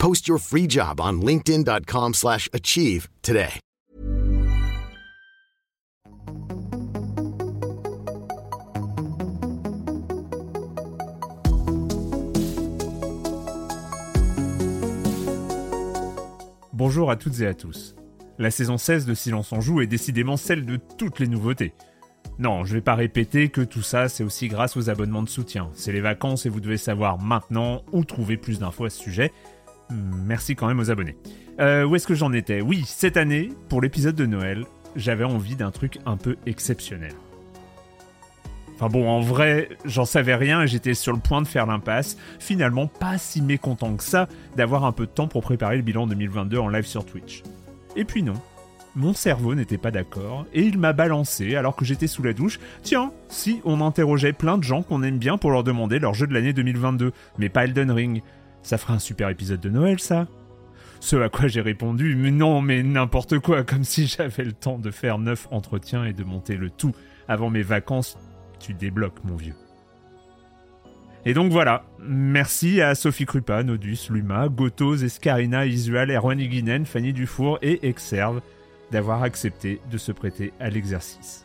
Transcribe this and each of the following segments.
Post your free job on linkedin.com/achieve slash achieve today. Bonjour à toutes et à tous. La saison 16 de Silence en joue est décidément celle de toutes les nouveautés. Non, je vais pas répéter que tout ça c'est aussi grâce aux abonnements de soutien. C'est les vacances et vous devez savoir maintenant où trouver plus d'infos à ce sujet. Merci quand même aux abonnés. Euh, où est-ce que j'en étais? Oui, cette année, pour l'épisode de Noël, j'avais envie d'un truc un peu exceptionnel. Enfin bon, en vrai, j'en savais rien et j'étais sur le point de faire l'impasse. Finalement, pas si mécontent que ça d'avoir un peu de temps pour préparer le bilan 2022 en live sur Twitch. Et puis non. Mon cerveau n'était pas d'accord et il m'a balancé alors que j'étais sous la douche. Tiens, si on interrogeait plein de gens qu'on aime bien pour leur demander leur jeu de l'année 2022, mais pas Elden Ring. Ça ferait un super épisode de Noël, ça Ce à quoi j'ai répondu, mais non, mais n'importe quoi, comme si j'avais le temps de faire neuf entretiens et de monter le tout avant mes vacances. Tu débloques, mon vieux. Et donc voilà, merci à Sophie Krupa, Nodus, Luma, Gotos, Escarina, Isual, Erwan Higuinen, Fanny Dufour et Exerve d'avoir accepté de se prêter à l'exercice.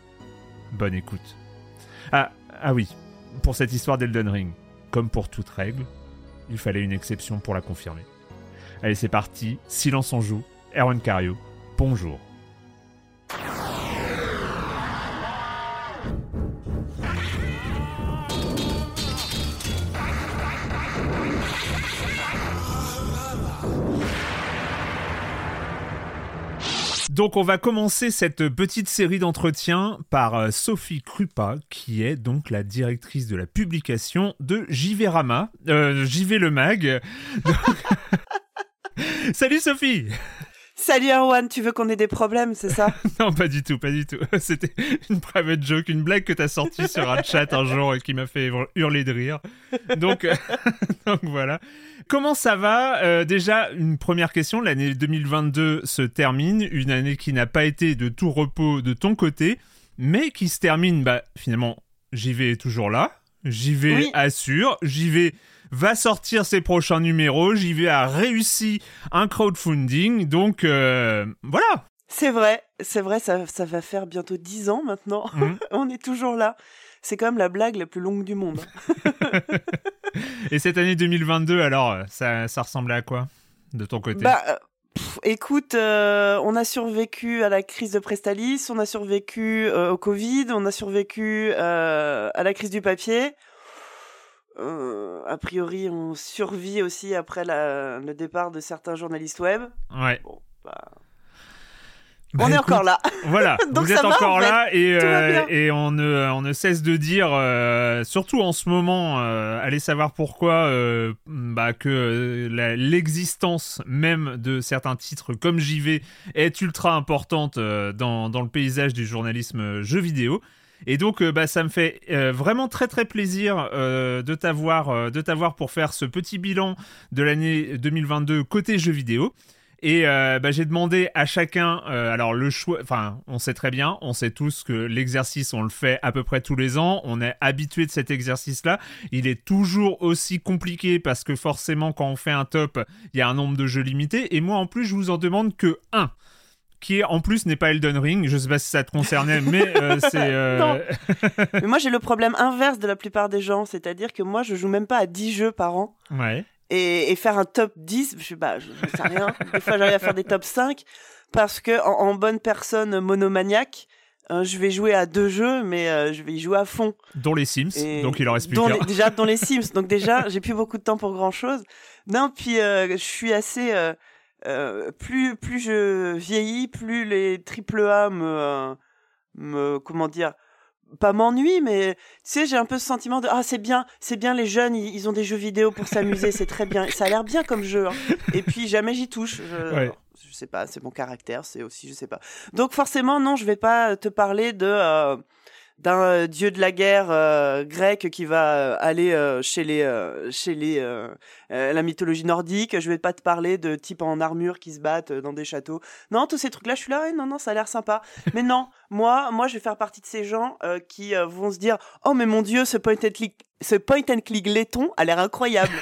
Bonne écoute. Ah, ah oui, pour cette histoire d'Elden Ring, comme pour toute règle, il fallait une exception pour la confirmer. Allez, c'est parti, silence en joue, Erwan Cario, bonjour. Donc on va commencer cette petite série d'entretiens par euh, Sophie Krupa, qui est donc la directrice de la publication de JV Rama, euh, JV le mag. Salut Sophie Salut Erwan, tu veux qu'on ait des problèmes, c'est ça Non, pas du tout, pas du tout. C'était une private joke, une blague que t'as sortie sur un chat un jour et qui m'a fait hurler de rire. Donc, donc voilà. Comment ça va? Euh, Déjà, une première question. L'année 2022 se termine, une année qui n'a pas été de tout repos de ton côté, mais qui se termine, bah finalement, j'y vais toujours là. J'y vais Oui. assure. J'y vais va sortir ses prochains numéros. J'y vais a réussi un crowdfunding. Donc euh, voilà. C'est vrai, c'est vrai, ça, ça va faire bientôt 10 ans maintenant. Mhm. On est toujours là. C'est quand même la blague la plus longue du monde. Et cette année 2022, alors, euh, ça, ça ressemblait à quoi de ton côté? Bah, euh, pff, écoute, euh, on a survécu à la crise de Prestalis, on a survécu euh, au Covid, on a survécu euh, à la crise du papier. Euh, a priori, on survit aussi après la- le départ de certains journalistes web. Ouais. Bon, bah, Bah, on est écoute, encore là. Voilà, Donc vous êtes va, encore en fait. là et, euh, et on, ne, on ne cesse de dire, euh, surtout en ce moment, euh, allez savoir pourquoi, bah, que l'existence même de certains titres comme JV est ultra importante dans, dans le paysage du journalisme euh, jeu vidéo. Et donc, euh, bah, ça me fait euh, vraiment très très plaisir euh, de t'avoir de pour faire ce petit bilan de l'année 2022 côté jeux vidéo. Et bah, j'ai demandé à chacun, alors le choix, enfin, on sait très bien, on sait tous que l'exercice, on le fait à peu près tous les ans, on est habitué de cet exercice-là. Il est toujours aussi compliqué parce que forcément, quand on fait un top, il y a un nombre de jeux limité. Et moi, en plus, je vous en demande que un qui en plus n'est pas Elden Ring. Je sais pas si ça te concernait, mais euh, c'est. Euh, mais moi j'ai le problème inverse de la plupart des gens, c'est-à-dire que moi je joue même pas à 10 jeux par an. Ouais. Et, faire un top 10, je sais pas, je, sais rien. des fois j'arrive à faire des top 5 parce que en, bonne personne monomaniaque, euh, je vais jouer à deux jeux, mais je vais y jouer à fond. Dont les Sims, donc il en reste plus qu'un. Déjà, dans les Sims, donc déjà, j'ai plus beaucoup de temps pour grand chose. Non, puis je suis assez euh, plus plus je vieillis, plus les triple A me me comment dire pas m'ennuie, mais tu sais, j'ai un peu ce sentiment de ah c'est bien, c'est bien les jeunes, ils, ont des jeux vidéo pour s'amuser, c'est très bien, ça a l'air bien comme jeu. Hein. Et puis jamais j'y touche. Je, je sais pas, c'est mon caractère, c'est aussi je sais pas. Donc forcément non, je vais pas te parler de euh, d'un euh, dieu de la guerre euh, grec qui va euh, aller chez les chez les la mythologie nordique. Je vais pas te parler de types en armure qui se battent dans des châteaux. Non, tous ces trucs-là, je suis là. non, non, ça a l'air sympa. mais non, moi, moi, je vais faire partie de ces gens qui vont se dire, oh mais mon dieu, ce point and click, ce point and click laiton a l'air incroyable.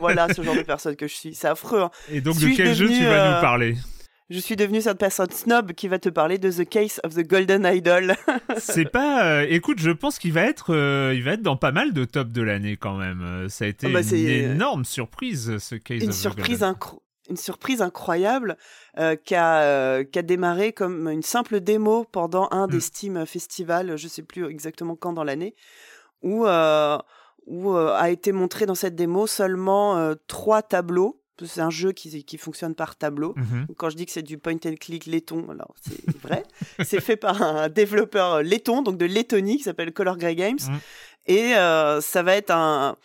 voilà, ce genre de personne que je suis. C'est affreux. Hein. Et donc, de quel jeu tu vas nous parler? Je suis devenu cette personne snob qui va te parler de The Case of the Golden Idol. c'est pas. Euh, écoute, je pense qu'il va être, euh, il va être dans pas mal de top de l'année quand même. Euh, ça a été ah bah, une énorme surprise ce Case of surprise the Golden Une surprise incroyable qui, a, démarré comme une simple démo pendant un des mm. Steam Festivals, je sais plus exactement quand dans l'année, où, où a été montré dans cette démo seulement trois tableaux c'est un jeu qui, qui, fonctionne par tableau. Mhm. Quand je dis que c'est du point and click laiton, alors c'est vrai. c'est fait par un développeur laiton, donc de Lettonie, qui s'appelle Color Grey Games. Mhm. Et euh, ça va être un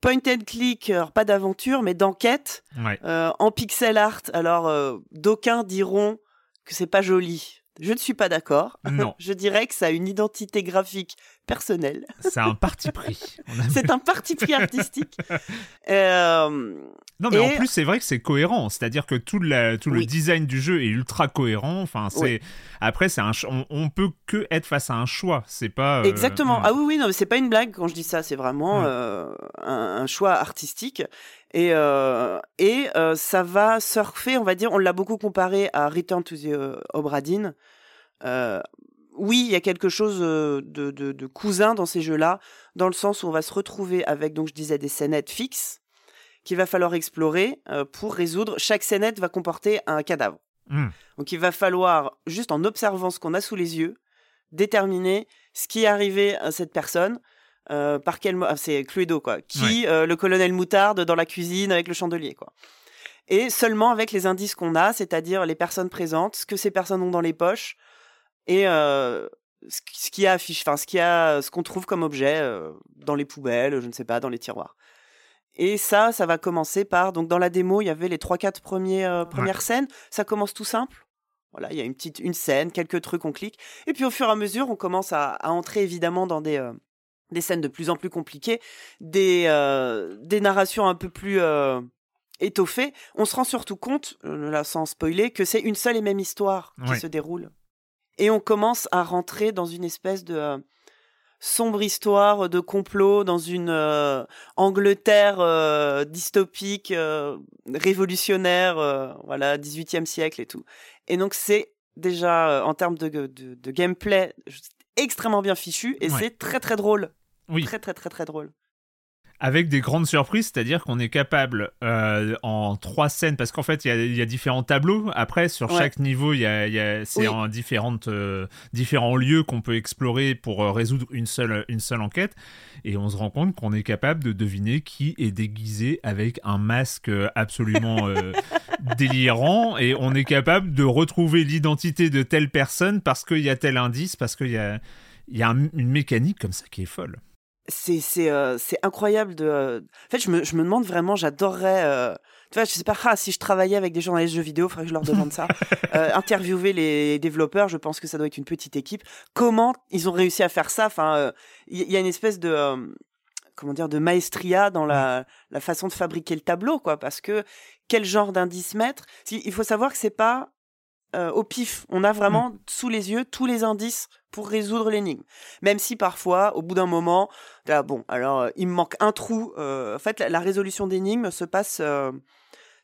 point and click, pas d'aventure, mais d'enquête, euh, en pixel art. Alors, euh, d'aucuns diront que c'est pas joli. Je ne suis pas d'accord. Non. je dirais que ça a une identité graphique personnelle. C'est un parti pris. c'est un parti pris artistique. euh, non, mais en plus, c'est vrai que c'est cohérent. C'est-à-dire que tout, la, tout le design du jeu est ultra cohérent. Enfin, c'est après, c'est un on, on, peut que être face à un choix. C'est pas euh, exactement. Hmm. Ah oui, oui, non, mais c'est pas une blague quand je dis ça. C'est vraiment hmm. euh, un, choix artistique. Et, euh, et ça va surfer, on va dire, on l'a beaucoup comparé à Return to the Obra Dinn. oui, il y a quelque chose de, de, de cousin dans ces jeux-là, dans le sens où on va se retrouver avec, donc je disais, des scénettes fixes qu'il va falloir explorer euh, pour résoudre. Chaque scénette va comporter un cadavre. Hmm. Donc il va falloir, juste en observant ce qu'on a sous les yeux, déterminer ce qui est arrivé à cette personne, euh, par quel... Ah, c'est Cluedo, quoi. Qui, euh, le colonel Moutarde dans la cuisine avec le chandelier, quoi. Et seulement avec les indices qu'on a, c'est-à-dire les personnes présentes, ce que ces personnes ont dans les poches, et ce qui a enfin ce qui a, ce qu'on trouve comme objet dans les poubelles, je ne sais pas, dans les tiroirs. Et ça, ça va commencer par donc dans la démo, il y avait les trois quatre premiers euh, premières scènes. Ça commence tout simple. Voilà, il y a une petite une scène, quelques trucs, on clique. Et puis au fur et à mesure, on commence à, à entrer évidemment dans des euh, des scènes de plus en plus compliquées, des euh, des narrations un peu plus étoffées. On se rend surtout compte, là sans spoiler, que c'est une seule et même histoire qui se déroule. Et on commence à rentrer dans une espèce de sombre histoire de complot dans une euh, Angleterre euh, dystopique, euh, révolutionnaire, voilà, 18e siècle et tout. Et donc c'est déjà en termes de, de, gameplay extrêmement bien fichu et c'est très très drôle. Oui. Très très très très drôle avec des grandes surprises, c'est-à-dire qu'on est capable euh, en trois scènes, parce qu'en fait il y, a, différents tableaux. Après, sur chaque niveau, il y a, c'est en différentes, euh, différents lieux qu'on peut explorer pour euh, résoudre une seule, une seule enquête, et on se rend compte qu'on est capable de deviner qui est déguisé avec un masque absolument délirant, et on est capable de retrouver l'identité de telle personne parce qu'il y a tel indice, parce qu'il y a, il y a une mécanique comme ça qui est folle c'est c'est euh, c'est incroyable de en fait je me je me demande vraiment j'adorerais euh, Tu vois, je sais pas, ah, si je travaillais avec des journalistes de jeux vidéo, faudrait que je leur demande ça. Euh, interviewer les développeurs, je pense que ça doit être une petite équipe. Comment ils ont réussi à faire ça? Enfin, il y, a une espèce de comment dire de maestria dans la, la façon de fabriquer le tableau, quoi. Parce que quel genre d'indice mettre? Il faut savoir que c'est pas euh, au pif. On a vraiment mmh. sous les yeux tous les indices pour résoudre l'énigme. Même si parfois, au bout d'un moment, bon, alors euh, il me manque un trou. Euh, en fait, la, résolution d'énigme se passe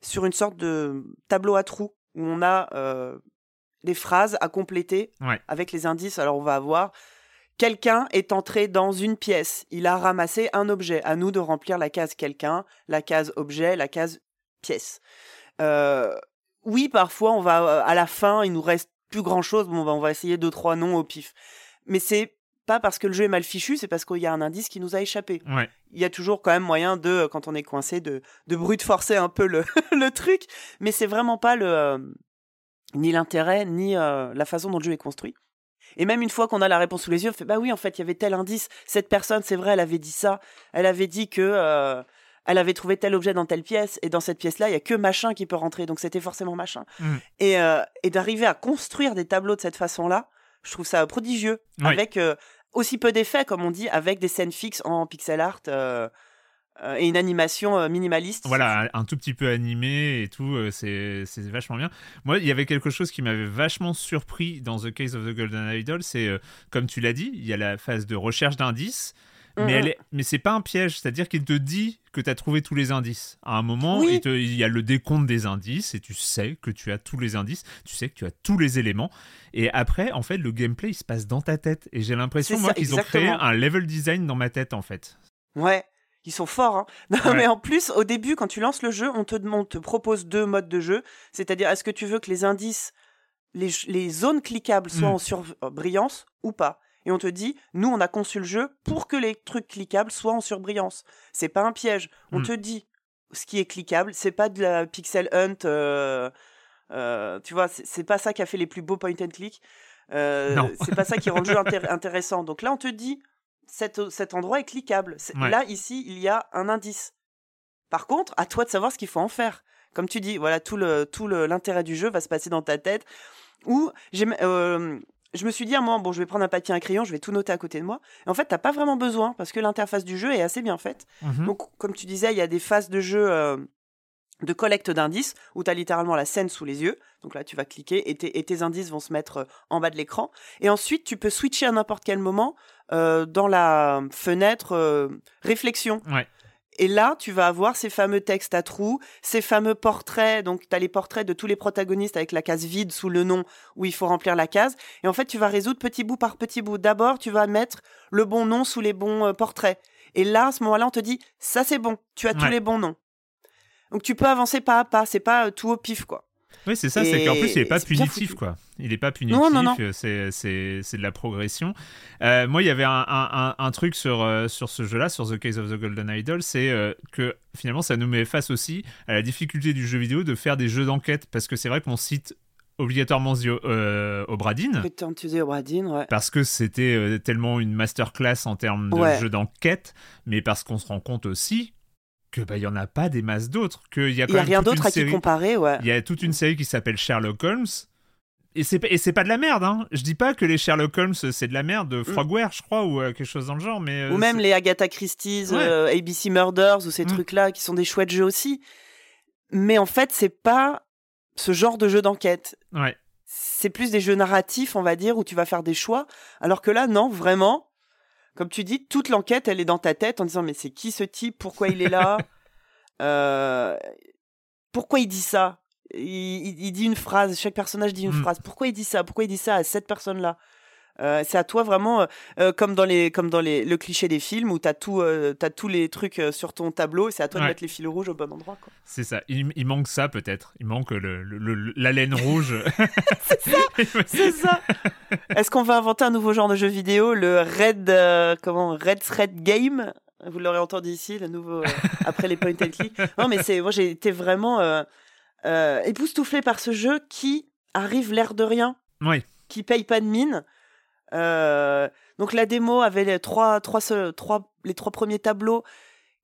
sur une sorte de tableau à trous où on a des phrases à compléter avec les indices. Alors on va avoir Quelqu'un est entré dans une pièce. Il a ramassé un objet. À nous de remplir la case quelqu'un, la case objet, la case pièce. Euh, oui, parfois, on va euh, à la fin, il nous reste plus grand chose. Bon, on va essayer deux trois noms au pif. Mais c'est pas parce que le jeu est mal fichu, c'est parce qu'il y a un indice qui nous a échappé. Il y a toujours quand même moyen de, quand on est coincé, de, de brute forcer un peu le, le truc. Mais c'est vraiment pas le, euh, ni l'intérêt, ni la façon dont le jeu est construit. Et même une fois qu'on a la réponse sous les yeux, on fait bah oui, en fait, il y avait tel indice. Cette personne, c'est vrai, elle avait dit ça. Elle avait dit que elle avait trouvé tel objet dans telle pièce et dans cette pièce-là, il y a que machin qui peut rentrer, donc c'était forcément machin. Mm. Et, euh, et d'arriver à construire des tableaux de cette façon-là, je trouve ça prodigieux, avec euh, aussi peu d'effets, comme on dit, avec des scènes fixes en pixel art. Euh, et une animation minimaliste. Voilà, un tout petit peu animé et tout, c'est vachement bien. Moi, il y avait quelque chose qui m'avait vachement surpris dans The Case of the Golden Idol, c'est, comme tu l'as dit, il y a la phase de recherche d'indices, mais, elle est... mais c'est pas un piège, c'est-à-dire qu'il te dit que tu as trouvé tous les indices. À un moment, il, y a le décompte des indices et tu sais que tu as tous les indices, tu sais que tu as tous les éléments. Et après, en fait, le gameplay, il se passe dans ta tête. Et j'ai l'impression, moi, qu'ils ont créé un level design dans ma tête, en fait. Ouais. Ils sont forts. Hein. Non, mais en plus, au début, quand tu lances le jeu, on te, propose deux modes de jeu. C'est-à-dire, est-ce que tu veux que les indices, les, les zones cliquables soient mm. en surbrillance ou pas? Et on te dit, nous, on a conçu le jeu pour que les trucs cliquables soient en surbrillance. C'est pas un piège. On hmm. te dit, ce qui est cliquable, c'est pas de la pixel hunt. Euh, euh, tu vois, c'est pas ça qui a fait les plus beaux point and click. Euh, c'est pas ça qui rend le jeu intéressant. Donc là, on te dit, cet, cet endroit est cliquable. Là, ici, il y a un indice. Par contre, à toi de savoir ce qu'il faut en faire. Comme tu dis, voilà, tout le tout l'intérêt du jeu va se passer dans ta tête. Ou j'ai je me suis dit à un moment, bon, je vais prendre un papier, un crayon, je vais tout noter à côté de moi. Et en fait, t'as pas vraiment besoin parce que l'interface du jeu est assez bien faite. Mhm. Donc, comme tu disais, il y a des phases de jeu euh, de collecte d'indices où tu as littéralement la scène sous les yeux. Donc là, tu vas cliquer et tes, indices vont se mettre euh, en bas de l'écran. Et ensuite, tu peux switcher à n'importe quel moment euh, dans la fenêtre réflexion. Ouais. Et là, tu vas avoir ces fameux textes à trous, ces fameux portraits. Donc, tu as les portraits de tous les protagonistes avec la case vide sous le nom où il faut remplir la case. Et en fait, tu vas résoudre petit bout par petit bout. D'abord, tu vas mettre le bon nom sous les bons euh, portraits. Et là, à ce moment-là, on te dit, ça c'est bon, tu as tous les bons noms. Donc, tu peux avancer pas à pas. C'est pas euh, tout au pif, quoi. Oui, c'est ça, c'est qu'en plus, il n'est pas punitif, quoi. Il n'est pas punitif, c'est de la progression. Euh, moi, il y avait un, un, un, truc sur, euh, sur ce jeu-là, sur The Case of the Golden Idol, c'est euh, que finalement, ça nous met face aussi à la difficulté du jeu vidéo de faire des jeux d'enquête, parce que c'est vrai qu'on cite obligatoirement euh, Obradine. ouais. Parce que c'était tellement une masterclass en termes de jeu d'enquête, mais parce qu'on se rend compte aussi que bah il y en a pas des masses d'autres que il y a a rien d'autre à qui comparer ouais il y a toute une série qui s'appelle Sherlock Holmes et c'est et c'est pas de la merde hein. Je dis pas que les Sherlock Holmes c'est de la merde de mm. Frogware je crois ou euh, quelque chose dans le genre mais euh, ou même les Agatha Christie's euh, ABC Murders ou ces mm. trucs là qui sont des chouettes jeux aussi. Mais en fait c'est pas ce genre de jeu d'enquête. Ouais. C'est plus des jeux narratifs on va dire où tu vas faire des choix. Alors que là non vraiment. Comme tu dis, toute l'enquête, elle est dans ta tête en disant mais c'est qui ce type? Pourquoi il est là? Pourquoi il dit ça? Il, dit une phrase, chaque personnage dit une mm. phrase. Pourquoi il dit ça? Pourquoi il dit ça à cette personne-là? Euh, c'est à toi vraiment, euh, comme dans les, comme dans les, le cliché des films où euh, as tous les trucs sur ton tableau, c'est à toi de mettre les fils rouges au bon endroit. C'est ça. Il, manque ça peut-être. Il manque le, la laine rouge. c'est ça. Est-ce qu'on va inventer un nouveau genre de jeu vidéo, le Red, comment, Red Thread Game? Vous l'aurez entendu ici, le nouveau après les point and click. Non, mais c'est, moi j'ai été vraiment époustouflé par ce jeu qui arrive l'air de rien. Oui. Qui paye pas de mine. Euh, donc la démo avait les trois, trois, trois, les trois premiers tableaux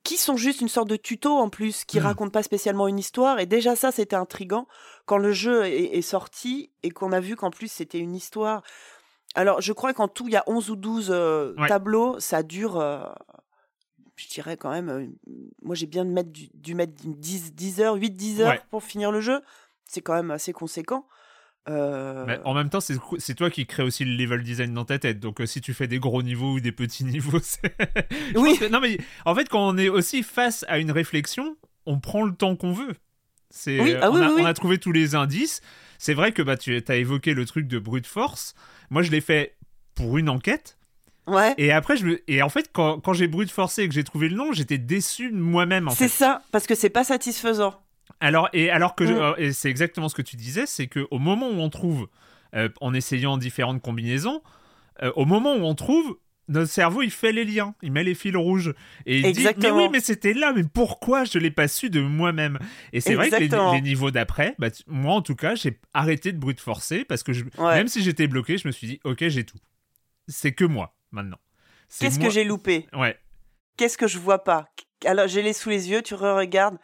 qui sont juste une sorte de tuto en plus, qui Mm. racontent pas spécialement une histoire. Et déjà ça, c'était intrigant quand le jeu est, est sorti et qu'on a vu qu'en plus c'était une histoire. Alors, je crois qu'en tout, il y a 11 ou 12 euh, Ouais. tableaux. Ça dure, euh, je dirais quand même, euh, moi j'ai bien de mettre, dû, dû mettre 10, 10 heures, 8-10 heures Ouais. pour finir le jeu. C'est quand même assez conséquent. Euh, Mais en même temps, c'est toi qui crée aussi le level design dans ta tête. Donc, euh, si tu fais des gros niveaux ou des petits niveaux, Oui. que- non, mais en fait, quand on est aussi face à une réflexion, on prend le temps qu'on veut. C'est, Oui, ah on, oui, on a trouvé tous les indices. C'est vrai que bah, tu as évoqué le truc de brute force. Moi, je l'ai fait pour une enquête. Ouais. Et après, je me... et en fait, quand, quand j'ai brute forcé et que j'ai trouvé le nom, j'étais déçu de moi-même. C'est ça, parce que c'est pas satisfaisant. Alors, et alors que je- Mm. euh, et c'est exactement ce que tu disais, c'est que au moment où on trouve, euh, en essayant différentes combinaisons, euh, au moment où on trouve, notre cerveau il fait les liens, il met les fils rouges et il Exactement. dit mais oui mais c'était là, mais pourquoi je l'ai pas su de moi-même? Et c'est vrai que les, niveaux d'après, bah, moi en tout cas, j'ai arrêté de brute forcer parce que je, Ouais. même si j'étais bloqué, je me suis dit ok j'ai tout, c'est que moi maintenant. Qu'est-ce moi- que j'ai loupé Ouais. Qu'est-ce que je vois pas Alors, j'ai les sous les yeux, tu re-regardes.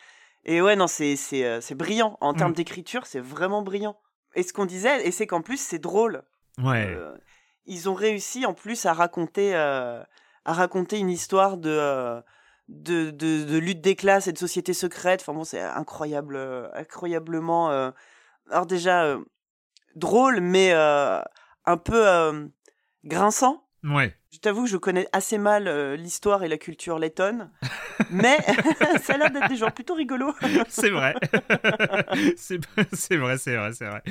Et ouais, non, c'est c'est euh, c'est brillant. En termes Mm. d'écriture, c'est vraiment brillant. Et ce qu'on disait, et c'est qu'en plus, c'est drôle. Ouais. Euh, ils ont réussi en plus à raconter, euh, à raconter une histoire de, euh, de, de, de lutte des classes et de société secrète. Enfin bon, c'est incroyable, incroyablement. alors déjà drôle, mais un peu grinçant. Ouais. Je t'avoue que je connais assez mal euh, l'histoire et la culture lettonne, mais ça a l'air d'être des gens plutôt rigolos. c'est vrai. c'est c'est vrai, c'est vrai, c'est vrai.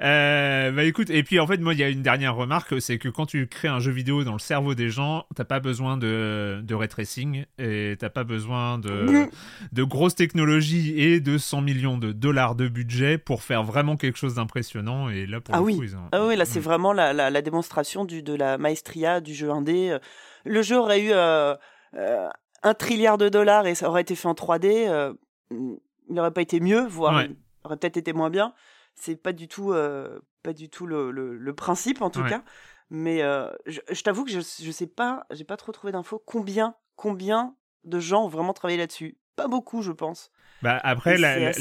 Euh, bah écoute, et puis en fait, moi, il y a une dernière remarque, c'est que quand tu crées un jeu vidéo dans le cerveau des gens, t'as pas besoin de, de ray tracing et t'as pas besoin de, de grosses technologies et de 100 millions de dollars de budget pour faire vraiment quelque chose d'impressionnant. Et là, pour Ah le oui. coup, ils ont... Ah oui, là, c'est Mm. vraiment la, la, la démonstration du, de la maestria du jeu indé. Le jeu aurait eu euh, euh, un trilliard de dollars et ça aurait été fait en 3D. euh, il n'aurait pas été mieux, voire Ouais. il aurait peut-être été moins bien. C'est pas du tout, euh, pas du tout le, le, le principe, en tout Ouais. cas. Mais euh, je, je t'avoue que je, je sais pas, j'ai pas trop trouvé d'infos. Combien, combien de gens ont vraiment travaillé là-dessus Pas beaucoup, je pense. Bah après, la,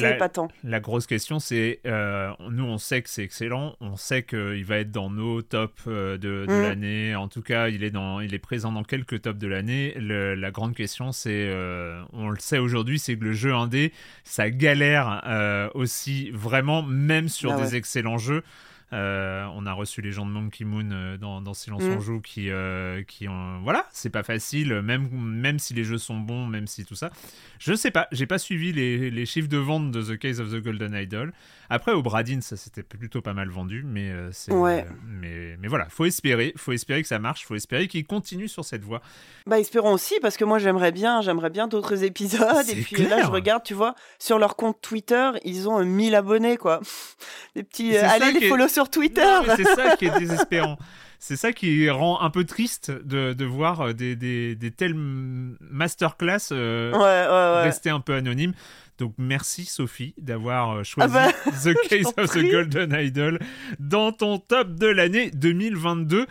la- grosse question, c'est euh, nous, on sait que c'est excellent, on sait qu'il va être dans nos tops euh, de, de Mm. l'année. En tout cas, il est dans, il est présent dans quelques tops de l'année. La grande question, c'est, euh, on le sait aujourd'hui, c'est que le jeu indé, ça galère euh, aussi vraiment, même sur Ah des ouais. excellents jeux. Euh, on a reçu les gens de Monkey Moon euh, dans, dans Silence Mm. on joue qui, euh, qui ont, voilà, c'est pas facile, même, même si les jeux sont bons, même si tout ça. Je sais pas, j'ai pas suivi les, les chiffres de vente de The Case of the Golden Idol. Après, au Bradin, ça s'était plutôt pas mal vendu, mais euh, c'est. Ouais. euh, mais, mais voilà, faut espérer, faut espérer que ça marche, faut espérer qu'il continue sur cette voie. Bah espérons aussi parce que moi j'aimerais bien, j'aimerais bien d'autres épisodes C'est et puis là je regarde, tu vois, sur leur compte Twitter, ils ont euh, 1000 abonnés quoi. Des petits euh, allez les est- follow sur Twitter. Non, c'est ça qui est désespérant. C'est ça qui rend un peu triste de, de voir euh, des, des, des telles masterclass euh, Ouais ouais ouais. rester un peu anonymes. Donc merci Sophie d'avoir euh, choisi bah, The Case of the. Golden Idol dans ton top de l'année 2022.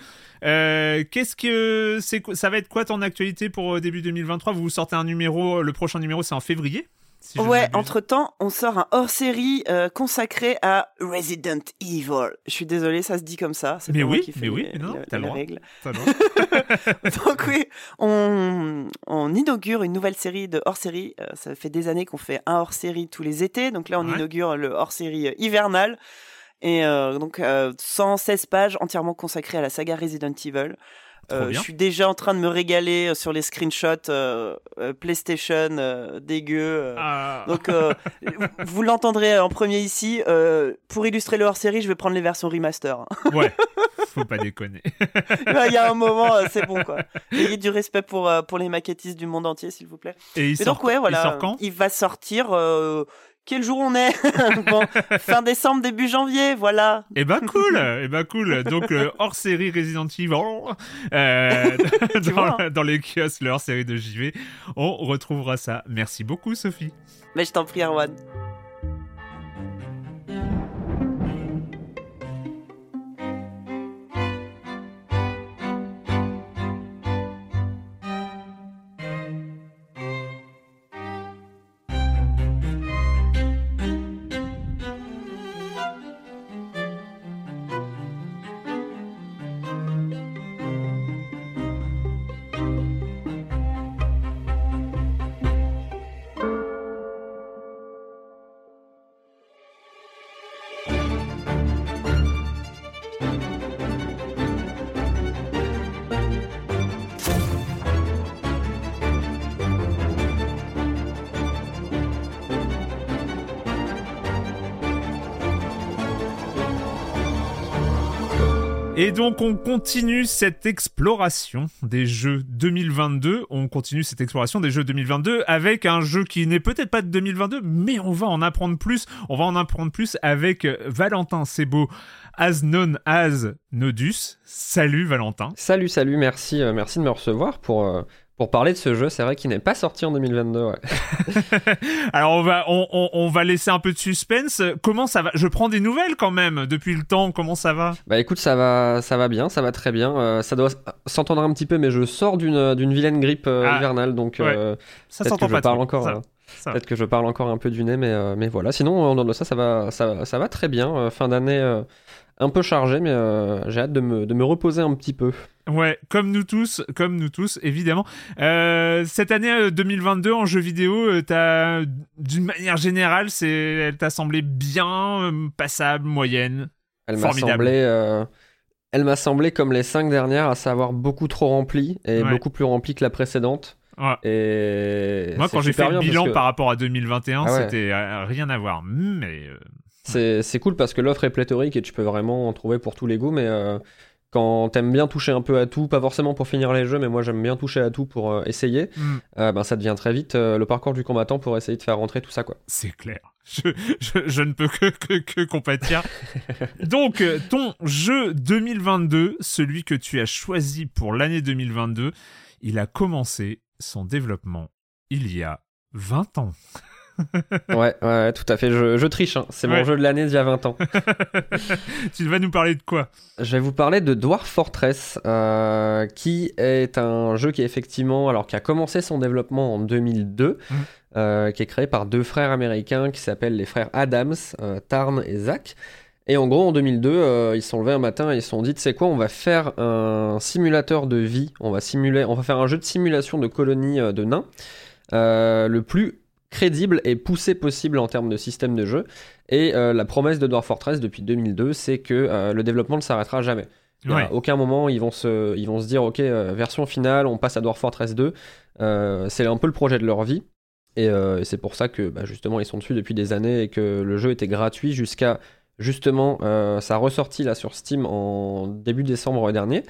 Euh, Qu'est-ce que c'est ça va être quoi ton actualité pour euh, début 2023 Vous sortez un numéro, le prochain numéro c'est en février? Si Ouais, m'abuse. entre temps, on sort un hors-série euh, consacré à Resident Evil. Je suis désolée, ça se dit comme ça. Mais oui, mais oui, non, les- t'as le. Donc oui, on, on inaugure une nouvelle série de hors-série. Euh, ça fait des années qu'on fait un hors-série tous les étés. Donc là, on Ouais. inaugure le hors-série euh, hivernal. Et euh, donc, euh, 116 pages entièrement consacrées à la saga Resident Evil. Euh, je suis déjà en train de me régaler euh, sur les screenshots euh, PlayStation dégueu. Ah. Donc, vous l'entendrez en premier ici. Pour illustrer le hors-série, je vais prendre les versions remaster. hein. Ouais, faut pas déconner. Il y a un moment, c'est bon quoi. Ayez du respect pour, pour les maquettistes du monde entier, s'il vous plaît. Et il Mais sort, donc, ouais, voilà. il sort quand? Va sortir. Quel jour on est Bon, Fin décembre, début janvier, voilà. Eh ben cool, eh ben cool. Donc euh, hors série Resident Evil euh, dans les kiosques, le hors série de JV, on retrouvera ça. Merci beaucoup Sophie. Mais je t'en prie, Erwan. Donc on continue cette exploration des jeux 2022. On continue cette exploration des jeux 2022 avec un jeu qui n'est peut-être pas de 2022, mais on va en apprendre plus. On va en apprendre plus avec Valentin Sebo, as known as Nodus. Salut Valentin. Salut, salut, merci, euh, merci de me recevoir pour, euh, pour parler de ce jeu. C'est vrai qu'il n'est pas sorti en 2022. Ouais. Alors on va, on, on, on, va laisser un peu de suspense. Comment ça va? Je prends des nouvelles quand même depuis le temps. Comment ça va? Bah écoute, ça va, ça va bien, ça va très bien. Euh, ça doit s'entendre un petit peu, mais je sors d'une d'une vilaine grippe ah, hivernale, donc ouais. ça s'entend pas. Je parle encore. Ça... Peut-être que je parle encore un peu du nez, mais, mais voilà. Sinon, en dehors de ça, ça va, ça, ça va très bien. fin d'année un peu chargé, mais euh, j'ai hâte de me, de me, reposer un petit peu. Ouais, comme nous tous, comme nous tous, évidemment. Euh, cette année 2022 euh, en jeu vidéo, d'une manière générale, c'est, elle t'a semblé bien passable, moyenne, elle m'a semblé, elle m'a semblé comme les cinq dernières, à savoir beaucoup trop remplie et beaucoup plus remplie que la précédente. Ouais. Et moi, quand j'ai fait le bilan par rapport à 2021, ah c'était rien à voir. Mais c'est cool parce que l'offre est pléthorique et tu peux vraiment en trouver pour tous les goûts, mais euh, quand t'aimes bien toucher un peu à tout, pas forcément pour finir les jeux, mais moi j'aime bien toucher à tout pour euh, essayer, mm. euh, ben ça devient très vite le parcours du combattant pour essayer de faire rentrer tout ça quoi. C'est clair. Je, je, ne peux que, que, que compatir. Donc, ton jeu 2022, celui que tu as choisi pour l'année 2022, il a commencé son développement il y a 20 ans. ouais, ouais, tout à fait. Je, triche. Hein. C'est mon jeu de l'année d'il y a 20 ans. tu vas nous parler de quoi? Je vais vous parler de Dwarf Fortress, euh, qui est un jeu qui effectivement, alors qui a commencé son développement en 2002, mmh. euh, qui est créé par deux frères américains qui s'appellent les frères Adams, euh, Tarn et Zach. Et en gros, en 2002, ils se sont levés un matin et ils se sont dit, sais quoi, on va faire un simulateur de vie. On va simuler, on va faire un jeu de simulation de colonies de nains. le plus crédible et poussé possible en termes de système de jeu. Et euh, la promesse de Dwarf Fortress depuis 2002, c'est que euh, le développement ne s'arrêtera jamais. À aucun moment ils vont se, ils vont se dire ok euh, version finale, on passe à Dwarf Fortress 2. c'est un peu le projet de leur vie. Et, c'est pour ça que bah, justement ils sont dessus depuis des années et que le jeu était gratuit jusqu'à justement sa ressortie là sur Steam en début décembre dernier.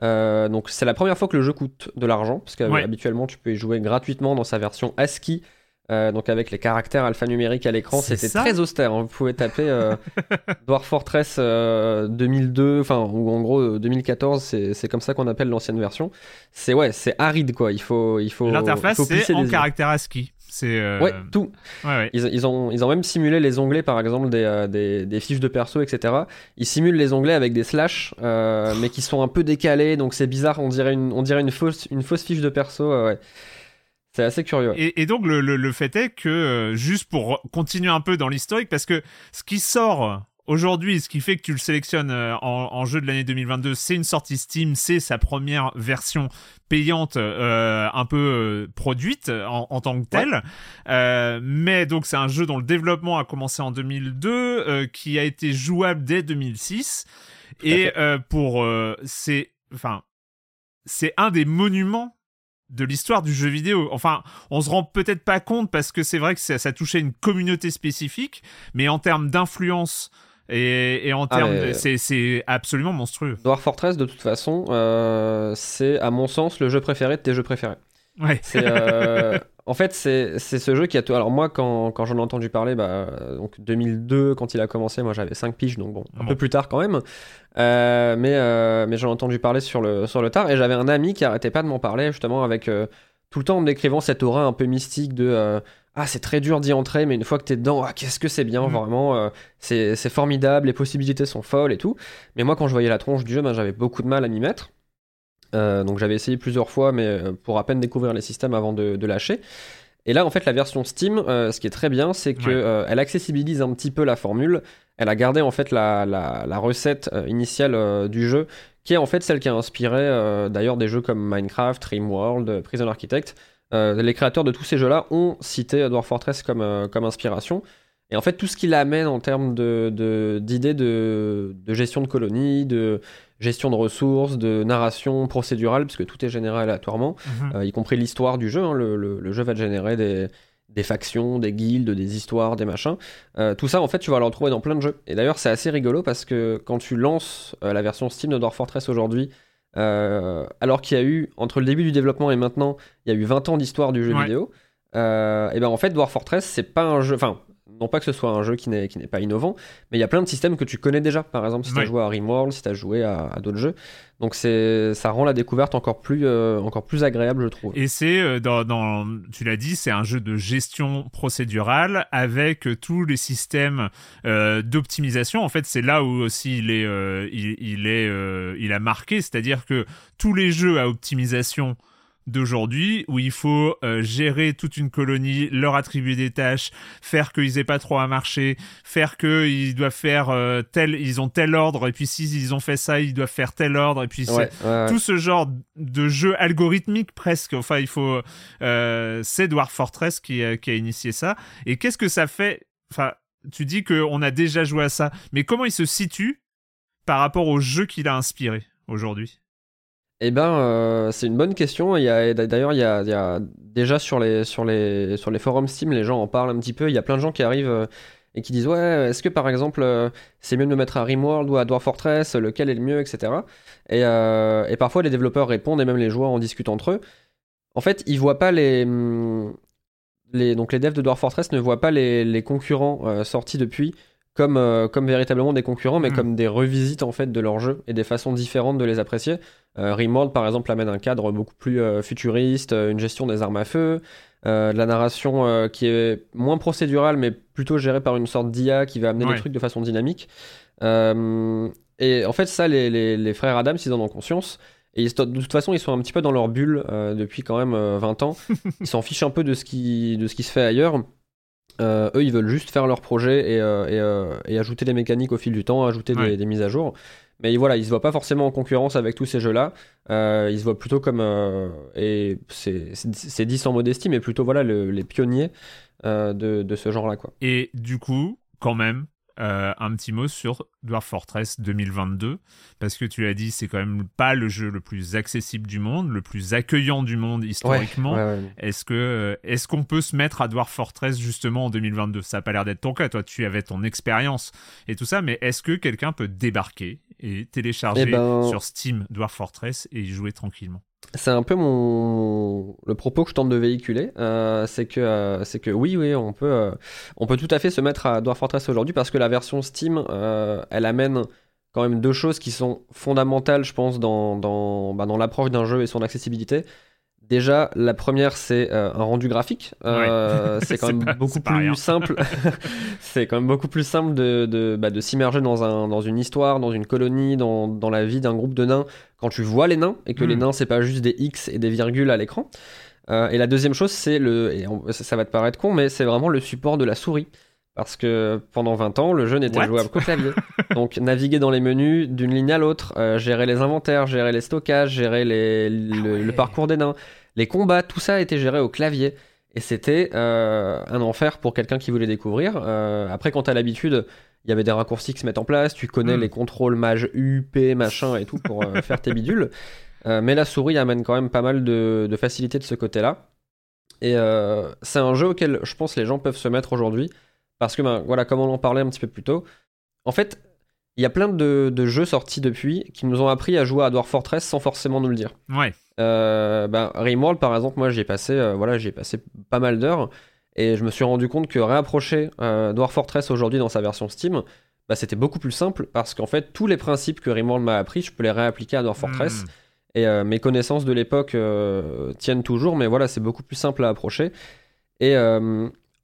donc c'est la première fois que le jeu coûte de l'argent, parce qu'habituellement tu peux y jouer gratuitement dans sa version ASCII euh, donc avec les caractères alphanumériques à l'écran, c'était très austère. Hein. Vous pouvez taper euh, Dwarf Fortress 2002, euh, enfin ou en gros 2014, c'est comme ça qu'on appelle l'ancienne version. C'est ouais, c'est aride quoi. Il faut il faut. L'interface c'est en caractère ASCII. C'est ouais tout. Ils, ils, ont ils ont même simulé les onglets par exemple des, des, des, fiches de perso etc. Ils simulent les onglets avec des slash mais qui sont un peu décalés donc c'est bizarre. On dirait une on dirait une fausse une fausse fiche de perso. ouais. C'est assez curieux. Et, donc le, le, fait est que, euh, juste pour continuer un peu dans l'historique, parce que ce qui sort aujourd'hui, ce qui fait que tu le sélectionnes euh, en, jeu de l'année 2022, c'est une sortie Steam, c'est sa première version payante euh, un peu produite en, tant que telle. mais donc c'est un jeu dont le développement a commencé en 2002, qui a été jouable dès 2006. et pour... c'est... Enfin... C'est un des monuments de l'histoire du jeu vidéo. Enfin, on se rend peut-être pas compte parce que c'est vrai que ça, touchait une communauté spécifique, mais en termes d'influence et, en ah, termes, c'est absolument monstrueux. Dwarf Fortress, de toute façon, euh, c'est à mon sens le jeu préféré de tes jeux préférés. Ouais. Euh, en fait, c'est ce jeu qui a tout. Alors, moi, quand, quand j'en ai entendu parler, bah, donc 2002, quand il a commencé, moi j'avais 5 piges, donc bon, un peu plus tard quand même. Euh, mais euh, mais j'en ai entendu parler sur le, sur le tard, et j'avais un ami qui arrêtait pas de m'en parler, justement, avec tout le temps en décrivant cette aura un peu mystique de. ah, c'est très dur d'y entrer, mais une fois que t'es dedans, ah, qu'est-ce que c'est bien, mm. vraiment, c'est formidable, les possibilités sont folles et tout. Mais moi, quand je voyais la tronche du jeu, ben, j'avais beaucoup de mal à m'y mettre. Euh, donc j'avais essayé plusieurs fois, mais euh, pour à peine découvrir les systèmes avant de, lâcher. Et là, en fait, la version Steam, euh, ce qui est très bien, c'est qu'elle elle accessibilise un petit peu la formule. Elle a gardé en fait la, la, recette initiale du jeu, qui est en fait celle qui a inspiré d'ailleurs des jeux comme Minecraft, World, Prison Architect. les créateurs de tous ces jeux-là ont cité Dwarf Fortress comme, comme inspiration. Et en fait, tout ce qu'il amène en termes d'idées de, d'idées de, de, gestion de colonies, de gestion de ressources, de narration procédurale, puisque tout est généré aléatoirement, mhm. euh, y compris l'histoire du jeu. Hein. le, le, jeu va te générer des, des factions, des guildes, des histoires, des machins. Euh, tout ça, en fait, tu vas le retrouver dans plein de jeux. Et d'ailleurs, c'est assez rigolo parce que quand tu lances euh, la version Steam de Dwarf Fortress aujourd'hui, alors qu'il y a eu, entre le début du développement et maintenant, il y a eu 20 ans d'histoire du jeu vidéo, et ben en fait, Dwarf Fortress, c'est pas un jeu. Enfin, non pas que ce soit un jeu qui n'est, qui n'est pas innovant, mais il y a plein de systèmes que tu connais déjà. Par exemple, si tu as joué à Rimworld, si tu as joué à, d'autres jeux. Donc c'est, ça rend la découverte encore plus, euh, encore plus agréable, je trouve. Et c'est, euh, dans, tu l'as dit, c'est un jeu de gestion procédurale avec tous les systèmes euh, d'optimisation. En fait, c'est là où aussi il est, il, il, est, il a marqué, c'est-à-dire que tous les jeux à optimisation d'aujourd'hui où il faut euh, gérer toute une colonie, leur attribuer des tâches, faire qu'ils aient pas trop à marcher, faire qu'ils doivent faire euh, tel, ils ont tel ordre et puis s'ils ont fait ça, ils doivent faire tel ordre et puis tout ce genre de jeu algorithmique presque. Enfin, il faut, euh, c'est Dwarf Fortress qui, qui a initié ça. Et qu'est-ce que ça fait? Enfin, tu dis qu'on a déjà joué à ça, mais comment il se situe par rapport au jeu qu'il a inspiré aujourd'hui? Eh ben, euh, c'est une bonne question. D'ailleurs, il y a, déjà sur les, forums Steam, les gens en parlent un petit peu. Il y a plein de gens qui arrivent euh, et qui disent Ouais, est-ce que par exemple, euh, c'est mieux de me mettre à Rimworld ou à Dwarf Fortress Lequel est le mieux, etc. Et, parfois, les développeurs répondent et même les joueurs en discutent entre eux. En fait, ils voient pas les. les donc, les devs de Dwarf Fortress ne voient pas les concurrents sortis depuis comme, euh, comme véritablement des concurrents, mais mm. comme des revisites en fait de leur jeu et des façons différentes de les apprécier. Euh, Rimworld, par exemple, amène un cadre beaucoup plus euh, futuriste, une gestion des armes à feu, de la narration qui est moins procédurale, mais plutôt gérée par une sorte d'IA qui va amener des trucs de façon dynamique. et en fait, ça, les, les, les frères Adams, ils en ont conscience. Et de toute façon, ils sont un petit peu dans leur bulle depuis quand même 20 ans. Ils s'en fichent un peu de ce, qui, de ce qui se fait ailleurs. Euh, eux, ils veulent juste faire leur projet et, euh, euh, et, ajouter des mécaniques au fil du temps, ajouter des, mises à jour. Mais voilà, ils se voient pas forcément en concurrence avec tous ces jeux-là. ils se voient plutôt comme, et c'est dit sans modestie, mais plutôt voilà les pionniers de, de, ce genre-là. quoi. Et du coup, quand même, euh, un petit mot sur Dwarf Fortress 2022 parce que tu l'as dit c'est quand même pas le jeu le plus accessible du monde le plus accueillant du monde historiquement. est-ce que euh, est-ce qu'on peut se mettre à Dwarf Fortress justement en 2022 ça a pas l'air d'être ton cas toi tu avais ton expérience et tout ça mais est-ce que quelqu'un peut débarquer et télécharger eh ben, sur Steam Dwarf Fortress et y jouer tranquillement? C'est un peu mon le propos que je tente de véhiculer, euh, c'est que euh, c'est que oui oui on peut euh, on peut tout à fait se mettre à Dwarf Fortress aujourd'hui parce que la version Steam elle amène quand même deux choses qui sont fondamentales je pense dans dans, bah, dans l'approche d'un jeu et son accessibilité. Déjà, la première, c'est euh, un rendu graphique. Euh, c'est quand même beaucoup plus simple. c'est quand même beaucoup plus simple de, de, bah, de s'immerger dans, un, dans une histoire, dans une colonie, dans, dans la vie d'un groupe de nains quand tu vois les nains et que les hmm. nains, c'est pas juste des X et des virgules à l'écran. Euh, et la deuxième chose, c'est le. Et ça va te paraître con, mais c'est vraiment le support de la souris. Parce que pendant 20 ans, le jeu n'était jouable qu'au clavier. Donc naviguer dans les menus d'une ligne à l'autre, euh, gérer les inventaires, gérer les stockages, gérer les, le, ah parcours des nains, les combats, tout ça était géré au clavier. Et c'était euh, un enfer pour quelqu'un qui voulait découvrir. Euh, après, quand t'as l'habitude, il y avait des raccourcis qui se mettent en place, tu connais hmm. les contrôles mage U, P, machin et tout pour faire tes bidules. mais la souris amène quand même pas mal de, de facilité de ce côté-là. Et c'est un jeu auquel je pense les gens peuvent se mettre aujourd'hui parce que, ben, voilà, comme on en parlait un petit peu plus tôt, en fait, il y a plein de, jeux sortis depuis qui nous ont appris à jouer à Dwarf Fortress sans forcément nous le dire. Ouais. Euh, ben, Rimworld, par exemple, moi, j'ai passé, euh, voilà, j'ai passé pas mal d'heures et je me suis rendu compte que réapprocher euh, Dwarf Fortress aujourd'hui dans sa version Steam, bah, c'était beaucoup plus simple parce qu'en fait, tous les principes que Rimworld m'a appris, je peux les réappliquer à Dwarf Fortress. Hmm. Et mes connaissances de l'époque tiennent toujours, mais voilà, c'est beaucoup plus simple à approcher. Et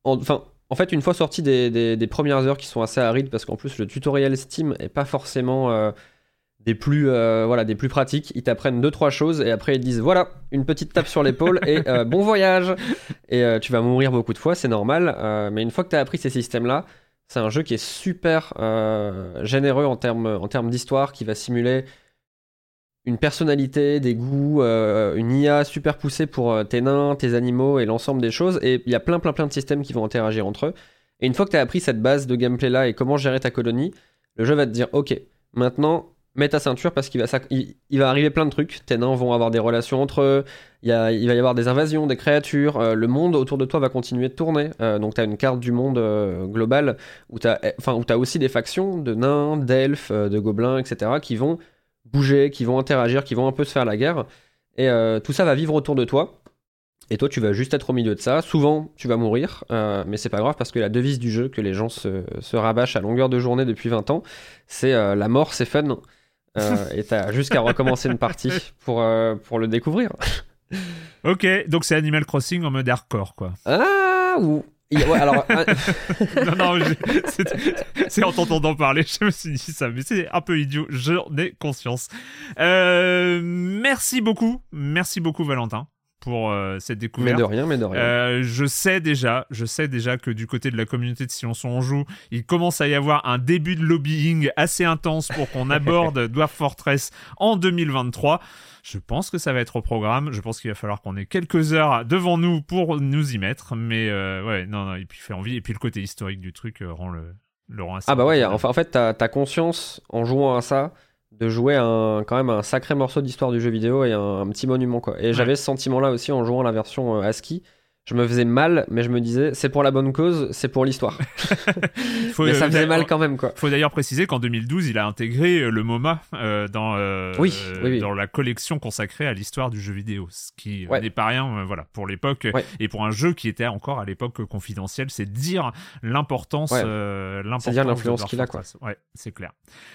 enfin, en fait, une fois sorti des, premières heures qui sont assez arides, parce qu'en plus le tutoriel Steam est pas forcément euh, des, plus, euh, voilà, des plus pratiques, ils t'apprennent deux trois choses et après ils disent voilà, une petite tape sur l'épaule et euh, bon voyage Et tu vas mourir beaucoup de fois, c'est normal, mais une fois que tu as appris ces systèmes-là, c'est un jeu qui est super généreux en termes en termes d'histoire, qui va simuler une personnalité, des goûts, euh, une IA super poussée pour euh, tes nains, tes animaux et l'ensemble des choses. Et il y a plein, plein, plein de systèmes qui vont interagir entre eux. Et une fois que tu as appris cette base de gameplay là et comment gérer ta colonie, le jeu va te dire Ok, maintenant mets ta ceinture parce qu'il va, il, va arriver plein de trucs. Tes nains vont avoir des relations entre eux, il, va y avoir des invasions, des créatures, euh, le monde autour de toi va continuer de tourner. Euh, donc tu as une carte du monde euh, global où tu as, eh, aussi des factions de nains, d'elfes, de gobelins, etc. qui vont bouger, qui vont interagir, qui vont un peu se faire la guerre. Et tout ça va vivre autour de toi. Et toi, tu vas juste être au milieu de ça. Souvent, tu vas mourir, mais c'est pas grave parce que la devise du jeu que les gens se, se rabâchent à longueur de journée depuis 20 ans, c'est la mort, c'est fun. Euh, et t'as juste qu'à recommencer une partie pour, euh, pour le découvrir. ok, donc c'est Animal Crossing en mode hardcore, quoi. Ah, ou. alors, non, non, c'est en t'entendant parler, je me suis dit ça, mais c'est un peu idiot, j'en ai conscience. Euh, merci beaucoup, merci beaucoup Valentin pour euh, cette découverte. Mais de rien, mais de rien. Euh, je sais déjà, je sais déjà que du côté de la communauté de Silence on joue, il commence à y avoir un début de lobbying assez intense pour qu'on aborde Dwarf Fortress en 2023. Je pense que ça va être au programme. Je pense qu'il va falloir qu'on ait quelques heures devant nous pour nous y mettre. Mais euh, ouais, non, non, et puis fait envie. Et puis le côté historique du truc rend le, le rend assez. Ah bah ouais, enfin, en fait, t'as as conscience en jouant à ça de jouer un, quand même un sacré morceau d'histoire du jeu vidéo et un, petit monument quoi. Et j'avais ce sentiment là aussi en jouant la version euh, ASCII je me faisais mal, mais je me disais, c'est pour la bonne cause, c'est pour l'histoire. mais ça faisait mal quand même, quoi. Faut d'ailleurs préciser qu'en 2012, il a intégré euh, le MoMA euh, dans, oui, dans la collection consacrée à l'histoire du jeu vidéo, ce qui n'est pas rien, voilà, pour l'époque et pour un jeu qui était encore à l'époque confidentiel, c'est dire l'importance, l'importance, c'est dire l'influence qu'il a, quoi. Ouais, c'est clair.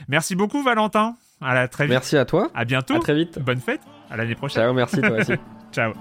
Merci beaucoup, Valentin. À la très vite. Merci à toi. À bientôt. À très vite. Bonne fête. À l'année prochaine. Ciao, merci toi aussi. Ciao.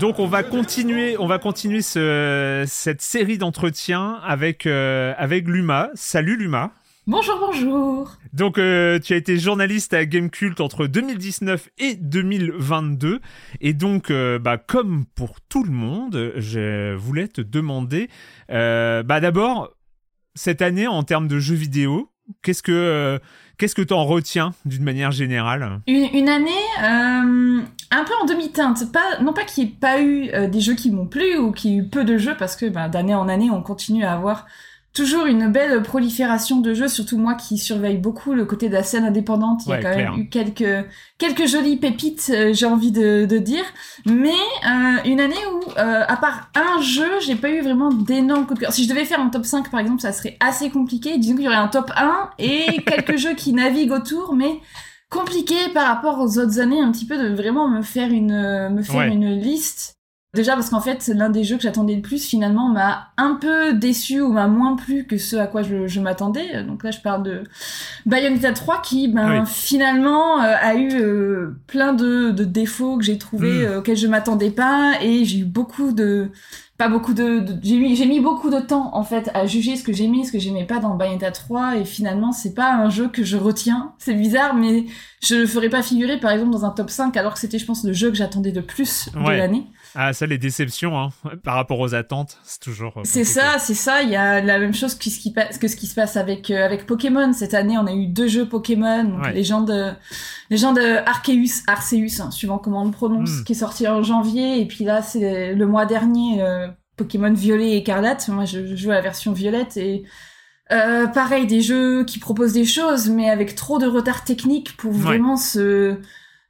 Donc on va continuer, on va continuer ce, cette série d'entretiens avec euh, avec Luma. Salut Luma. Bonjour, bonjour. Donc, euh, tu as été journaliste à Gamecult entre 2019 et 2022. Et donc, euh, bah, comme pour tout le monde, je voulais te demander, bah, d'abord, cette année, en termes de jeux vidéo, qu'est-ce que Qu'est-ce que tu en retiens d'une manière générale une, année euh, un peu en demi-teinte. Pas, non pas qu'il n'y ait pas eu euh, des jeux qui m'ont plu ou qu'il y ait eu peu de jeux, parce que bah, d'année en année, on continue à avoir toujours une belle prolifération de jeux, surtout moi qui surveille beaucoup le côté de la scène indépendante. Il y a quand même eu quelques quelques jolies pépites, euh, j'ai envie de, de, dire. Mais euh, une année où, euh, à part un jeu, j'ai pas eu vraiment d'énormes coups de cœur. Si je devais faire un top 5 par exemple, ça serait assez compliqué. Disons qu'il y aurait un top 1 et quelques jeux qui naviguent autour, mais compliqué par rapport aux autres années un petit peu de vraiment me faire une me faire une liste Déjà parce qu'en fait, l'un des jeux que j'attendais le plus finalement m'a un peu déçu ou m'a moins plu que ce à quoi je, je m'attendais. Donc là, je parle de Bayonetta 3 qui, ben, finalement, euh, a eu euh, plein de, de, défauts que j'ai trouvés mm. euh, auxquels je m'attendais pas et j'ai eu beaucoup de pas beaucoup de, j'ai mis j'ai mis beaucoup de temps en fait à juger ce que j'aimais ce que j'aimais pas dans Bayonetta 3 et finalement c'est pas un jeu que je retiens c'est bizarre mais je le ferais pas figurer par exemple dans un top 5 alors que c'était je pense le jeu que j'attendais de plus de l'année ah, ça, les déceptions hein, par rapport aux attentes, c'est toujours. Euh, c'est ça, c'est ça. Il y a la même chose que ce qui, que ce qui se passe avec, euh, avec Pokémon. Cette année, on a eu deux jeux Pokémon. Donc Les gens de, les gens de Arceus, Arceus, hein, suivant comment on le prononce, hmm. qui est sorti en janvier. Et puis là, c'est le mois dernier, euh, Pokémon Violet et Écarlate. Moi, je, joue à la version violette et. Euh, pareil, des jeux qui proposent des choses, mais avec trop de retard technique pour vraiment se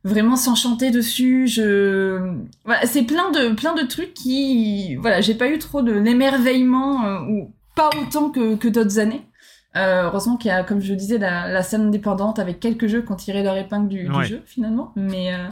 vraiment s'enchanter dessus. Je, voilà, c'est plein de plein de trucs qui, voilà, j'ai pas eu trop de l'émerveillement euh, ou pas autant que, que d'autres années. Euh, heureusement qu'il y a, comme je le disais, la, la, scène indépendante avec quelques jeux qui ont tiré leur épingle du, du jeu finalement. Mais euh,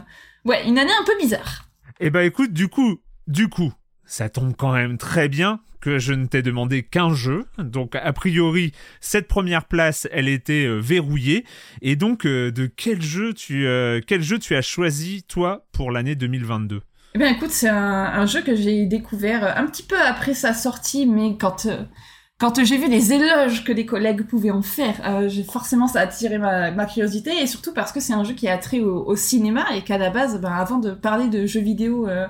ouais, une année un peu bizarre. Eh ben écoute, du coup, du coup, ça tombe quand même très bien que je ne t'ai demandé qu'un jeu. Donc, a priori, cette première place, elle était euh, verrouillée. Et donc, euh, de quel jeu, tu, euh, quel jeu tu as choisi, toi, pour l'année 2022 Eh bien, écoute, c'est un, un, jeu que j'ai découvert un petit peu après sa sortie, mais quand quand j'ai vu les éloges que les collègues pouvaient en faire, euh, forcément ça a attiré ma, ma, curiosité et surtout parce que c'est un jeu qui a trait au, au cinéma et qu'à la base, ben, avant de parler de jeux vidéo, euh,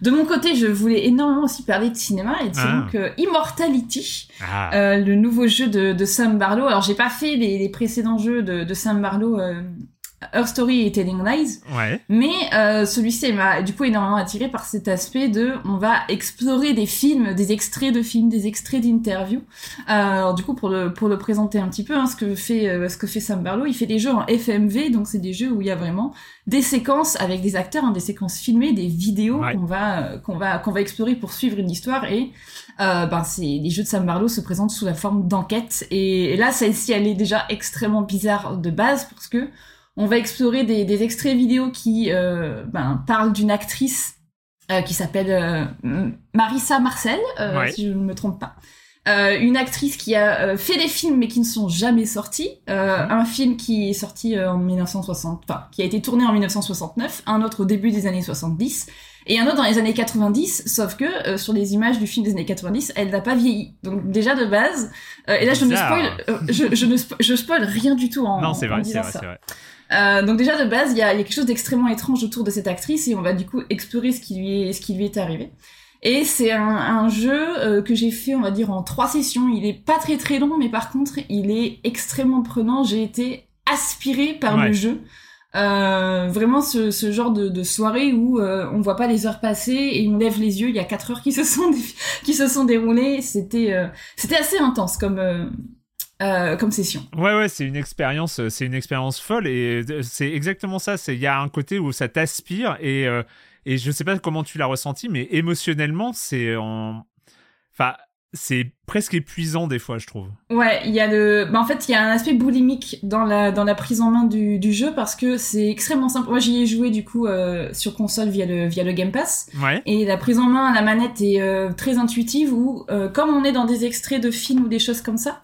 de mon côté, je voulais énormément aussi parler de cinéma et c'est ah. donc euh, Immortality, ah. Euh, le nouveau jeu de, de, Sam Barlow. Alors j'ai pas fait les, les précédents jeux de, de Sam Barlow euh, Her Story et Telling Lies. Ouais. Mais euh, celui-ci m'a du coup énormément attiré par cet aspect de on va explorer des films, des extraits de films, des extraits d'interviews. Euh, alors du coup pour le pour le présenter un petit peu, hein, ce que fait euh, ce que fait Sam Barlow, il fait des jeux en FMV, donc c'est des jeux où il y a vraiment des séquences avec des acteurs, hein, des séquences filmées, des vidéos Ouais. qu'on va qu'on va qu'on va explorer pour suivre une histoire et euh, ben c'est les jeux de Sam Barlow se présentent sous la forme d'enquête et, et là celle-ci elle est déjà extrêmement bizarre de base parce que on va explorer des, des extraits vidéo qui euh, ben, parlent d'une actrice euh, qui s'appelle euh, Marissa Marcel, Ouais. si je ne me trompe pas. Euh, une actrice qui a euh, fait des films mais qui ne sont jamais sortis. Euh, Mhm. Un film qui est sorti en 1960, enfin qui a été tourné en 1969, un autre au début des années 70 et un autre dans les années 90. Sauf que sur les images du film des années 90, elle n'a pas vieilli. Donc déjà de base, et là je ne spoil, je, je ne spo- je spoil rien du tout en, non, c'est vrai, c'est vrai, c'est vrai. Euh, donc déjà de base, il y a, y a quelque chose d'extrêmement étrange autour de cette actrice et on va du coup explorer ce qui lui est, ce qui lui est arrivé. Et c'est un, un jeu euh, que j'ai fait, on va dire, en trois sessions. Il est pas très très long, mais par contre, il est extrêmement prenant. J'ai été aspirée par Ouais. le jeu. Euh, vraiment ce, ce genre de, de soirée où euh, on voit pas les heures passer et on lève les yeux. Il y a quatre heures qui se sont qui se sont déroulées. C'était euh, c'était assez intense comme euh, comme session. Ouais, ouais, c'est une expérience, euh, c'est une expérience folle et euh, c'est exactement ça. C'est il y a un côté où ça t'aspire et euh, et je sais pas comment tu l'as ressenti, mais émotionnellement, c'est en, enfin, c'est presque épuisant des fois, je trouve. Ouais, il y a le, bah, en fait, il y a un aspect boulimique dans la dans la prise en main du, du jeu parce que c'est extrêmement simple. Moi, j'y ai joué du coup euh, sur console via le via le Game Pass Ouais. et la prise en main à la manette est euh, très intuitive où euh, comme on est dans des extraits de films ou des choses comme ça,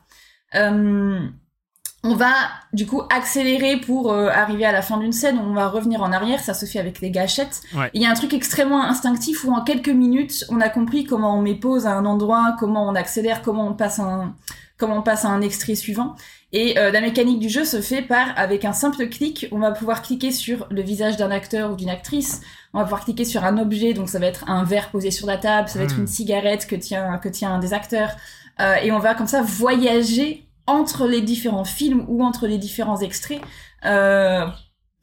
on va du coup accélérer pour euh, arriver à la fin d'une scène. On va revenir en arrière, ça se fait avec des gâchettes. Ouais. Il y a un truc extrêmement instinctif où en quelques minutes, on a compris comment on met pause à un endroit, comment on accélère, comment on passe un, comment on passe à un extrait suivant. Et euh, la mécanique du jeu se fait par, avec un simple clic, on va pouvoir cliquer sur le visage d'un acteur ou d'une actrice, on va pouvoir cliquer sur un objet, donc ça va être un verre posé sur la table, ça va être Hmm. une cigarette que tient, que tient un des acteurs, euh, et on va comme ça voyager entre les différents films ou entre les différents extraits. Euh,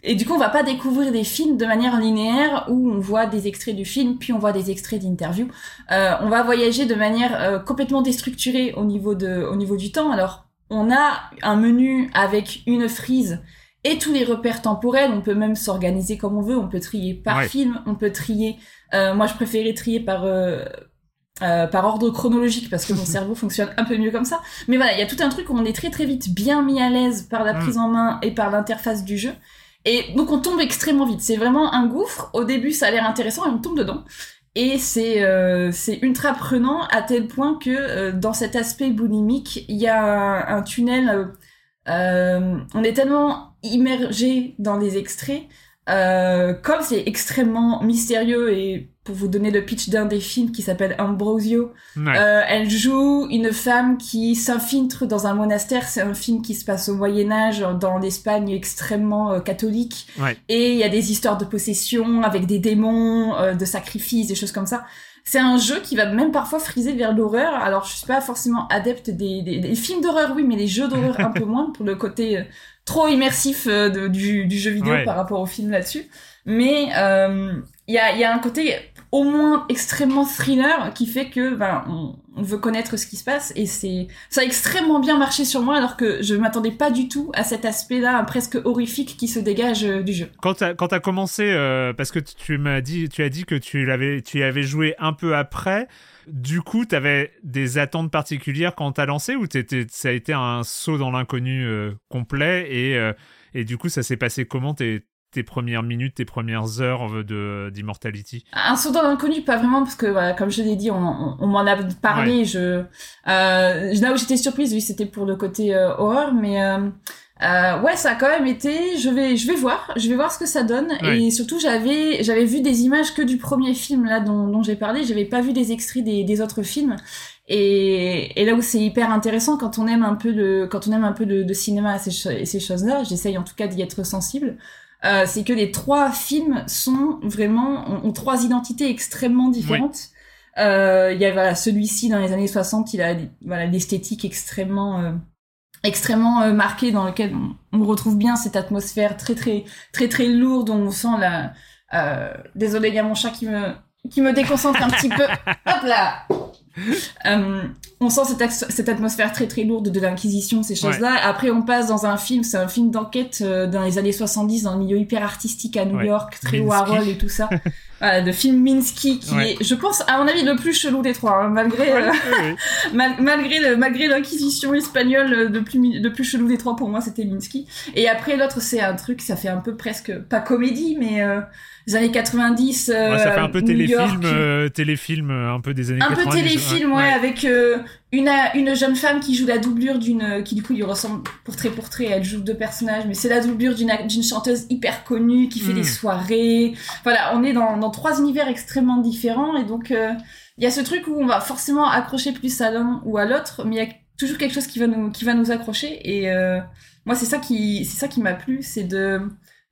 et du coup, on va pas découvrir des films de manière linéaire où on voit des extraits du film, puis on voit des extraits d'interviews. Euh, on va voyager de manière euh, complètement déstructurée au niveau de, au niveau du temps. Alors, on a un menu avec une frise et tous les repères temporels. On peut même s'organiser comme on veut. On peut trier par Ouais. film. On peut trier. euh, moi, je préférais trier par euh, euh, par ordre chronologique parce que mon cerveau fonctionne un peu mieux comme ça. Mais voilà, il y a tout un truc où on est très très vite bien mis à l'aise par la Mm. prise en main et par l'interface du jeu. Et donc on tombe extrêmement vite. C'est vraiment un gouffre. Au début, ça a l'air intéressant et on tombe dedans. Et c'est euh, c'est ultra prenant à tel point que euh, dans cet aspect boulimique, il y a un, un tunnel. euh, euh, on est tellement immergé dans les extraits, euh, comme c'est extrêmement mystérieux et pour vous donner le pitch d'un des films qui s'appelle Ambrosio, Ouais. euh, elle joue une femme qui s'infiltre dans un monastère. C'est un film qui se passe au Moyen Âge, dans l'Espagne extrêmement euh, catholique. Ouais. Et il y a des histoires de possession avec des démons, de sacrifices, des choses comme ça. C'est un jeu qui va même parfois friser vers l'horreur. Alors je suis pas forcément adepte des, des, des films d'horreur, oui, mais les jeux d'horreur un peu moins pour le côté trop immersif euh, de- du, du jeu vidéo Ouais. par rapport au film là-dessus. Mais euh, il y, a, il y a un côté au moins extrêmement thriller qui fait que ben on, on veut connaître ce qui se passe et c'est ça a extrêmement bien marché sur moi alors que je m'attendais pas du tout à cet aspect-là presque horrifique qui se dégage euh, du jeu. Quand t'as quand t'as commencé, euh, parce que tu m'as dit, tu as dit que tu l'avais, tu y avais joué un peu après. Du coup, t'avais des attentes particulières quand t'as lancé ou t'étais, ça a été un saut dans l'inconnu euh, complet et euh, et du coup, ça s'est passé comment tes tes premières minutes, tes premières heures de d'Immortality? Un saut dans l'inconnu, pas vraiment, parce que voilà, comme je l'ai dit, on, on, m'en a parlé. Je euh, là où j'étais surprise, oui, c'était pour le côté euh, horreur, mais euh, euh, ouais, ça a quand même été. Je vais, je vais voir, je vais voir ce que ça donne. Et surtout, j'avais, j'avais vu des images que du premier film là dont, dont j'ai parlé. J'avais pas vu des extraits des, des autres films. Et, et là où c'est hyper intéressant quand on aime un peu de, quand on aime un peu de, de cinéma et ces, ces choses-là, j'essaye en tout cas d'y être sensible. Euh, c'est que les trois films sont vraiment ont, ont trois identités extrêmement différentes. Euh, il y a voilà, celui-ci dans les années 60, il a voilà l'esthétique extrêmement euh, extrêmement euh, marqué dans lequel on, on, retrouve bien cette atmosphère très très très très lourde où on sent la euh, désolé il y a mon chat qui me qui me déconcentre un petit peu. Hop là. Euh, on sent cette, cette, atmosphère très très lourde de l'inquisition ces choses là ouais. après on passe dans un film c'est un film d'enquête euh, dans les années 70 dans le milieu hyper artistique à New ouais. York très Warhol et tout ça voilà, de film Minsky qui ouais. est, je pense, à mon avis, le plus chelou des trois, hein, malgré, euh, mal, malgré le, malgré l'inquisition espagnole de plus, le plus chelou des trois pour moi, c'était Minsky. Et après l'autre, c'est un truc, ça fait un peu presque pas comédie, mais euh, les années 90. Euh, ouais, ça fait un peu téléfilm, euh, téléfilm, un peu des années un 90. Un peu téléfilm, ouais, ouais, avec euh, une, une jeune femme qui joue la doublure d'une, qui du coup lui ressemble pour trait pour trait, elle joue deux personnages, mais c'est la doublure d'une, d'une chanteuse hyper connue qui fait des soirées. Voilà, on est dans, dans trois univers extrêmement différents et donc il euh, y a ce truc où on va forcément accrocher plus à l'un ou à l'autre, mais il y a toujours quelque chose qui va nous, qui va nous accrocher et euh, moi c'est ça qui, c'est ça qui m'a plu, c'est de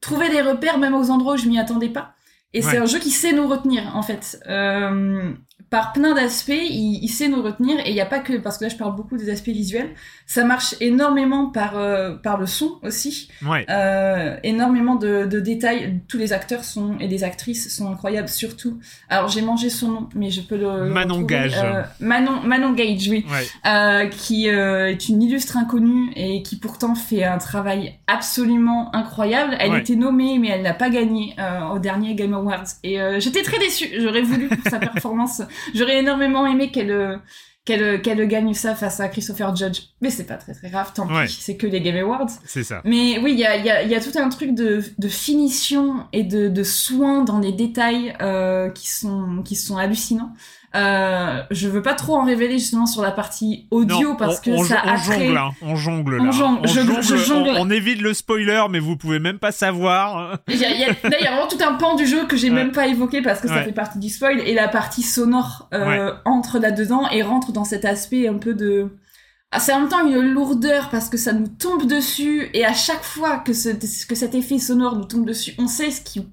trouver des repères même aux endroits où je m'y attendais pas. Et ouais. c'est un jeu qui sait nous retenir, en fait. Euh, par plein d'aspects, il, il, sait nous retenir. Et il n'y a pas que, parce que là, je parle beaucoup des aspects visuels. Ça marche énormément par, euh, par le son aussi. Ouais. Euh, énormément de, de, détails. Tous les acteurs sont, et les actrices sont incroyables, surtout. Alors, j'ai mangé son nom, mais je peux le. Manon le Gage. Euh, Manon, Manon Gage, oui. Ouais. qui est une illustre inconnue et qui pourtant fait un travail absolument incroyable. Elle ouais. était nommée, mais elle n'a pas gagné au dernier Game Awards. Et euh, j'étais très déçue. J'aurais voulu pour sa performance. J'aurais énormément aimé qu'elle qu'elle qu'elle gagne ça face à Christopher Judge. Mais c'est pas très très grave. Tant ouais. pis. C'est que les Game Awards. C'est ça. Mais oui, il y a il y a il y a tout un truc de de finition et de de soin dans les détails euh, qui sont qui sont hallucinants. Euh, je veux pas trop en révéler justement sur la partie audio non, parce on, que on, ça on jongle, hein, on jongle là. On jongle, on, je, jongle, je jongle. on, évite le spoiler, mais vous pouvez même pas savoir. Il y a, il y a, là, il y a vraiment tout un pan du jeu que j'ai ouais. même pas évoqué parce que ça fait partie du spoil et la partie sonore euh, ouais. entre là-dedans et rentre dans cet aspect un peu de ah, c'est en même temps une lourdeur parce que ça nous tombe dessus et à chaque fois que, ce, que cet effet sonore nous tombe dessus, on sait ce qui,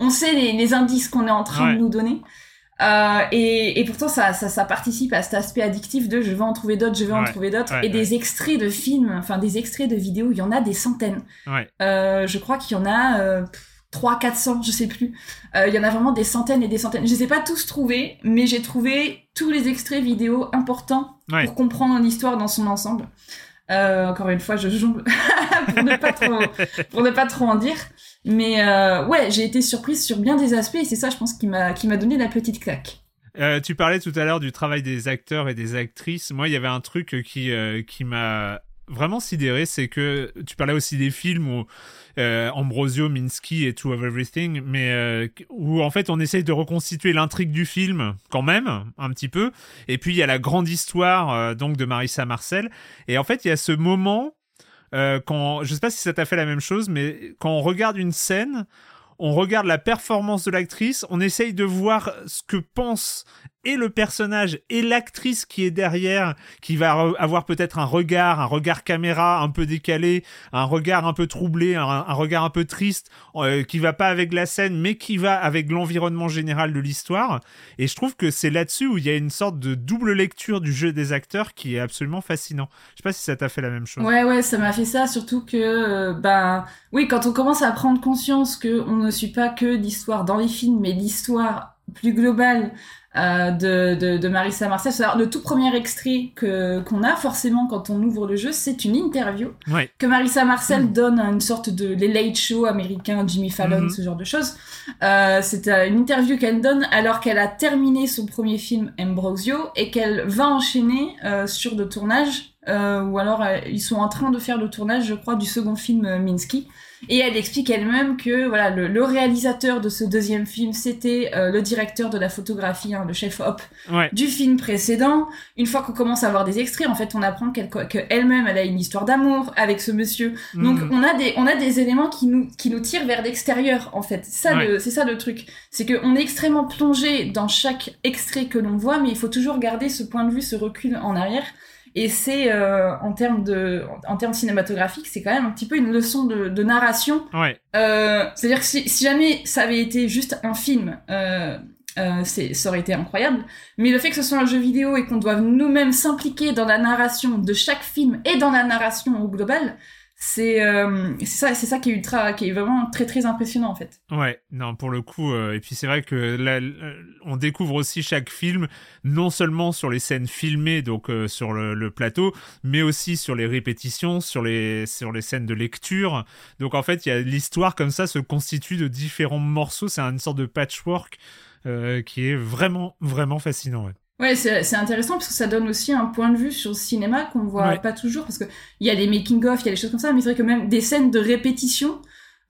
on sait les, les indices qu'on est en train de nous donner. Euh, et, et, pourtant, ça, ça, ça, participe à cet aspect addictif de je vais en trouver d'autres, je vais ouais, en trouver d'autres. Ouais, et des extraits de films, enfin des extraits de vidéos, il y en a des centaines. Euh, je crois qu'il y en a euh, 300, 400, je sais plus. Euh, il y en a vraiment des centaines et des centaines. Je les ai pas tous trouvés, mais j'ai trouvé tous les extraits vidéo importants pour comprendre l'histoire dans son ensemble. Euh, encore une fois, je jongle pour ne pas trop, pour ne pas trop en dire. Mais euh, ouais, j'ai été surprise sur bien des aspects et c'est ça, je pense, qui m'a donné la petite claque. Euh, tu parlais tout à l'heure du travail des acteurs et des actrices. Moi, il y avait un truc qui qui m'a vraiment sidéré, c'est que tu parlais aussi des films où euh, Ambrosio, Minsky et Two of Everything, mais euh, où en fait on essaye de reconstituer l'intrigue du film quand même un petit peu. Et puis il y a la grande histoire euh, donc de Marissa Marcel. Et en fait il y a ce moment euh, quand je sais pas si ça t'a fait la même chose, mais quand on regarde une scène, on regarde la performance de l'actrice, on essaye de voir ce que pense et le personnage et l'actrice qui est derrière, qui va avoir peut-être un regard, un regard caméra un peu décalé, un regard un peu troublé, un, regard un peu triste, euh, qui va pas avec la scène, mais qui va avec l'environnement général de l'histoire. Et je trouve que c'est là-dessus où il y a une sorte de double lecture du jeu des acteurs qui est absolument fascinant. Je sais pas si ça t'a fait la même chose. Ouais, ouais, ça m'a fait ça, surtout que, euh, ben, oui, quand on commence à prendre conscience que on ne suit pas que l'histoire dans les films, mais l'histoire plus globale euh, de, de, de, Marissa Marcel. Alors, le tout premier extrait que qu'on a forcément quand on ouvre le jeu, c'est une interview que Marissa Marcel mmh. donne à une sorte de les late show américain, Jimmy Fallon, mmh. ce genre de choses. Euh, c'est une interview qu'elle donne alors qu'elle a terminé son premier film Ambrosio et qu'elle va enchaîner euh, sur le tournage ou alors ils sont en train de faire le tournage, je crois, du second film Minsky. Et elle explique elle-même que voilà le, réalisateur de ce deuxième film, c'était euh, le directeur de la photographie, hein, le chef op du film précédent. Une fois qu'on commence à voir des extraits, en fait, on apprend qu'elle-même, elle, a une histoire d'amour avec ce monsieur. Donc mm. on a des on a des éléments qui nous qui nous tirent vers l'extérieur, en fait. Ça c'est ça le truc, c'est qu'on est extrêmement plongé dans chaque extrait que l'on voit, mais il faut toujours garder ce point de vue, ce recul en arrière. Et c'est euh, en termes de, en termes cinématographiques, c'est quand même un petit peu une leçon de, de narration. Ouais. Euh, C'est-à-dire que si, si, jamais ça avait été juste un film, euh, euh, ça aurait été incroyable. Mais le fait que ce soit un jeu vidéo et qu'on doive nous-mêmes s'impliquer dans la narration de chaque film et dans la narration au global, c'est euh, c'est ça c'est ça qui est ultra qui est vraiment très très impressionnant en fait. Ouais non pour le coup euh, et puis c'est vrai que là on découvre aussi chaque film non seulement sur les scènes filmées donc euh, sur le, plateau mais aussi sur les répétitions sur les sur les scènes de lecture. Donc en fait il y a l'histoire comme ça se constitue de différents morceaux. C'est une sorte de patchwork qui est vraiment vraiment fascinant. Ouais, c'est intéressant parce que ça donne aussi un point de vue sur le cinéma qu'on voit pas toujours parce que il y a des making-of, il y a des choses comme ça, mais c'est vrai que même des scènes de répétition,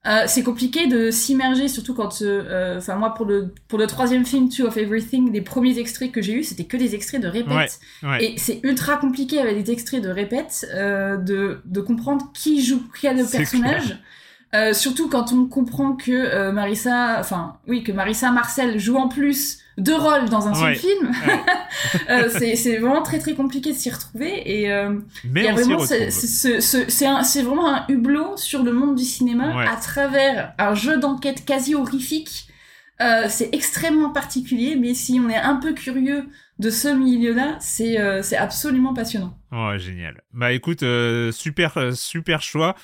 euh, c'est compliqué de s'immerger, surtout quand, euh, euh, enfin moi pour le pour le troisième film Two of Everything, les premiers extraits que j'ai eu, c'était que des extraits de répète, et c'est ultra compliqué avec des extraits de répète de de comprendre qui joue quel personnage. Euh, surtout quand on comprend que euh, Marissa, enfin oui, que Marissa Marcel joue en plus deux rôles dans un seul film. euh, c'est vraiment très très compliqué de s'y retrouver et euh, Mais vraiment c'est vraiment un hublot sur le monde du cinéma à travers un jeu d'enquête quasi horrifique. Euh, c'est extrêmement particulier, mais si on est un peu curieux de ce milieu-là, c'est c'est absolument passionnant. Oh génial. Bah écoute, super super choix.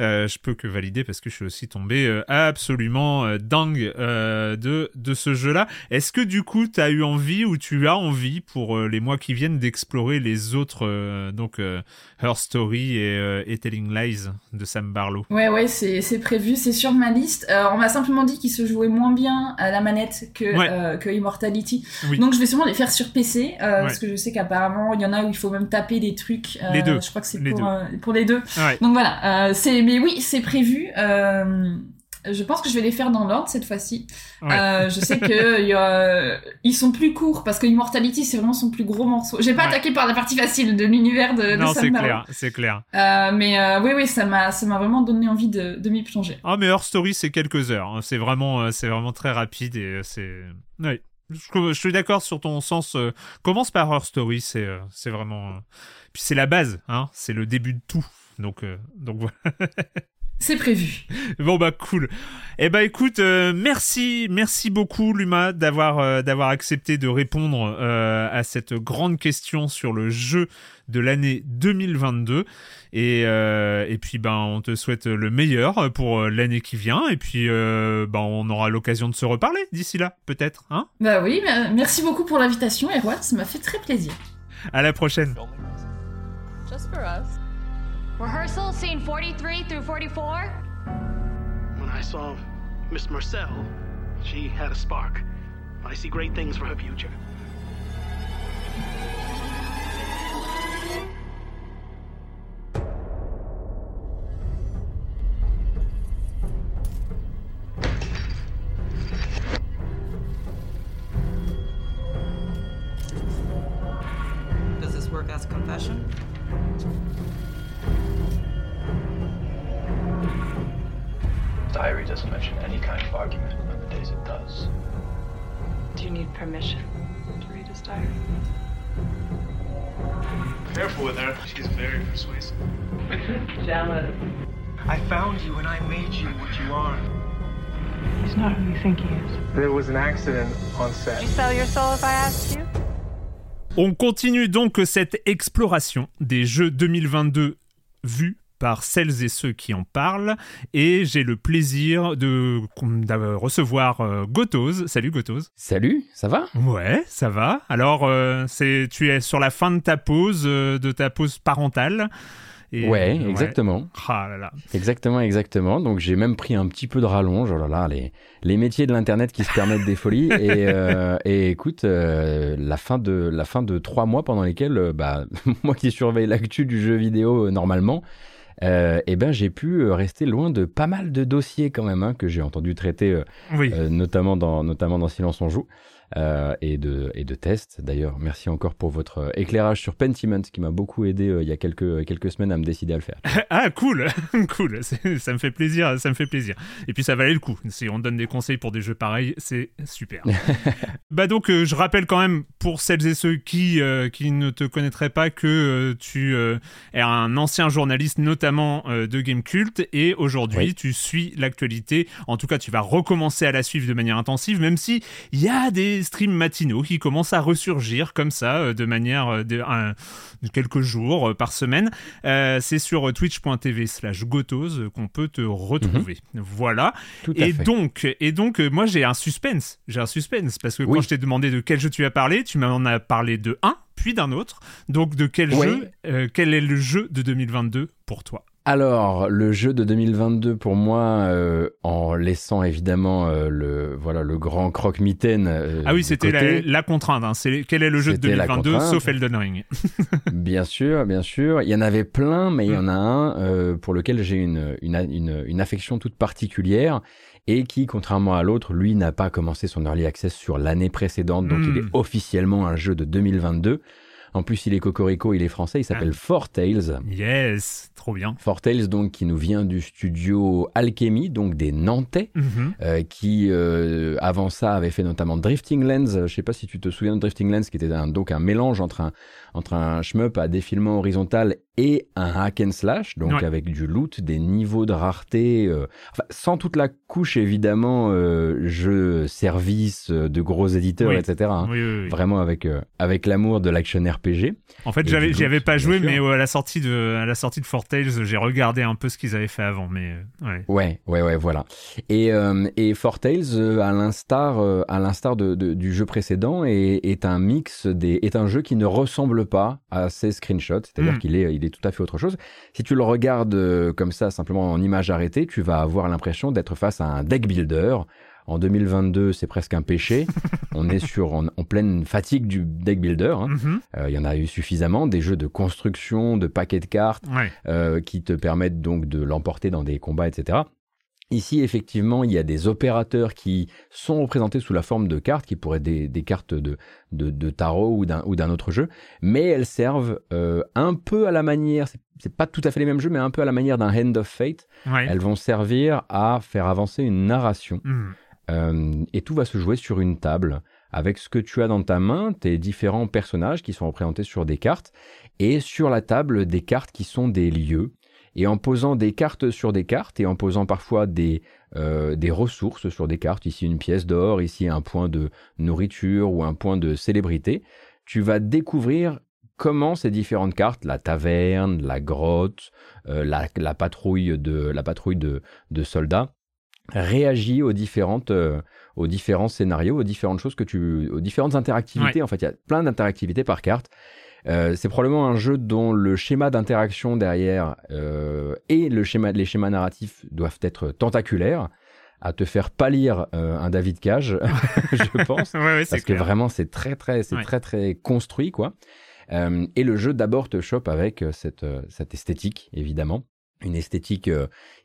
Euh, je peux que valider parce que je suis aussi tombé euh, absolument euh, dingue de, de ce jeu-là. Est-ce que du coup, tu as eu envie ou tu as envie pour les mois qui viennent d'explorer les autres, donc Her Story et, Telling Lies de Sam Barlow? Ouais, ouais, c'est prévu, c'est sur ma liste. on m'a simplement dit qu'il se jouait moins bien à la manette que, que Immortality. Donc je vais sûrement les faire sur PC parce que je sais qu'apparemment il y en a où il faut même taper des trucs. les deux. Je crois que c'est pour, pour les deux. Donc voilà, c'est mais oui, c'est prévu. Euh, je pense que je vais les faire dans l'ordre cette fois-ci. Euh, je sais que ils sont plus courts parce que Immortality c'est vraiment son plus gros morceau. J'ai pas attaqué par la partie facile de l'univers de, non, c'est clair, c'est clair. Euh, mais oui, oui, ça m'a, ça m'a vraiment donné envie de, de m'y plonger. Ah, mais Her Story c'est quelques heures. Hein. C'est vraiment, c'est vraiment très rapide et c'est. Oui. Je, suis d'accord sur ton sens. commence par Her Story, c'est, c'est vraiment. Puis c'est la base, hein. C'est le début de tout. Donc, euh, donc voilà. C'est prévu. Bon bah cool. Eh bah écoute, euh, merci, merci beaucoup Luma d'avoir euh, d'avoir accepté de répondre à cette grande question sur le jeu de l'année 2022. Et et puis ben on te souhaite le meilleur pour l'année qui vient. Et puis ben on aura l'occasion de se reparler d'ici là, peut-être, hein? Bah oui, merci beaucoup pour l'invitation, Erwan, ça m'a fait très plaisir. À la prochaine. Just for us. Rehearsal, scene 43 through 44? When I saw Miss Marcel, she had a spark. I see great things for her future. Does this work as a confession? Diary doesn't mention any kind of argument. On the days it does. Do you need permission to read his diary? Careful with her. She's very persuasive. Jealous. I found you and I made you what you are. He's not who you think he is. There was an accident on set. Would you sell your soul if I asked you? On continue donc cette exploration des jeux 2022 vus par celles et ceux qui en parlent. Et j'ai le plaisir de, recevoir euh, Gotoz. Salut Gotoz. Salut, ça va? Ouais, ça va. Alors, euh, c'est, tu es sur la fin de ta pause, euh, de ta pause parentale. Et, ouais, exactement. Ah là là. Exactement, exactement. Donc j'ai même pris un petit peu de rallonge. Oh là là, les, les métiers de l'internet qui se permettent des folies. Et, euh, et écoute, euh, la fin de la fin de trois mois pendant lesquels, euh, bah, moi qui surveille l'actu du jeu vidéo normalement, euh, eh ben j'ai pu euh, rester loin de pas mal de dossiers quand même hein, que j'ai entendu traiter, euh, Oui. euh, notamment dans notamment dans Silence on joue. Euh, et de et de tests. D'ailleurs, merci encore pour votre euh, éclairage sur Pentiment qui m'a beaucoup aidé euh, il y a quelques quelques semaines à me décider à le faire. Ah cool, cool, ça me fait plaisir, ça me fait plaisir. Et puis ça valait le coup. Si on donne des conseils pour des jeux pareils, c'est super. bah donc euh, je rappelle quand même pour celles et ceux qui qui ne te connaîtraient pas que tu es un ancien journaliste notamment de Game Cult et aujourd'hui Oui. tu suis l'actualité. En tout cas, tu vas recommencer à la suivre de manière intensive même si il y a des streams matinaux qui commencent à ressurgir comme ça euh, de manière euh, de, un- de quelques jours euh, par semaine. Euh, c'est sur twitch.tv slash gotos qu'on peut te retrouver. Voilà. Tout à Et fait. donc, et donc moi j'ai un suspense. J'ai un suspense parce que Oui. quand je t'ai demandé de quel jeu tu as parlé, tu m'en as parlé de un, puis d'un autre. Donc de quel Ouais. jeu, euh, quel est le jeu de 2022 pour toi? Alors, le jeu de 2022 pour moi, euh, en laissant évidemment euh, le voilà le grand croque-mitaine. euh, Ah oui, c'était la, contrainte. hein. C'est quel est le jeu de C'était la 2022 contrainte. sauf Elden Ring Bien sûr, bien sûr. Il y en avait plein, mais il y en a un euh, pour lequel j'ai une, une, une, une affection toute particulière et qui, contrairement à l'autre, lui n'a pas commencé son early access sur l'année précédente, donc Mm. il est officiellement un jeu de 2022. En plus, il est cocorico, il est français, il s'appelle Four Tales. Yes, trop bien. Four Tales, donc, qui nous vient du studio Alchemy, donc des Nantais, Mhm. euh, qui, euh, avant ça, avait fait notamment Drifting Lens. Je sais pas si tu te souviens de Drifting Lens, qui était un, donc un mélange entre un, entre un shmup à défilement horizontal et un hack and slash, donc Ouais. avec du loot, des niveaux de rareté, euh, enfin, sans toute la couche, évidemment, euh, jeu, service, euh, de gros éditeurs, Oui. etc. hein. Oui, oui. Vraiment avec, euh, avec l'amour de l'action RPG. En fait, j'avais, j'y avais pas joué, mais euh, à la sortie de, à la sortie de Four Tales, j'ai regardé un peu ce qu'ils avaient fait avant, mais euh, ouais. Ouais, ouais, ouais, voilà. Et, et Four Tales, à l'instar, à l'instar de, de- du jeu précédent, est, est un mix des, est un jeu qui ne ressemble pas à ses screenshots, c'est-à-dire Mm. qu'il est, il est tout à fait autre chose. Si tu le regardes euh, comme ça, simplement en image arrêtée, tu vas avoir l'impression d'être face à un deck builder. En 2022, c'est presque un péché. On est sur en, en pleine fatigue du deck builder. hein. Mhm. Euh, Il y en a eu suffisamment, des jeux de construction, de paquets de cartes Ouais. euh, qui te permettent donc de l'emporter dans des combats, etc. Ici, effectivement, il y a des opérateurs qui sont représentés sous la forme de cartes, qui pourraient être des, des cartes de, de, de tarot ou d'un, ou d'un autre jeu, mais elles servent euh, un peu à la manière, c'est, c'est pas tout à fait les mêmes jeux, mais un peu à la manière d'un Hand of Fate. Ouais. Elles vont servir à faire avancer une narration. Mhm. Euh, et tout va se jouer sur une table avec ce que tu as dans ta main, tes différents personnages qui sont représentés sur des cartes, et sur la table des cartes qui sont des lieux. Et en posant des cartes sur des cartes, et en posant parfois des, euh, des ressources sur des cartes, ici une pièce d'or, ici un point de nourriture ou un point de célébrité, tu vas découvrir comment ces différentes cartes, la taverne, la grotte, euh, la, la patrouille de, la patrouille de, de soldats, réagit aux différentes euh, aux différents scénarios aux différentes choses que tu aux différentes interactivités Ouais. en fait il y a plein d'interactivités par carte Euh, c'est probablement un jeu dont le schéma d'interaction derrière euh, et le schéma les schémas narratifs doivent être tentaculaires à te faire pâlir euh, un David Cage je pense. Ouais, ouais, c'est parce que vraiment c'est très très c'est Ouais. très très construit quoi. Et le jeu d'abord te chope avec cette cette esthétique évidemment. Une esthétique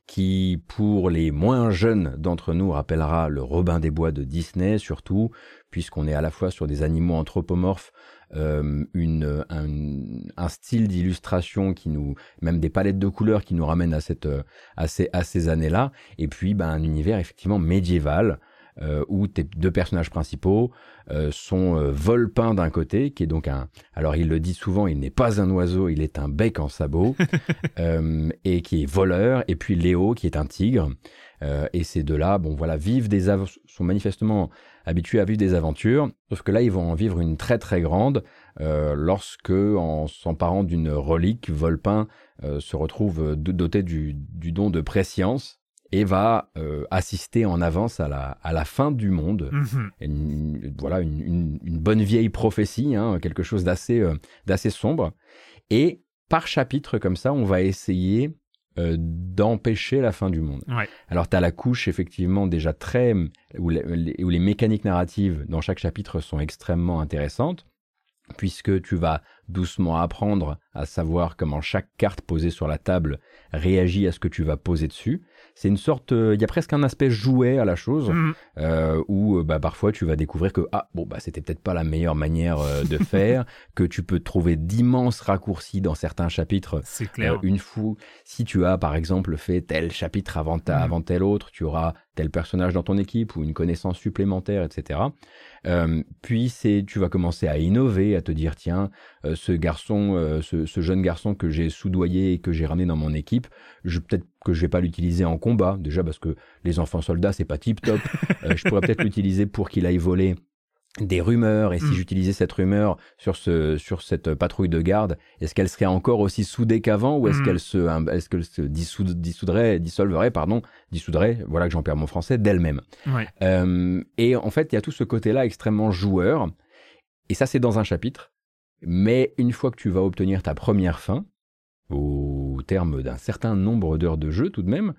qui pour les moins jeunes d'entre nous rappellera le Robin des Bois de Disney surtout puisqu'on est à la fois sur des animaux anthropomorphes euh, une, un, un style d'illustration qui nous même des palettes de couleurs qui nous ramènent à cette euh, à ces à ces années là et puis ben, un univers effectivement médiéval euh, où tes deux personnages principaux euh, sont euh, Volpin d'un côté, qui est donc un... Alors il le dit souvent, il n'est pas un oiseau, il est un bec en sabot, euh, et qui est voleur, et puis Léo, qui est un tigre. Euh, et ces deux-là, bon voilà, vivent des sont manifestement habitués à vivre des aventures, sauf que là, ils vont en vivre une très très grande euh, lorsque, en s'emparant d'une relique, Volpin euh, se retrouve do- doté du, du don de préscience et va euh, assister en avance à la, à la fin du monde. Mhm. Une- voilà, une, une- une bonne vieille prophétie, hein, quelque chose d'assez euh, d'assez sombre. Et par chapitre, comme ça, on va essayer euh, d'empêcher la fin du monde. Ouais. Alors, tu as la couche, effectivement, déjà très. Où les, où les mécaniques narratives dans chaque chapitre sont extrêmement intéressantes, puisque tu vas doucement apprendre à savoir comment chaque carte posée sur la table réagit à ce que tu vas poser dessus. C'est une sorte, il y a presque un aspect jouet à la chose, Mhm. euh, où euh, bah, parfois tu vas découvrir que ah bon bah c'était peut-être pas la meilleure manière euh, de faire, que tu peux trouver d'immenses raccourcis dans certains chapitres. C'est clair. Euh, une fois, si tu as par exemple fait tel chapitre avant, ta- Mhm. avant tel autre, tu auras tel personnage dans ton équipe ou une connaissance supplémentaire, etc. Euh, puis c'est, tu vas commencer à innover, à te dire tiens, euh, ce garçon, euh, ce, ce jeune garçon que j'ai soudoyé et que j'ai ramené dans mon équipe, je peut-être que je vais pas l'utiliser en combat, déjà parce que les enfants soldats c'est pas tip top. Euh, je pourrais peut-être l'utiliser pour qu'il aille voler des rumeurs et si Mm. j'utilisais cette rumeur sur ce sur cette patrouille de garde est-ce qu'elle serait encore aussi soudée qu'avant ou est-ce Mm. qu'elle se est-ce qu'elle se dissoud- dissoudrait dissolverait pardon dissoudrait voilà que j'en perds mon français d'elle-même Ouais. euh, et en fait, il y a tout ce côté-là extrêmement joueur. Et ça, c'est dans un chapitre. Mais une fois que tu vas obtenir ta première fin, au terme d'un certain nombre d'heures de jeu tout de même,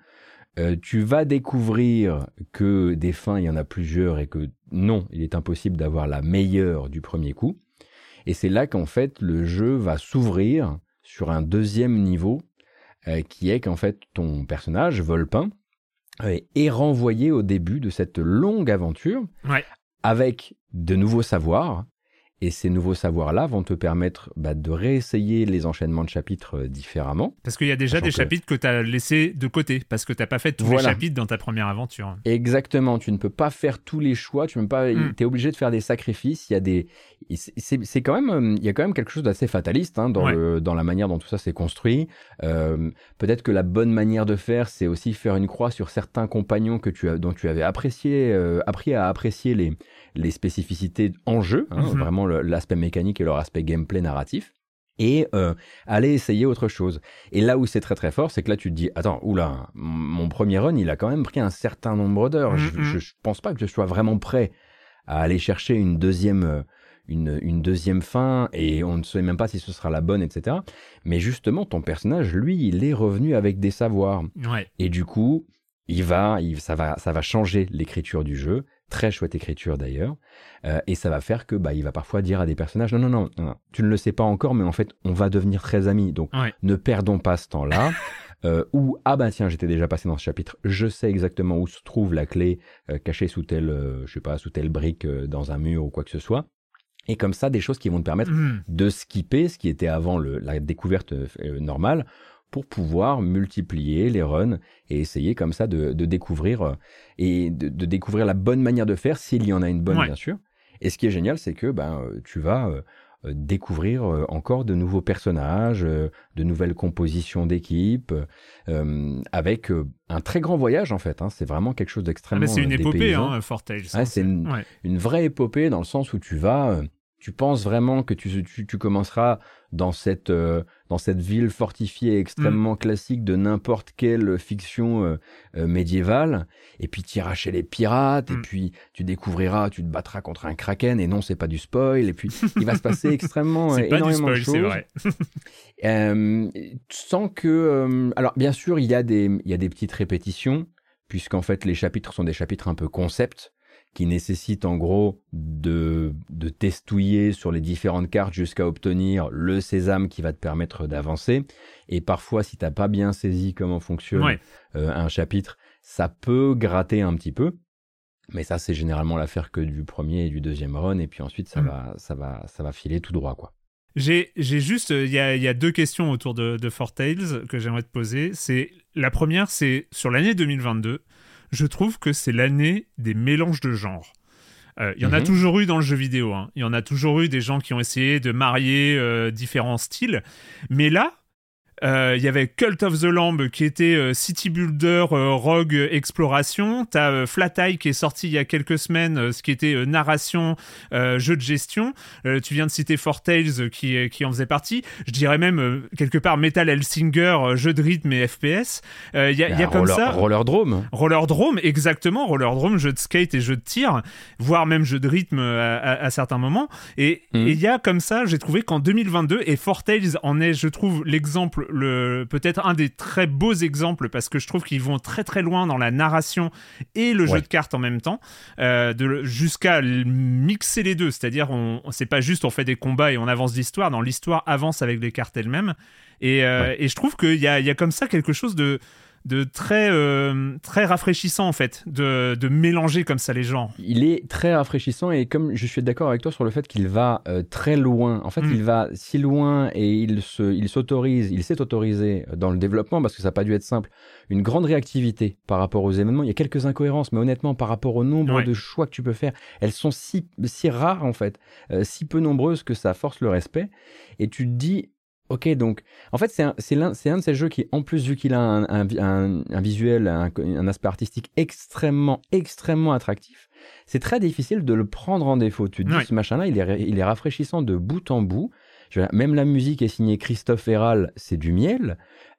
euh, tu vas découvrir que des fins, il y en a plusieurs et que non, il est impossible d'avoir la meilleure du premier coup. Et c'est là qu'en fait, le jeu va s'ouvrir sur un deuxième niveau euh, qui est qu'en fait, ton personnage, Volpin, euh, est renvoyé au début de cette longue aventure Ouais. avec de nouveaux savoirs. Et ces nouveaux savoirs-là vont te permettre bah, de réessayer les enchaînements de chapitres euh, différemment. Parce qu'il y a déjà des que- chapitres que tu as laissés de côté, parce que t'as pas fait tous Voilà. les chapitres dans ta première aventure. Exactement, tu ne peux pas faire tous les choix, tu peux pas, Mm. es obligé de faire des sacrifices. Il y a des, c'est- quand même, euh, il y a quand même quelque chose d'assez fataliste hein, dans Ouais. le, dans la manière dont tout ça s'est construit. Euh, Peut-être que la bonne manière de faire, c'est aussi faire une croix sur certains compagnons que tu as, dont tu avais apprécié, euh, appris à apprécier les, les spécificités en jeu, hein, Mhm. vraiment l'aspect mécanique et leur aspect gameplay narratif. Et euh, aller essayer autre chose. Et là où c'est très très fort, c'est que là tu te dis, attends, oula, mon premier run, il a quand même pris un certain nombre d'heures. Je, Mhm. je, je pense pas que je sois vraiment prêt à aller chercher une deuxième, euh, une, une deuxième fin, et on ne sait même pas si ce sera la bonne, etc. Mais justement, ton personnage, lui, il est revenu avec des savoirs. Ouais. Et du coup, il va, il, ça va, ça va changer l'écriture du jeu. Très chouette écriture d'ailleurs. Euh, et ça va faire que, bah, il va parfois dire à des personnages, non, non, non, non, tu ne le sais pas encore, mais en fait, on va devenir très amis. Donc, Ouais. ne perdons pas ce temps-là. Euh, ou ah bah tiens j'étais déjà passé dans ce chapitre je sais exactement où se trouve la clé euh, cachée sous telle euh, je sais pas sous telle brique dans un mur ou quoi que ce soit et comme ça des choses qui vont te permettre Mhm. de skipper ce qui était avant le, la découverte normale pour pouvoir multiplier les runs et essayer comme ça de, de découvrir euh, et de, de découvrir la bonne manière de faire s'il y en a une bonne Ouais. bien sûr. Et ce qui est génial, c'est que ben euh, tu vas euh, découvrir encore de nouveaux personnages, de nouvelles compositions d'équipes, euh, avec un très grand voyage en fait. hein. C'est vraiment quelque chose Ah, d'extrêmement. mais c'est une épopée, hein, Fort Tales. Ouais, c'est une, Ouais. une vraie épopée dans le sens où tu vas, tu penses vraiment que tu, tu, tu commenceras dans cette, euh, dans cette ville fortifiée extrêmement Mm. classique de n'importe quelle fiction euh, euh, médiévale, et puis tu iras chez les pirates, et Mm. puis tu découvriras, tu te battras contre un kraken, et non, c'est pas du spoil, et puis il va se passer extrêmement C'est pas du énormément de spoil, c'est choses. vrai. Sans que. alors, bien sûr, il y, a des, il y a des petites répétitions, puisqu'en fait, les chapitres sont des chapitres un peu concept, qui nécessitent en gros de, de testouiller sur les différentes cartes jusqu'à obtenir le sésame qui va te permettre d'avancer. Et parfois, si t'as pas bien saisi comment fonctionne Ouais. euh, un chapitre, ça peut gratter un petit peu. Mais ça, c'est généralement l'affaire que du premier et du deuxième run, et puis ensuite, ça, Mm. va, ça, va, ça va filer tout droit, quoi. J'ai juste, il y a, y a deux questions autour de, de Four Tales que j'aimerais te poser. C'est la première, c'est sur l'année 2022. Je trouve que c'est l'année des mélanges de genres. Euh, Il y en a Mhm. toujours eu dans le jeu vidéo. hein. Il y en a toujours eu des gens qui ont essayé de marier euh, différents styles. Mais là, Euh, Il y avait Cult of the Lamb qui était euh, City Builder euh, Rogue Exploration. T'as Flat Eye qui est sorti il y a quelques semaines, ce qui était narration, jeu de gestion. Tu viens de citer Four Tales qui, qui en faisait partie. Je dirais même quelque part Metal Hellsinger, jeu de rythme et FPS. Il y a, il y a Bah, comme roller, ça. Roller Drome. Roller Drome, exactement, Roller Drome, jeu de skate et jeu de tir, voire même jeu de rythme à, à- à certains moments. Et et il y a comme ça, j'ai trouvé qu'en 2022, et Four Tales en est, je trouve, l'exemple, le peut-être un des très beaux exemples, parce que je trouve qu'ils vont très très loin dans la narration et le jeu de cartes en même temps, euh, de jusqu'à mixer les deux. C'est-à-dire, on, c'est pas juste on fait des combats et on avance l'histoire, dans l'histoire avance avec les cartes elles-mêmes. Et, euh, et je trouve qu'il y a, y a comme ça quelque chose de de très euh, très rafraîchissant en fait de, de mélanger comme ça les genres Il est très rafraîchissant et comme je suis d'accord avec toi sur le fait qu'il va euh, très loin, en fait Mm. il va si loin et il se, il s'autorise, il s'est autorisé dans le développement parce que ça n'a pas dû être simple, une grande réactivité par rapport aux événements. Il y a quelques incohérences, mais honnêtement par rapport au nombre Ouais. de choix que tu peux faire, elles sont si, si rares en fait, euh, si peu nombreuses que ça force le respect. Et tu te dis, Ok, donc en fait c'est un, c'est un de ces jeux qui, en plus vu qu'il a un, un, un- un visuel, un, un aspect artistique extrêmement, extrêmement attractif, c'est très difficile de le prendre en défaut. Tu te dis ce machin-là, il est, il est rafraîchissant de bout en bout. Même la musique est signée Christophe Herral, c'est du miel.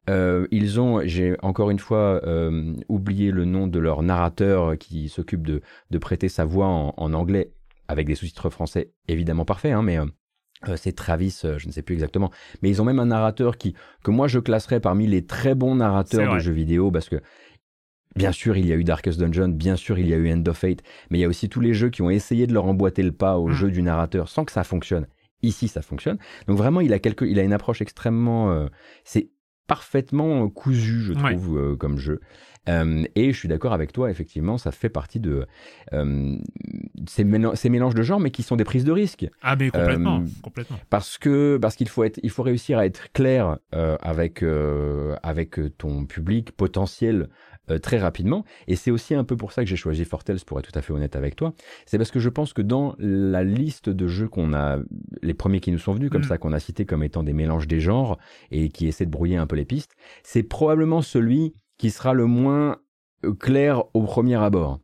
Euh, ils ont, j'ai encore une fois euh, oublié le nom de leur narrateur qui s'occupe de, de prêter sa voix en, en anglais avec des sous-titres français évidemment parfaits, hein, mais euh, c'est Travis, euh, je ne sais plus exactement. Mais ils ont même un narrateur qui, que moi je classerais parmi les très bons narrateurs de jeux vidéo parce que Bien sûr, il y a eu Darkest Dungeon, bien sûr, il y a eu End of Fate, mais il y a aussi tous les jeux qui ont essayé de leur emboîter le pas au Mm. jeu du narrateur sans que ça fonctionne. Ici, ça fonctionne. Donc vraiment, il a quelque, il a une approche extrêmement, euh, c'est parfaitement cousu, je Ouais. trouve, euh, comme jeu. Euh, et je suis d'accord avec toi, effectivement, ça fait partie de euh, ces, mélan- ces mélanges de genres, mais qui sont des prises de risque. ah mais complètement Euh, complètement Parce que parce qu'il faut être, il faut réussir à être clair euh, avec euh, avec ton public potentiel euh, très rapidement. Et c'est aussi un peu pour ça que j'ai choisi Fortels, pour être tout à fait honnête avec toi. C'est parce que je pense que dans la liste de jeux qu'on a, les premiers qui nous sont venus comme Mm. ça, qu'on a cités comme étant des mélanges des genres et qui essaient de brouiller un peu les pistes, c'est probablement celui qui sera le moins euh, clair au premier abord.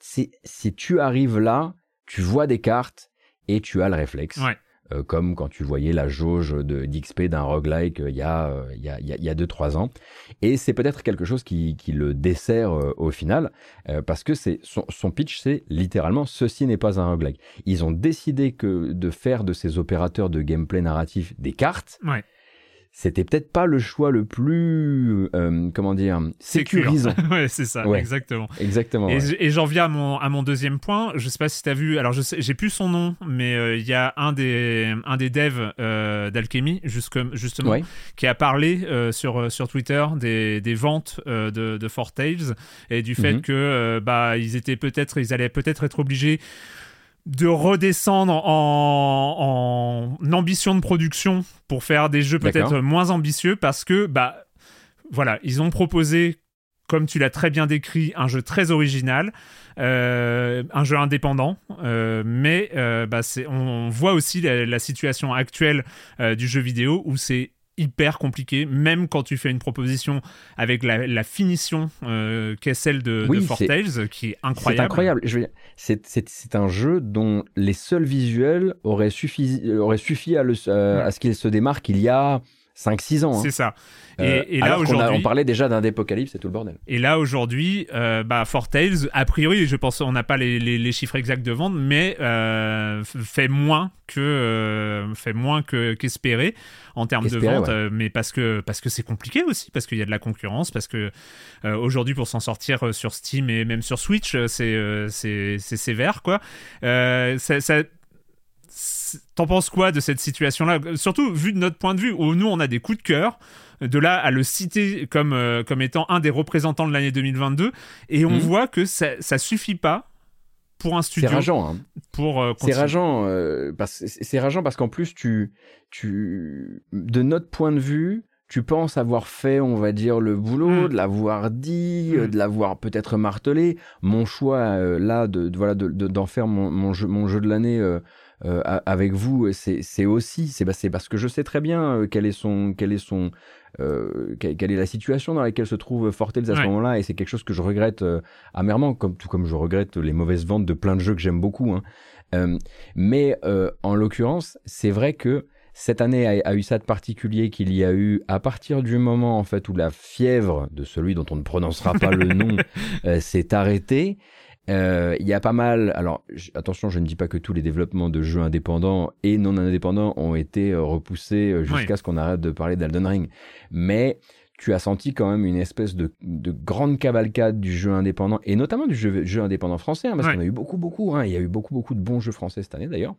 Si tu arrives là, tu vois des cartes et tu as le réflexe. Ouais. Euh, comme quand tu voyais la jauge de d'XP d'un roguelike euh, il y a euh, il y a il y a- il y a deux trois ans et c'est peut-être quelque chose qui, qui le dessert au final parce que c'est son, son pitch c'est littéralement ceci n'est pas un roguelike ils ont décidé que de faire de ces opérateurs de gameplay narratif des cartes ouais c'était peut-être pas le choix le plus euh, comment dire sécurisant ouais c'est ça Ouais. exactement exactement Et, ouais. j- et j'en viens à mon, à mon deuxième point. Je sais pas si tu as vu. Alors, je sais, j'ai plus son nom, mais euh, il y a un des, un des devs euh, d'Alchemy, justement, Ouais. qui a parlé euh, sur, euh, sur Twitter des, des ventes euh, de, de Four Tales et du fait Mhm. que bah, ils étaient peut-être, ils allaient peut-être être obligés de redescendre en, en ambition de production pour faire des jeux peut-être moins ambitieux parce que bah voilà ils ont proposé comme tu l'as très bien décrit un jeu très original euh, un jeu indépendant euh, mais euh, bah, on voit aussi la, la situation actuelle du jeu vidéo où c'est hyper compliqué même quand tu fais une proposition avec la, la finition euh, qu'est celle de, Oui, de Four c'est- Tales qui est incroyable C'est incroyable. Je veux dire, c'est, un jeu dont les seuls visuels auraient suffi, auraient suffi à, le, euh, Ouais. à ce qu'il se démarque il y a 5-6 ans. hein. c'est ça et, Euh, et là alors qu'on a- aujourd'hui on parlait déjà d'un dépocalypse et tout le bordel. Et là aujourd'hui, euh, bah, a priori, je pense, on n'a pas les, les- les chiffres exacts de vente, mais euh, fait moins que euh, fait moins que qu'espéré en termes de vente, ouais. mais parce que parce que c'est compliqué aussi, parce qu'il y a de la concurrence, parce que aujourd'hui pour s'en sortir sur Steam et même sur Switch, c'est c'est c'est sévère quoi. Ça, ça- T'en penses quoi de cette situation-là? Surtout vu de notre point de vue, où nous on a des coups de cœur, de là à le citer comme, euh, comme étant un des représentants de l'année 2022, et on Mhm. voit que ça, ça suffit pas pour un studio. C'est rageant. Hein. Pour, euh, C'est rageant, euh, c'est rageant parce qu'en plus, tu, tu, de notre point de vue, tu penses avoir fait, on va dire, le boulot, Mm. de l'avoir dit, Mm. euh, de l'avoir peut-être martelé. Mon choix, euh, là, de, de- voilà, de- de- d'en faire mon, mon jeu, mon jeu de l'année, euh, avec vous, c'est aussi, c'est parce que je sais très bien euh, quel est son, quel est son, euh, quelle, est la situation dans laquelle se trouve Fortales à ce moment-là, et c'est quelque chose que je regrette euh, amèrement, comme tout comme je regrette les mauvaises ventes de plein de jeux que j'aime beaucoup. hein. Euh, mais euh, en l'occurrence, c'est vrai que cette année a, a eu ça de particulier qu'il y a eu à partir du moment en fait où la fièvre de celui dont on ne prononcera pas le nom euh, s'est arrêtée. Euh, Il y a pas mal. Alors attention, je ne dis pas que tous les développements de jeux indépendants et non indépendants ont été euh, repoussés euh, jusqu'à ce qu'on arrête de parler d'Elden Ring, mais tu as senti quand même une espèce de, de grande cavalcade du jeu indépendant et notamment du jeu, jeu indépendant français, hein, parce qu'on a eu beaucoup, beaucoup. hein, il y a eu beaucoup, beaucoup de bons jeux français cette année d'ailleurs.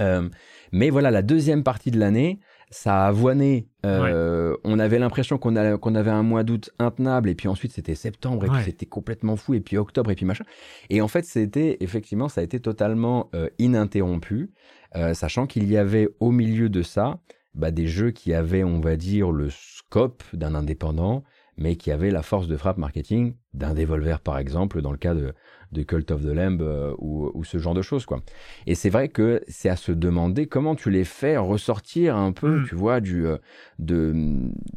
Euh, mais voilà, la deuxième partie de l'année, ça a avoiné. Euh, On avait l'impression qu'on avait un mois d'août intenable, et puis ensuite c'était septembre, et Ouais. puis c'était complètement fou, et puis octobre, et puis machin. Et en fait, c'était effectivement, ça a été totalement euh, ininterrompu, euh, sachant qu'il y avait au milieu de ça bah, des jeux qui avaient, on va dire, le scope d'un indépendant, mais qui avaient la force de frappe marketing d'un Devolver, par exemple, dans le cas de, de Cult of the Lamb euh, ou, ou ce genre de choses, quoi. Et c'est vrai que c'est à se demander comment tu les fais ressortir un peu, Mm. tu vois, du, euh, de,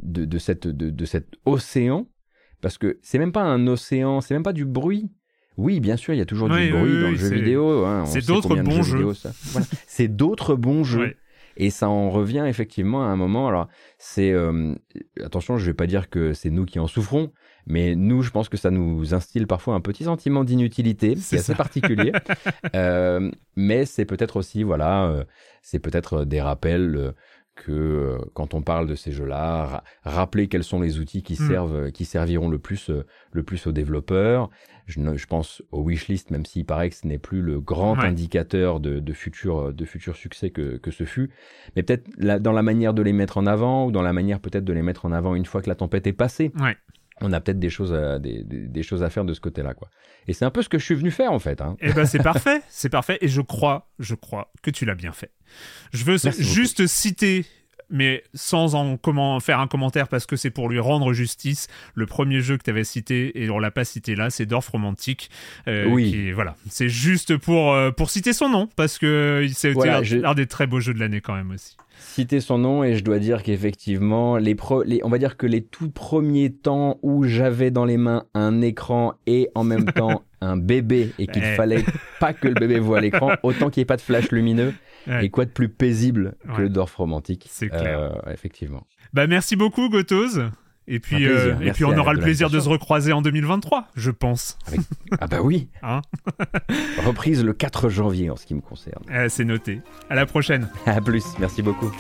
de, de cette, de, de cet océan, parce que c'est même pas un océan, c'est même pas du bruit. Oui, bien sûr, il y a toujours Oui, du bruit oui, dans oui, le jeu vidéo. hein, c'est d'autres bons jeux vidéo jeux. ça- voilà. C'est d'autres bons jeux. Et ça en revient effectivement à un moment. Alors, c'est euh, attention, je vais pas dire que c'est nous qui en souffrons, mais nous, je pense que ça nous instille parfois un petit sentiment d'inutilité, C'est assez particulier. Euh, mais c'est peut-être aussi, voilà, euh, c'est peut-être des rappels. euh, que euh, quand on parle de ces jeux-là, ra- rappeler quels sont les outils qui Mm. servent, qui serviront le plus, euh, le plus aux développeurs. Je, pense au wishlist, même s'il paraît que ce n'est plus le grand Ouais. indicateur de, de futur, de futur succès que, que ce fut. Mais peut-être dans la manière de les mettre en avant ou dans la manière peut-être de les mettre en avant une fois que la tempête est passée. Ouais. On a peut-être des choses, à, des, des- des choses à faire de ce côté-là, quoi. Et c'est un peu ce que je suis venu faire en fait. Hein. Eh ben c'est parfait, c'est parfait, et je crois, je crois que tu l'as bien fait. Je veux Merci beaucoup. juste citer, mais sans en comment faire un commentaire parce que c'est pour lui rendre justice, le premier jeu que tu avais cité et on l'a pas cité là, c'est Dorf Romantique. euh, Oui. qui- voilà, c'est juste pour euh, pour citer son nom parce que c'est Voilà, je- un des très beaux jeux de l'année quand même aussi. Citer son nom et je dois dire qu'effectivement, les, les on va dire que les tout premiers temps où j'avais dans les mains un écran et en même temps un bébé et qu'il fallait pas que le bébé voit l'écran, autant qu'il n'y ait pas de flash lumineux. Ouais. Et quoi de plus paisible que Ouais. le Dorf romantique C'est clair. Euh, effectivement. Bah merci beaucoup Gotoz. Et puis, euh, et puis on aura le plaisir de se recroiser en 2023, je pense. Ah bah oui, Hein reprise le 4 janvier en ce qui me concerne. Eh, c'est noté. À la prochaine. À plus, merci beaucoup.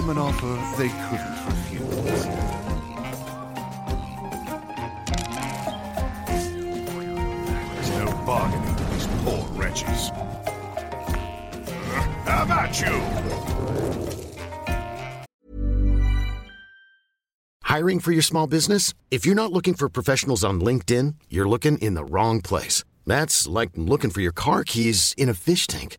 Them an offer they couldn't refuse. There's no bargaining with these poor wretches. How about you? Hiring for your small business? If you're not looking for professionals on LinkedIn, you're looking in the wrong place. That's like looking for your car keys in a fish tank.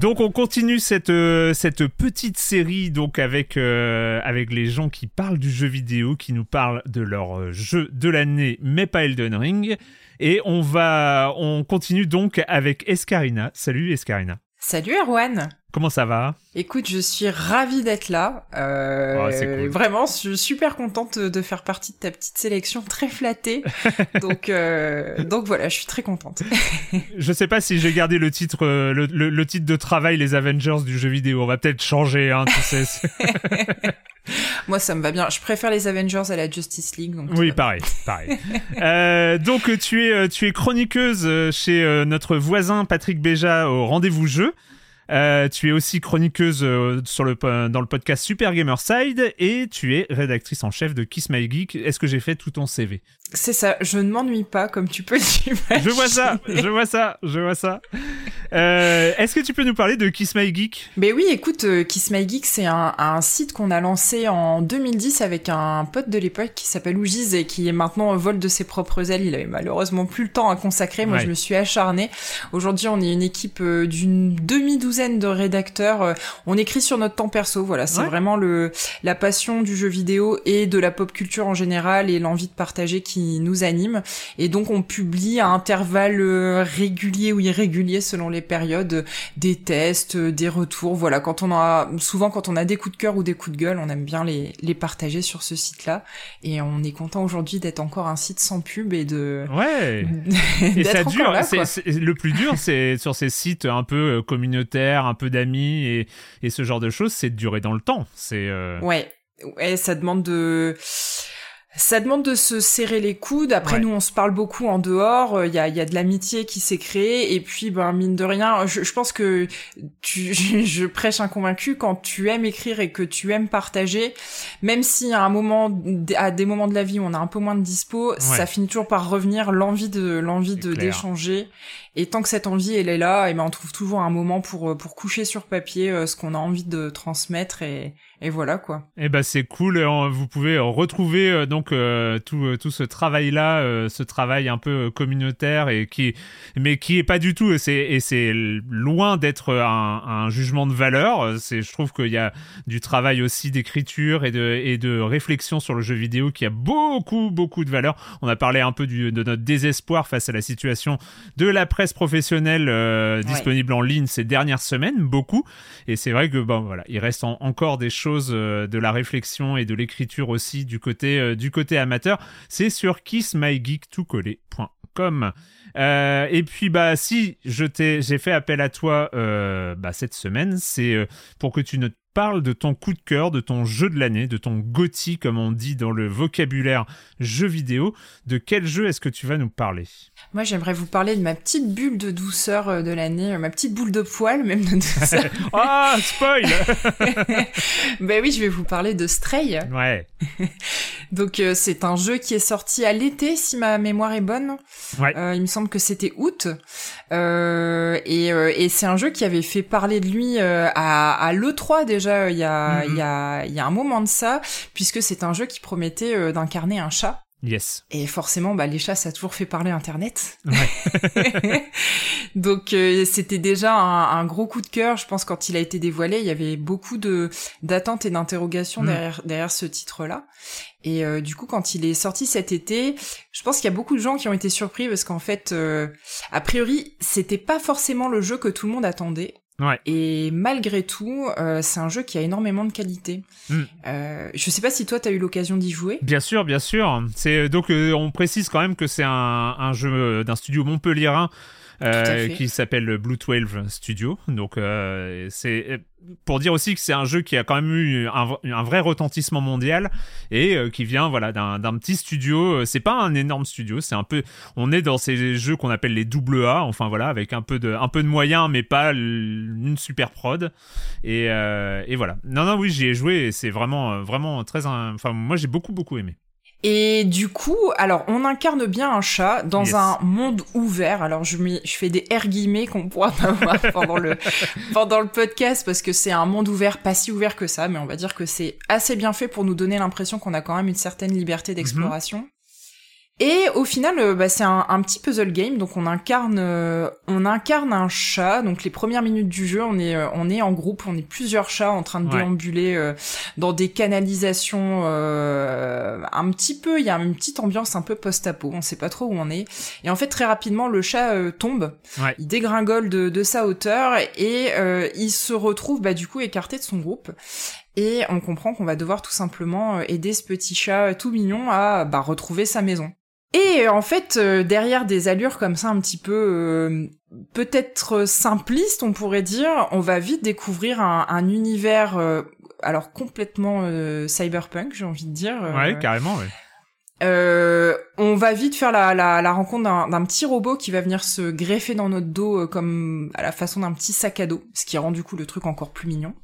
Donc on continue cette, euh, cette petite série donc avec, euh, avec les gens qui parlent du jeu vidéo, qui nous parlent de leur euh, jeu de l'année, mais pas Elden Ring. Et on va, on continue donc avec Escarina. Salut Escarina. Salut Erwan Comment ça va? Écoute, je suis ravie d'être là. Euh, Oh, cool. Vraiment, je suis super contente de faire partie de ta petite sélection, très flattée. donc, euh, donc voilà, je suis très contente. Je sais pas si j'ai gardé le titre, euh, le, le- le titre de travail, les Avengers du jeu vidéo. On va peut-être changer, hein, tu sais. Moi, ça me va bien. Je préfère les Avengers à la Justice League. Donc Oui, pareil, pareil. Euh, donc tu es, tu es chroniqueuse chez notre voisin Patrick Béja au rendez-vous jeu. Euh, tu es aussi chroniqueuse euh, dans le podcast Super Gamer Side et tu es rédactrice en chef de Kiss My Geek. Est-ce que j'ai fait tout ton CV C'est ça, je ne m'ennuie pas comme tu peux l'imaginer. Je vois ça, je vois ça, je vois ça. Euh, Est-ce que tu peux nous parler de Kiss My Geek? Ben oui, écoute, euh, Kiss My Geek, c'est un, un, site qu'on a lancé en 2010 avec un pote de l'époque qui s'appelle Ougiz et qui est maintenant au vol de ses propres ailes. Il avait malheureusement plus le temps à consacrer. Moi, Ouais. je me suis acharnée. Aujourd'hui, on est une équipe euh, d'une demi-douzaine de rédacteurs. On écrit sur notre temps perso. Voilà, c'est Ouais. vraiment le la passion du jeu vidéo et de la pop culture en général et l'envie de partager qui nous anime. Et donc, on publie à intervalles euh, réguliers ou irréguliers selon les périodes des tests, euh, des retours. Voilà, quand on a souvent quand on a des coups de cœur ou des coups de gueule, on aime bien les les partager sur ce site-là. Et on est content aujourd'hui d'être encore un site sans pub et de Ouais. Et ça dure. là, le plus dur, c'est sur ces sites un peu euh, communautaires, un peu d'amis et, et ce genre de choses, c'est de durer dans le temps. C'est euh, Ouais, ouais, ça demande de ça demande de se serrer les coudes. Après, Ouais. nous, on se parle beaucoup en dehors. Il y a, y a de l'amitié qui s'est créée. Et puis, ben, mine de rien, je, je pense que tu, je, prêche un convaincu. Quand tu aimes écrire et que tu aimes partager, même si à un moment, à des moments de la vie où on a un peu moins de dispo, ça finit toujours par revenir l'envie de, l'envie de d'échanger. Et tant que cette envie, elle est là, et ben, on trouve toujours un moment pour, euh, pour coucher sur papier euh, ce qu'on a envie de transmettre et, et voilà, quoi. Eh ben c'est cool. Euh, Vous pouvez euh, retrouver euh, donc euh, tout tout ce travail là, ce travail un peu communautaire et qui mais qui est pas du tout. et C'est et c'est loin d'être un, un jugement de valeur. C'est je trouve qu'il y a du travail aussi d'écriture et de et de réflexion sur le jeu vidéo qui a beaucoup beaucoup de valeur. On a parlé un peu du, de notre désespoir face à la situation de la presse professionnelle euh, Ouais. disponible en ligne ces dernières semaines, beaucoup. Et c'est vrai que bon voilà, il reste en- encore des choses euh, de la réflexion et de l'écriture aussi du côté euh, du côté amateur. C'est sur kissmygeek.com. Euh, et puis bah si je t'ai j'ai fait appel à toi euh, bah, cette semaine, c'est pour que tu ne parles de ton coup de cœur, de ton jeu de l'année, de ton GOTY comme on dit dans le vocabulaire jeu vidéo. De quel jeu est-ce que tu vas nous parler? Moi, j'aimerais vous parler de ma petite bulle de douceur euh, de l'année, euh, ma petite boule de poil même de douceur. Ah, spoil Ben oui, je vais vous parler de Stray. Ouais. Donc euh, c'est un jeu qui est sorti à l'été, si ma mémoire est bonne. Ouais. Euh, il me semble que c'était août. Euh, et et c'est un jeu qui avait fait parler de lui à, à l'E3 déjà euh, il y a, Mhm. il y, a, il y a un moment de ça, puisque c'est un jeu qui promettait euh, d'incarner un chat. Yes. Et forcément, bah, les chats, ça a toujours fait parler Internet. Ouais. Donc euh, c'était déjà un, un gros coup de cœur. Je pense quand il a été dévoilé, il y avait beaucoup de d'attentes et d'interrogations Mm. derrière derrière ce titre-là. Et euh, du coup, quand il est sorti cet été, je pense qu'il y a beaucoup de gens qui ont été surpris parce qu'en fait, euh, a priori, c'était pas forcément le jeu que tout le monde attendait. Ouais. Et malgré tout, euh, c'est un jeu qui a énormément de qualité. Mm. Euh, je sais pas si toi, t'as eu l'occasion d'y jouer. Bien sûr, bien sûr. C'est donc euh, on précise quand même que c'est un, un jeu d'un studio montpelliérain euh, qui s'appelle Blue 12 Studio. Donc euh, c'est pour dire aussi que c'est un jeu qui a quand même eu un, vrai retentissement mondial et euh, qui vient voilà d'un petit studio. Euh, C'est pas un énorme studio, c'est un peu on est dans ces jeux qu'on appelle les double A. Enfin voilà, avec un peu de un peu de moyens, mais pas une super prod. Et, euh, et voilà. Non non oui j'y ai joué c'est vraiment euh, vraiment très. Enfin moi j'ai beaucoup beaucoup aimé. Et du coup, alors on incarne bien un chat dans Yes. un monde ouvert. Alors je, mets- je fais des R guillemets qu'on pourra pas voir pendant le pendant le podcast parce que c'est un monde ouvert, pas si ouvert que ça, mais on va dire que c'est assez bien fait pour nous donner l'impression qu'on a quand même une certaine liberté d'exploration. Et au final, euh, bah, c'est un, un petit puzzle game, donc on incarne, euh, on incarne un chat. Donc les premières minutes du jeu, on est, euh, on est en groupe, on est plusieurs chats en train de Ouais. déambuler euh, dans des canalisations. euh, un petit peu, il y a une petite ambiance un peu post-apo. On sait pas trop où on est. Et en fait, très rapidement, le chat tombe, Ouais. il dégringole de, de sa hauteur et euh, il se retrouve bah, du coup écarté de son groupe. Et on comprend qu'on va devoir tout simplement aider ce petit chat tout mignon à bah, retrouver sa maison. Et euh, en fait, euh, derrière des allures comme ça un petit peu euh, peut-être simplistes, on pourrait dire, on va vite découvrir un, un univers euh, alors complètement euh, cyberpunk, j'ai envie de dire. Ouais carrément ouais. Euh, on va vite faire la, la, la rencontre d'un, d'un petit robot qui va venir se greffer dans notre dos euh, comme à la façon d'un petit sac à dos, ce qui rend du coup le truc encore plus mignon.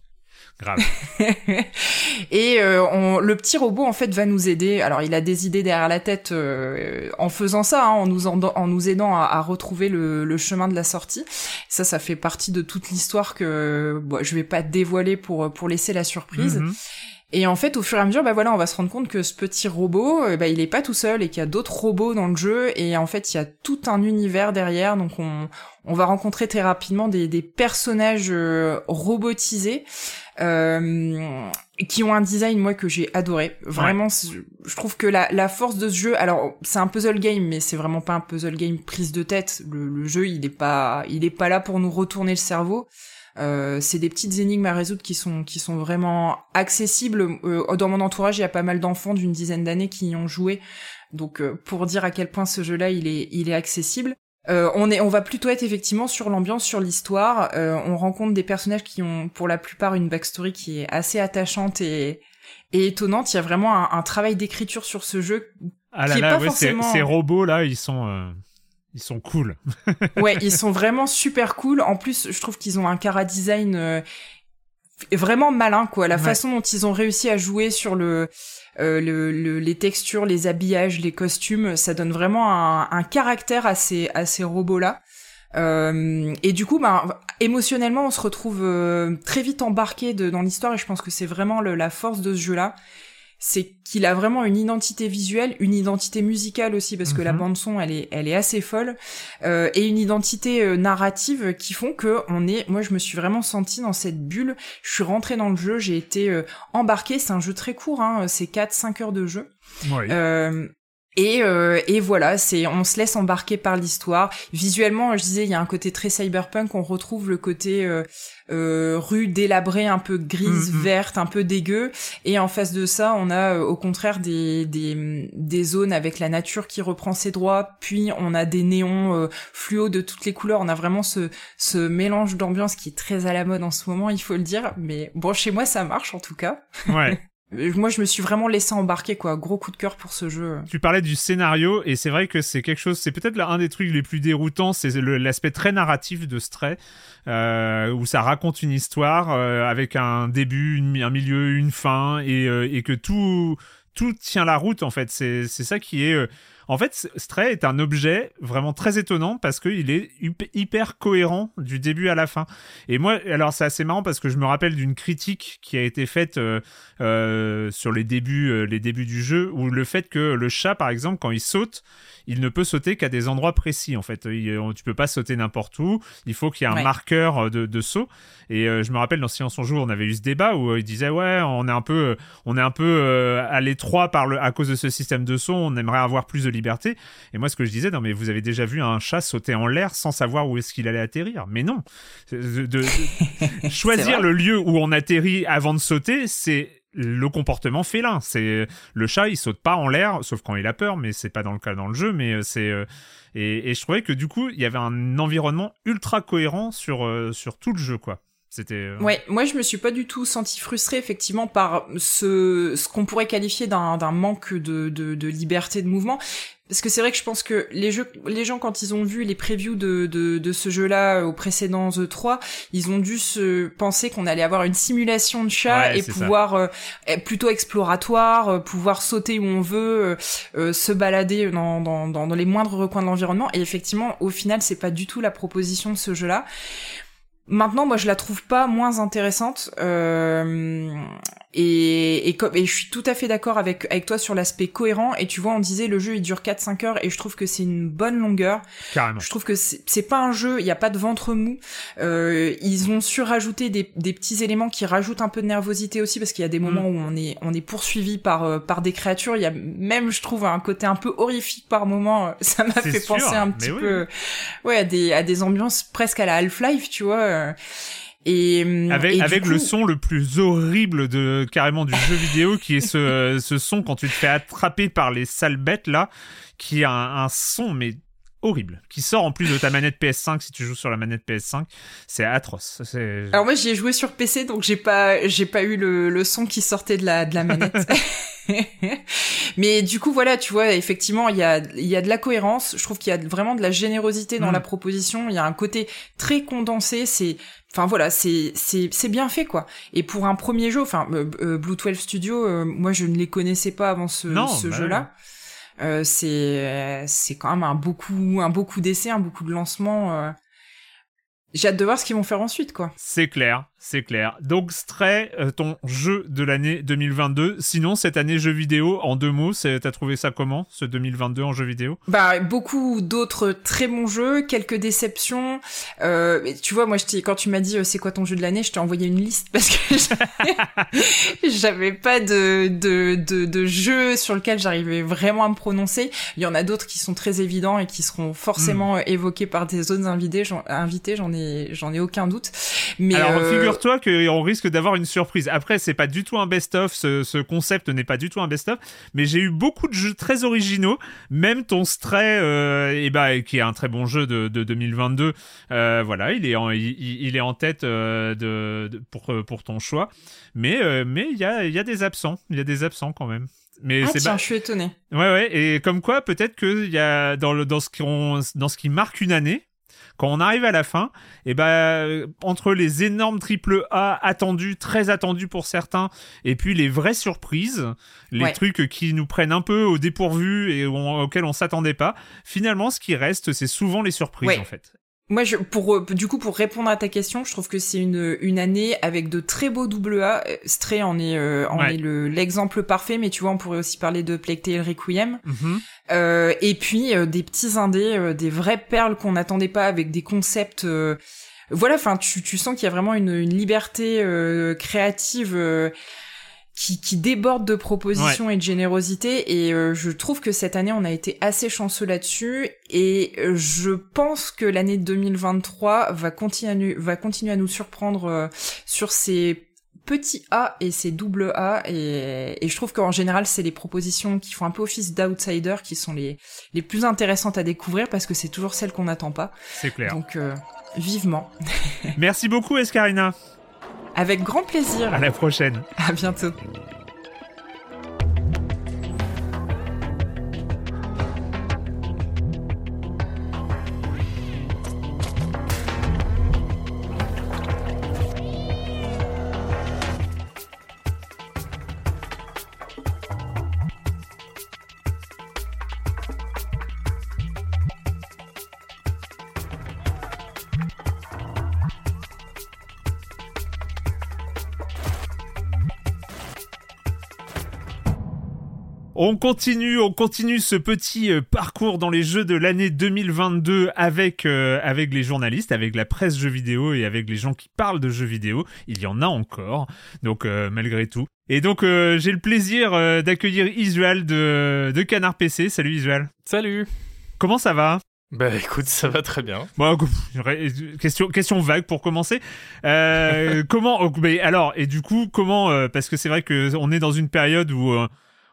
Grave. Et euh, on, le petit robot en fait va nous aider. Alors il a des idées derrière la tête euh, en faisant ça, hein, en nous en, en nous aidant à, à retrouver le, le, chemin de la sortie. Ça, ça fait partie de toute l'histoire que bon, je vais pas dévoiler pour pour laisser la surprise. Mhm. Et en fait, au fur et à mesure, bah voilà, on va se rendre compte que ce petit robot, euh, bah, il est pas tout seul et qu'il y a d'autres robots dans le jeu. Et en fait, il y a tout un univers derrière. Donc, on, on va rencontrer très rapidement des, des personnages euh, robotisés euh, qui ont un design moi que j'ai adoré. Vraiment, je trouve que la, la force de ce jeu, alors c'est un puzzle game, mais c'est vraiment pas un puzzle game prise de tête. Le, le jeu, il est pas, il est pas là pour nous retourner le cerveau. Euh, c'est des petites énigmes à résoudre qui sont qui sont vraiment accessibles. Euh, dans mon entourage, il y a pas mal d'enfants d'une dizaine d'années qui y ont joué. Donc euh, pour dire à quel point ce jeu-là il est il est accessible. Euh, on est on va plutôt être effectivement sur l'ambiance, sur l'histoire. Euh, on rencontre des personnages qui ont pour la plupart une backstory qui est assez attachante et et étonnante. Il y a vraiment un, un travail d'écriture sur ce jeu Ah là qui est là, pas ouais, ces, forcément. ces robots là, ils sont, euh, ils sont cool. ouais, ils sont vraiment super cool. En plus, je trouve qu'ils ont un cara design euh, vraiment malin, quoi. La Ouais. façon dont ils ont réussi à jouer sur le, euh, le, le- les textures, les habillages, les costumes, ça donne vraiment un, caractère à ces, à ces robots-là. Euh, et du coup, ben, émotionnellement, on se retrouve euh, très vite embarqué dans l'histoire, et je pense que c'est vraiment la force de ce jeu-là c'est qu'il a vraiment une identité visuelle, une identité musicale aussi parce que la Mhm. bande son elle est elle est assez folle euh, et une identité euh, narrative qui font que on est moi je me suis vraiment sentie dans cette bulle, je suis rentrée dans le jeu, j'ai été euh, embarquée, c'est un jeu très court hein, c'est 4 5 heures de jeu. Oui. Euh, et, euh, et voilà, c'est on se laisse embarquer par l'histoire. Visuellement, je disais, il y a un côté très cyberpunk. On retrouve le côté euh, euh, rue délabrée, un peu grise, Mhm. verte, un peu dégueu. Et en face de ça, on a euh, au contraire des, des des zones avec la nature qui reprend ses droits. Puis on a des néons euh, fluo de toutes les couleurs. On a vraiment ce ce mélange d'ambiance qui est très à la mode en ce moment, il faut le dire. Mais bon, chez moi, ça marche en tout cas. Ouais. Moi, je me suis vraiment laissé embarquer, quoi. Gros coup de cœur pour ce jeu. Tu parlais du scénario et c'est vrai que c'est quelque chose, c'est peut-être un des trucs les plus déroutants, c'est l'aspect très narratif de Stray, euh, où ça raconte une histoire euh, avec un début, un milieu, une fin et, euh, et que tout tout tient la route en fait. C'est c'est ça qui est euh, en fait, Stray est un objet vraiment très étonnant parce qu'il est hyper cohérent du début à la fin. Et moi, alors c'est assez marrant parce que je me rappelle d'une critique qui a été faite euh, euh, sur les débuts, euh, les débuts du jeu, où le fait que le chat, par exemple, quand il saute, il ne peut sauter qu'à des endroits précis. En fait, il, on- tu peux pas sauter n'importe où. Il faut qu'il y ait un Ouais. marqueur euh, de, de saut. Et euh, je me rappelle dans Silence on joue, on avait eu ce débat où euh, il disait ouais, on est un peu, euh, on est un peu euh, à l'étroit par le, à cause de ce système de saut. On aimerait avoir plus de liberté. Et moi, ce que je disais, non mais vous avez déjà vu un chat sauter en l'air sans savoir où est-ce qu'il allait atterrir. Mais non, de, de- de- choisir le lieu où on atterrit avant de sauter, c'est le comportement félin. C'est le chat, il saute pas en l'air, sauf quand il a peur, mais c'est pas dans le cas dans le jeu. Mais euh, c'est euh, et, je trouvais que du coup, il y avait un environnement ultra cohérent sur euh, sur tout le jeu, quoi. C'était euh, Ouais, moi je me suis pas du tout senti frustrée effectivement par ce ce qu'on pourrait qualifier d'un d'un manque de, de de liberté de mouvement. Parce que c'est vrai que je pense que les jeux, les gens quand ils ont vu les previews de, de, de ce jeu-là au précédent E3, ils ont dû se penser qu'on allait avoir une simulation de chat Ouais, et pouvoir euh, être plutôt exploratoire, euh, pouvoir sauter où on veut, euh, euh, se balader dans, dans, dans, dans les moindres recoins de l'environnement. Et effectivement, au final, c'est pas du tout la proposition de ce jeu-là. Maintenant, moi, je la trouve pas moins intéressante. Euh, et, et, comme, et je suis tout à fait d'accord avec, avec toi sur l'aspect cohérent. Et tu vois, on disait le jeu il dure 4-5 heures et je trouve que c'est une bonne longueur. carrément. Je trouve que c'est pas un jeu, il n'y a pas de ventre mou. Euh, ils ont su rajouter des, des petits éléments qui rajoutent un peu de nervosité aussi parce qu'il y a des moments où on est on est poursuivi par euh, par des créatures. Il y a même, je trouve, un côté un peu horrifique par moment. Ça m'a fait sûr, penser un petit oui. peu, ouais, à des à des ambiances presque à la Half-Life, tu vois. Euh. Et Avec, et du avec le son le plus horrible de carrément du jeu vidéo qui est ce, ce son quand tu te fais attraper par les sales bêtes là qui a un, un son mais horrible, qui sort en plus de ta manette PS5 si tu joues sur la manette PS5. C'est atroce. C'est... Alors moi j'y ai joué sur PC donc j'ai pas j'ai pas eu le, le son qui sortait de la de la manette. Mais du coup voilà tu vois effectivement il y a il y a de la cohérence. Je trouve qu'il y a vraiment de la générosité dans Mm. la proposition. Il y a un côté très condensé. C'est Enfin voilà, c'est c'est c'est bien fait quoi. Et pour un premier jeu, enfin euh, euh, Blue 12 Studio, euh, moi je ne les connaissais pas avant ce, ce bah jeu-là. Euh, c'est c'est quand même un beau coup un beau coup d'essai, un beau coup de lancement. euh. J'ai hâte de voir ce qu'ils vont faire ensuite quoi. C'est clair, c'est clair. Donc Stray, euh, ton jeu de l'année 2022. Sinon, cette année jeu vidéo, en deux mots, c'est- t'as trouvé ça comment, ce 2022 en jeu vidéo? Bah beaucoup d'autres très bons jeux, quelques déceptions. Euh, tu vois, moi je quand tu m'as dit euh, c'est quoi ton jeu de l'année, je t'ai envoyé une liste parce que j'avais- pas de, de de de jeu sur lequel j'arrivais vraiment à me prononcer. Il y en a d'autres qui sont très évidents et qui seront forcément Hmm. évoqués par des autres invités. J'en, invités, j'en ai j'en ai aucun doute. Mais Alors euh, figure-toi qu'on risque d'avoir une surprise. Après, c'est pas du tout un best-of, ce, ce concept n'est pas du tout un best-of, mais j'ai eu beaucoup de jeux très originaux. Même ton Stray, euh, et bah, qui est un très bon jeu de, de 2022, euh, voilà, il est en, il, il est en tête euh, de, de- pour, euh, pour ton choix. Mais euh, mais il y a, il y a des absents, il y a des absents quand même. Mais ah c'est tiens, pas- je suis étonné. Ouais, ouais, et comme quoi, peut-être qu'il y a dans, le, dans, ce qu'on- dans ce qui marque une année, quand on arrive à la fin, et ben euh, entre les énormes triple A attendus, très attendus pour certains, et puis les vraies surprises, les Ouais. trucs qui nous prennent un peu au dépourvu et on- auxquels on s'attendait pas, finalement, ce qui reste, c'est souvent les surprises Ouais. en fait. Moi, je, pour euh, du coup, pour répondre à ta question, je trouve que c'est une une année avec de très beaux double A. Euh, Stray en est euh, en Ouais. est le l'exemple parfait, mais tu vois, on pourrait aussi parler de Plague Tale Requiem. Mhm. Euh, et puis euh, des petits indés, des vraies perles qu'on n'attendait pas avec des concepts. voilà, enfin, tu tu sens qu'il y a vraiment une une liberté euh, créative. Qui, qui déborde de propositions et de générosité. Et euh, je trouve que cette année on a été assez chanceux là-dessus. Et euh, je pense que l'année 2023 va continuer va continuer à nous surprendre euh, sur ces petits A et ces double A. Et, et je trouve qu'en général c'est les propositions qui font un peu office d'outsider qui sont les les plus intéressantes à découvrir parce que c'est toujours celles qu'on n'attend pas. C'est clair. donc euh, vivement. Merci beaucoup, Escarina. Avec grand plaisir À la prochaine. à bientôt On continue, on continue ce petit euh, parcours dans les jeux de l'année 2022 avec euh, avec les journalistes, avec la presse jeux vidéo et avec les gens qui parlent de jeux vidéo. Il y en a encore, donc euh, malgré tout. Et donc euh, j'ai le plaisir d'accueillir Isual de de Canard PC. Salut Isual. Salut. Comment ça va? Bah écoute, ça va très bien. Bon, question, question vague pour commencer. Comment, oh, alors, et du coup, comment, parce que c'est vrai que on est dans une période où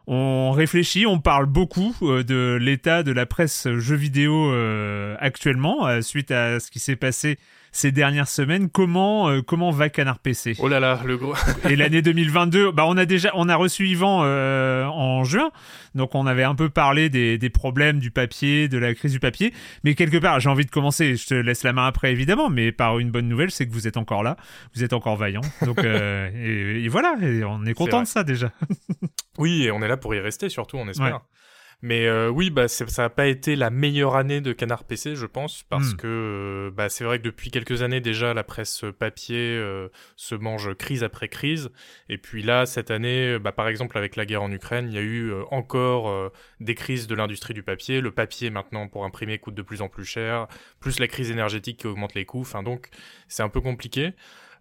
on réfléchit, on parle beaucoup euh, de l'état de la presse jeux vidéo euh, actuellement, euh, suite à ce qui s'est passé ces dernières semaines. Comment, euh, comment va Canard PC Oh là là, le gros. Et l'année 2022, bah on a déjà, on a reçu Yvan euh, en juin, donc on avait un peu parlé des, des problèmes du papier, de la crise du papier, mais quelque part, j'ai envie de commencer. Je te laisse la main après évidemment, mais par une bonne nouvelle, c'est que vous êtes encore là, vous êtes encore vaillant, donc euh, et, et voilà, et on est content de ça déjà. Oui, et on est là pour y rester surtout, on espère. Ouais. Mais euh, oui, bah ça n'a pas été la meilleure année de Canard PC, je pense, parce Hmm. que euh, bah, c'est vrai que depuis quelques années déjà, la presse papier euh, se mange crise après crise. Et puis là, cette année, bah, par exemple avec la guerre en Ukraine, il y a eu euh, encore des crises de l'industrie du papier. Le papier maintenant pour imprimer coûte de plus en plus cher, plus la crise énergétique qui augmente les coûts. Enfin donc, c'est un peu compliqué.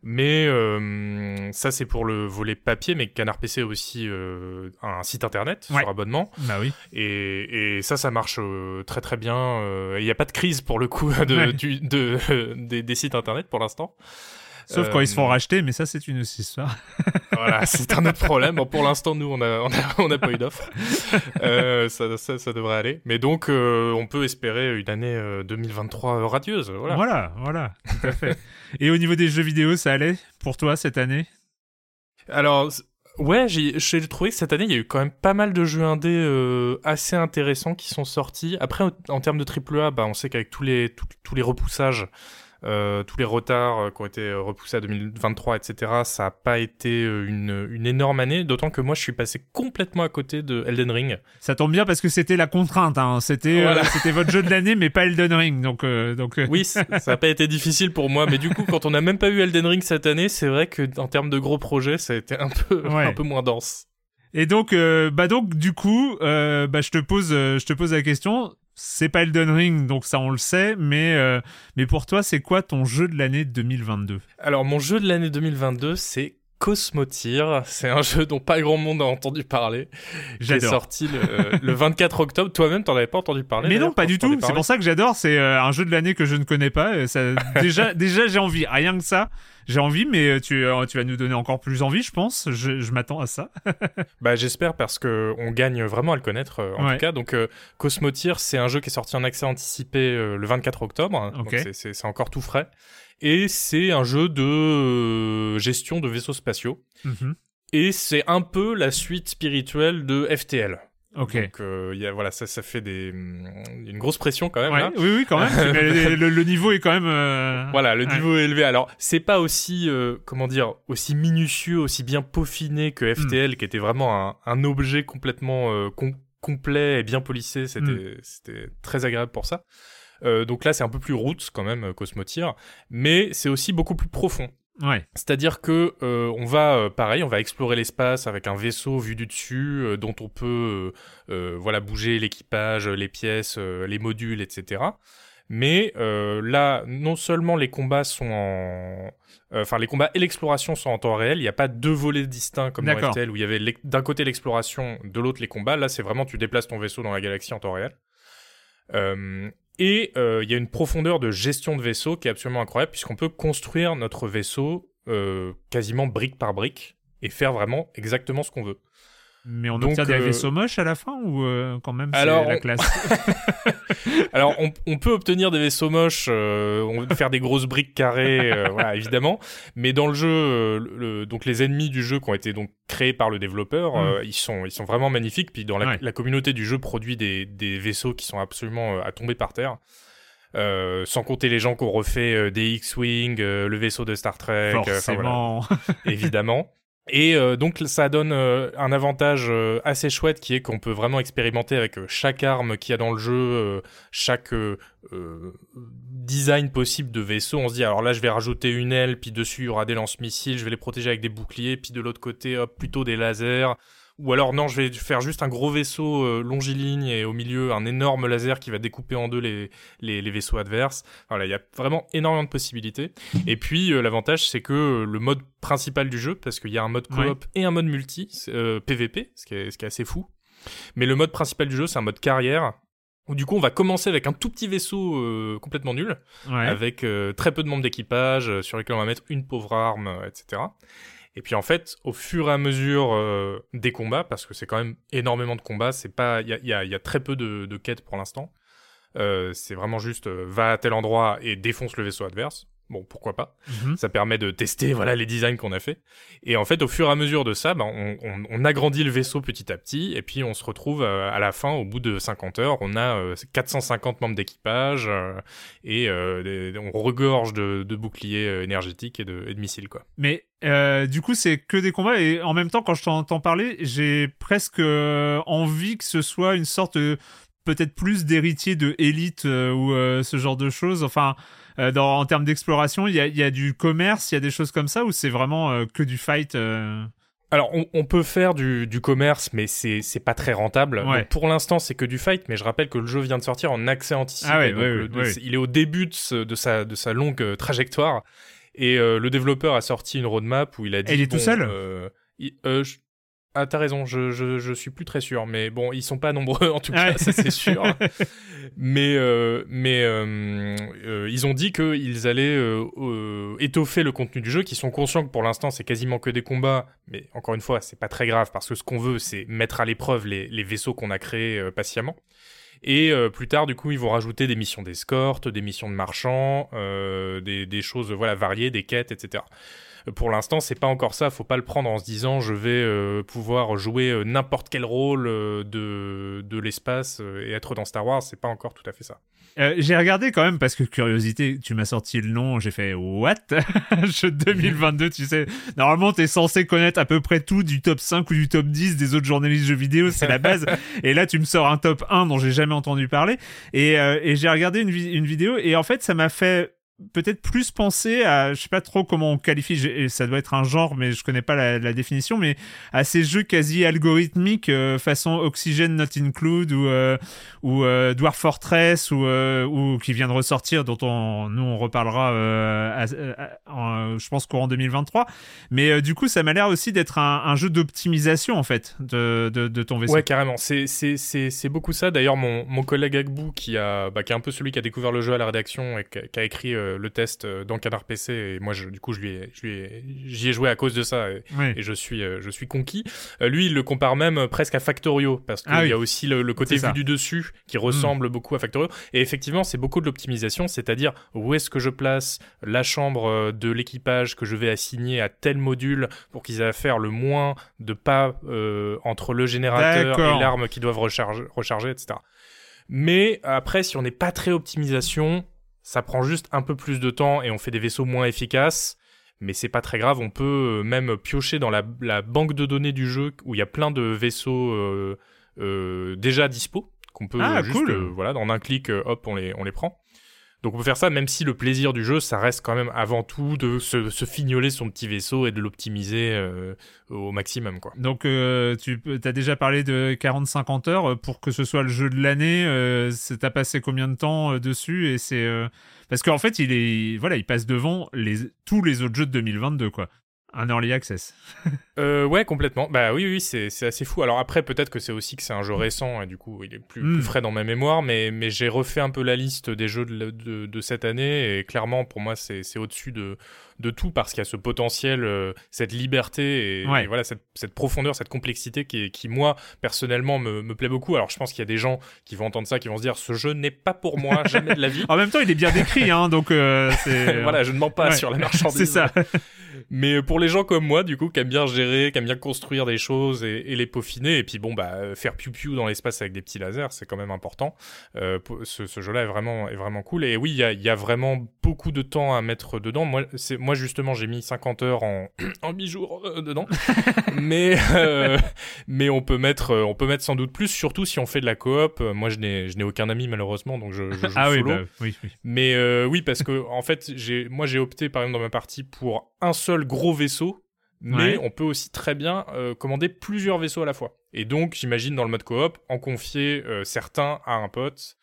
Mais euh, ça, c'est pour le volet papier, mais Canard PC a aussi euh, un site internet Ouais. sur abonnement. Bah oui. Et, et ça, ça marche euh, très très bien. euh, Il n'y a pas de crise pour le coup de, Ouais. du- de, des, des sites internet pour l'instant. Sauf quand ils se font Euh, racheter, mais ça c'est une autre histoire. Voilà, c'est un autre problème. Bon, pour l'instant, nous, on a, on a, on a pas eu d'offre. Euh, ça, ça, ça devrait aller. Mais donc, euh, on peut espérer une année euh, 2023 radieuse. Voilà. Voilà, voilà, tout à fait. Et au niveau des jeux vidéo, ça allait pour toi cette année? Alors, ouais, j'ai trouvé que cette année, il y a eu quand même pas mal de jeux indés euh, assez intéressants qui sont sortis. Après, en, termes de AAA, bah, on sait qu'avec tous les, tous, tous les repoussages, tous les retards euh, qui ont été euh, repoussés à 2023, etc., ça n'a pas été euh, une, une énorme année. D'autant que moi, je suis passé complètement à côté de Elden Ring. Ça tombe bien parce que c'était la contrainte. Hein. C'était euh, Voilà. votre jeu de l'année, mais pas Elden Ring. Donc euh, donc. euh, Oui, ça n'a pas été difficile pour moi, mais du coup, quand on n'a même pas eu Elden Ring cette année, c'est vrai que en termes de gros projets, ça a été un peu, Ouais. un peu moins dense. Et donc, euh, bah donc, du coup, euh, bah je te pose, euh, je te pose la question. C'est pas Elden Ring, donc ça on le sait, mais euh, mais pour toi, c'est quoi ton jeu de l'année 2022 Alors, mon jeu de l'année 2022, c'est Cosmotir. C'est un jeu dont pas grand monde a entendu parler. J'adore. sorti le, le 24 octobre. Toi-même, t'en avais pas entendu parler Mais non, pas du tout. C'est pour ça que j'adore. C'est euh, un jeu de l'année que je ne connais pas. Euh, Ça, déjà, déjà, j'ai envie. Rien que ça, j'ai envie. Mais euh, tu, euh, tu vas nous donner encore plus envie, je pense. Je, je m'attends à ça. Bah, j'espère parce que on gagne vraiment à le connaître euh, en Ouais. tout cas. Donc euh, Cosmotir, c'est un jeu qui est sorti en accès anticipé euh, le 24 octobre. Donc Ok. c'est- c'est c'est encore tout frais. Et c'est un jeu de euh, gestion de vaisseaux spatiaux. Mhm. Et c'est un peu la suite spirituelle de FTL. Ok. Donc euh, y a, voilà, ça, ça fait des, hum, une grosse pression quand même. Ouais, là. oui, oui, quand même. Mais le, le niveau est quand même. euh, Voilà, le ouais. niveau est élevé. Alors, c'est pas aussi, euh, comment dire, aussi minutieux, aussi bien peaufiné que Hmm. FTL, qui était vraiment un, un objet complètement com- complet et bien polissé. C'était, Hmm. c'était très agréable pour ça. Euh, donc là, c'est un peu plus roots quand même, euh, Cosmotir, mais c'est aussi beaucoup plus profond. Ouais. C'est-à-dire que euh, on va, euh, pareil, on va explorer l'espace avec un vaisseau vu du dessus, euh, dont on peut, voilà, bouger l'équipage, les pièces, les modules, etc. Mais là, non seulement les combats sont en, enfin les combats et l'exploration sont en temps réel. Il n'y a pas deux volets distincts comme dans. FTL où il y avait d'un côté l'exploration, de l'autre les combats. Là, c'est vraiment tu déplaces ton vaisseau dans la galaxie en temps réel. Et euh, il y a une profondeur de gestion de vaisseau qui est absolument incroyable puisqu'on peut construire notre vaisseau euh, quasiment brique par brique et faire vraiment exactement ce qu'on veut. Mais on Donc, obtient des euh, vaisseaux moches à la fin ou euh, quand même c'est Alors, la on- classe Alors, on, on peut obtenir des vaisseaux moches, euh, on peut faire des grosses briques carrées, voilà, évidemment. Mais dans le jeu, le- donc les ennemis du jeu qui ont été donc créés par le développeur, euh, ils sont ils sont vraiment magnifiques. Puis dans la, Mm. Ouais. la communauté du jeu produit des, des vaisseaux qui sont absolument à tomber par terre. Euh, sans compter les gens qui ont refait euh, des X-Wing, euh, le vaisseau de Star Trek, voilà Forcément. évidemment. Et euh, donc ça donne euh, un avantage euh, assez chouette qui est qu'on peut vraiment expérimenter avec chaque arme qu'il y a dans le jeu, chaque design possible de vaisseau. On se dit alors là je vais rajouter une aile, puis dessus il y aura des lance-missiles, je vais les protéger avec des boucliers, puis de l'autre côté hop plutôt des lasers. Ou alors non, je vais faire juste un gros vaisseau euh, longiligne et au milieu un énorme laser qui va découper en deux les, les, les vaisseaux adverses. Voilà, il y a vraiment énormément de possibilités. Et puis euh, l'avantage c'est que euh, le mode principal du jeu, parce qu'il y a un mode coop Ouais. et un mode multi, euh, PVP, ce qui, est, ce qui est assez fou. Mais le mode principal du jeu c'est un mode carrière. Où du coup on va commencer avec un tout petit vaisseau euh, complètement nul, Ouais. avec euh, très peu de membres d'équipage, euh, sur lesquels on va mettre une pauvre arme, etc. Et puis en fait, au fur et à mesure euh, des combats, parce que c'est quand même énormément de combats, c'est pas, il y a, y a- y a très peu de, de quêtes pour l'instant. Euh, c'est vraiment juste euh, va à tel endroit et défonce le vaisseau adverse. Bon, pourquoi pas Mhm. Ça permet de tester voilà les designs qu'on a fait. Et en fait, au fur et à mesure de ça, ben, on, on- on agrandit le vaisseau petit à petit, et puis on se retrouve euh, à la fin, au bout de 50 heures, on a euh, 450 membres d'équipage euh, et euh, des- on regorge de, de boucliers euh, énergétiques et de, et de missiles quoi. Mais euh, du coup, c'est que des combats et en même temps, quand je t'entends parler, j'ai presque euh, envie que ce soit une sorte de- peut-être plus d'héritier de Elite euh, ou euh, ce genre de choses. Enfin, euh, dans, en termes d'exploration, il y a, il y a du commerce, il y a des choses comme ça ou c'est vraiment que du fight Alors, on, on peut faire du, du commerce, mais c'est pas très rentable. Ouais. Donc, pour l'instant, c'est que du fight, mais je rappelle que le jeu vient de sortir en accès anticipé. Ah ouais, donc ouais, le- de- Il est au début de, ce- de, sa, de sa longue trajectoire. Et le développeur a sorti une roadmap où il a dit. Et il est tout seul? il- euh, je- Ah, t'as raison, je, je, je suis plus très sûr. Mais bon, ils sont pas nombreux en tout cas, Ouais. ça c'est sûr. mais euh, mais euh, euh, ils ont dit qu'ils allaient étoffer le contenu du jeu, qu'ils sont conscients que pour l'instant c'est quasiment que des combats. Mais encore une fois, c'est pas très grave parce que ce qu'on veut, c'est mettre à l'épreuve les, les vaisseaux qu'on a créés patiemment. Et euh, plus tard, du coup, ils vont rajouter des missions d'escorte, des missions de marchands, euh, des, des choses voilà variées, des quêtes, etc. Pour l'instant, c'est pas encore ça. Faut pas le prendre en se disant je vais euh, pouvoir jouer euh, n'importe quel rôle euh, de, de l'espace et être dans Star Wars. C'est pas encore tout à fait ça. Euh, j'ai regardé quand même parce que curiosité, tu m'as sorti le nom, j'ai fait what? Jeu 2022, tu sais. Normalement, t'es censé connaître à peu près tout du top 5 ou du top 10 des autres journalistes jeux vidéo, c'est la base. et là, tu me sors un top 1 dont j'ai jamais entendu parler. Et, euh, et j'ai regardé une, vi- une vidéo et en fait, ça m'a fait peut-être plus penser à, je sais pas trop comment on qualifie, ça doit être un genre, mais je connais pas la, définition, mais à ces jeux quasi algorithmiques euh, façon Oxygen Not Include ou euh, euh, Dwarf Fortress ou euh, ou qui vient de ressortir, dont on nous on reparlera, je pense courant 2023. Mais du coup, ça m'a l'air aussi d'être un, jeu d'optimisation en fait de, ton vaisseau. Ouais, carrément. C'est beaucoup ça. D'ailleurs, mon mon collègue Agbou qui a bah, qui est un peu celui qui a découvert le jeu à la rédaction et qui a écrit euh, le test euh, dans Canard PC et moi je, du coup je lui ai, je lui ai- j'y ai joué à cause de ça et, je suis euh, je suis conquis. Lui, il le compare même presque à Factorio parce qu'il Ah oui. y a aussi le, le côté vu du dessus qui ressemble beaucoup à Factorio et effectivement, c'est beaucoup de l'optimisation, c'est-à-dire où est-ce que je place la chambre de l'équipage que je vais assigner à tel module pour qu'ils aient à faire le moins de pas euh, entre le générateur D'accord. et l'arme qui doivent recharger, recharger, etc. Mais après, si on n'est pas très optimisation, ça prend juste un peu plus de temps et on fait des vaisseaux moins efficaces. Mais c'est pas très grave, on peut euh, même piocher dans la, la banque de données du jeu où il y a plein de vaisseaux euh, euh, déjà dispo qu'on peut Ah, juste, cool. euh, voilà, dans un clic, hop, on les, on les prend. Donc on peut faire ça, même si le plaisir du jeu, ça reste quand même avant tout de se, fignoler son petit vaisseau et de l'optimiser euh, au maximum, quoi. Donc, euh, tu as déjà parlé de 40-50 heures pour que ce soit le jeu de l'année. Euh, T'as passé combien de temps dessus? Et c'est parce qu'en fait, il est voilà, il passe devant tous les autres jeux de 2022, quoi. Un early access. Euh, ouais, complètement. Bah oui, oui, c'est assez fou. Alors après, peut-être que c'est aussi que c'est un jeu récent et du coup, il est plus, Mm. plus frais dans ma mémoire, mais, mais j'ai refait un peu la liste des jeux de, de, de cette année et clairement, pour moi, c'est au-dessus de, de tout parce qu'il y a ce potentiel, euh, cette liberté et, Ouais. et voilà, cette, cette profondeur, cette complexité qui, qui moi, personnellement, me, me plaît beaucoup. Alors je pense qu'il y a des gens qui vont entendre ça, qui vont se dire, ce jeu n'est pas pour moi, jamais de la vie. En même temps, il est bien décrit, hein, donc euh, voilà, je ne mens pas Ouais. sur la marchandise. C'est ça. Mais pour les gens comme moi, du coup, qui aiment bien gérer, qui aiment bien construire des choses et, et les peaufiner, et puis bon, bah, faire piou-piou dans l'espace avec des petits lasers, c'est quand même important. Euh, ce, ce jeu-là est vraiment, est vraiment cool. Et oui, il y a, y a vraiment beaucoup de temps à mettre dedans. Moi, c'est, moi justement, j'ai mis 50 heures en, en 8 jours euh, dedans. mais, euh, mais on peut mettre, euh, on peut mettre sans doute plus, surtout si on fait de la coop. Moi, je n'ai, je n'ai aucun ami malheureusement, donc je, je joue Ah oui, bah, oui, oui. Mais euh, oui, parce que en fait, j'ai, moi, j'ai opté par exemple dans ma partie pour un seul gros vaisseau, mais Ouais. on peut aussi très bien commander plusieurs vaisseaux à la fois. Et donc, j'imagine dans le mode coop, en confier certains à un pote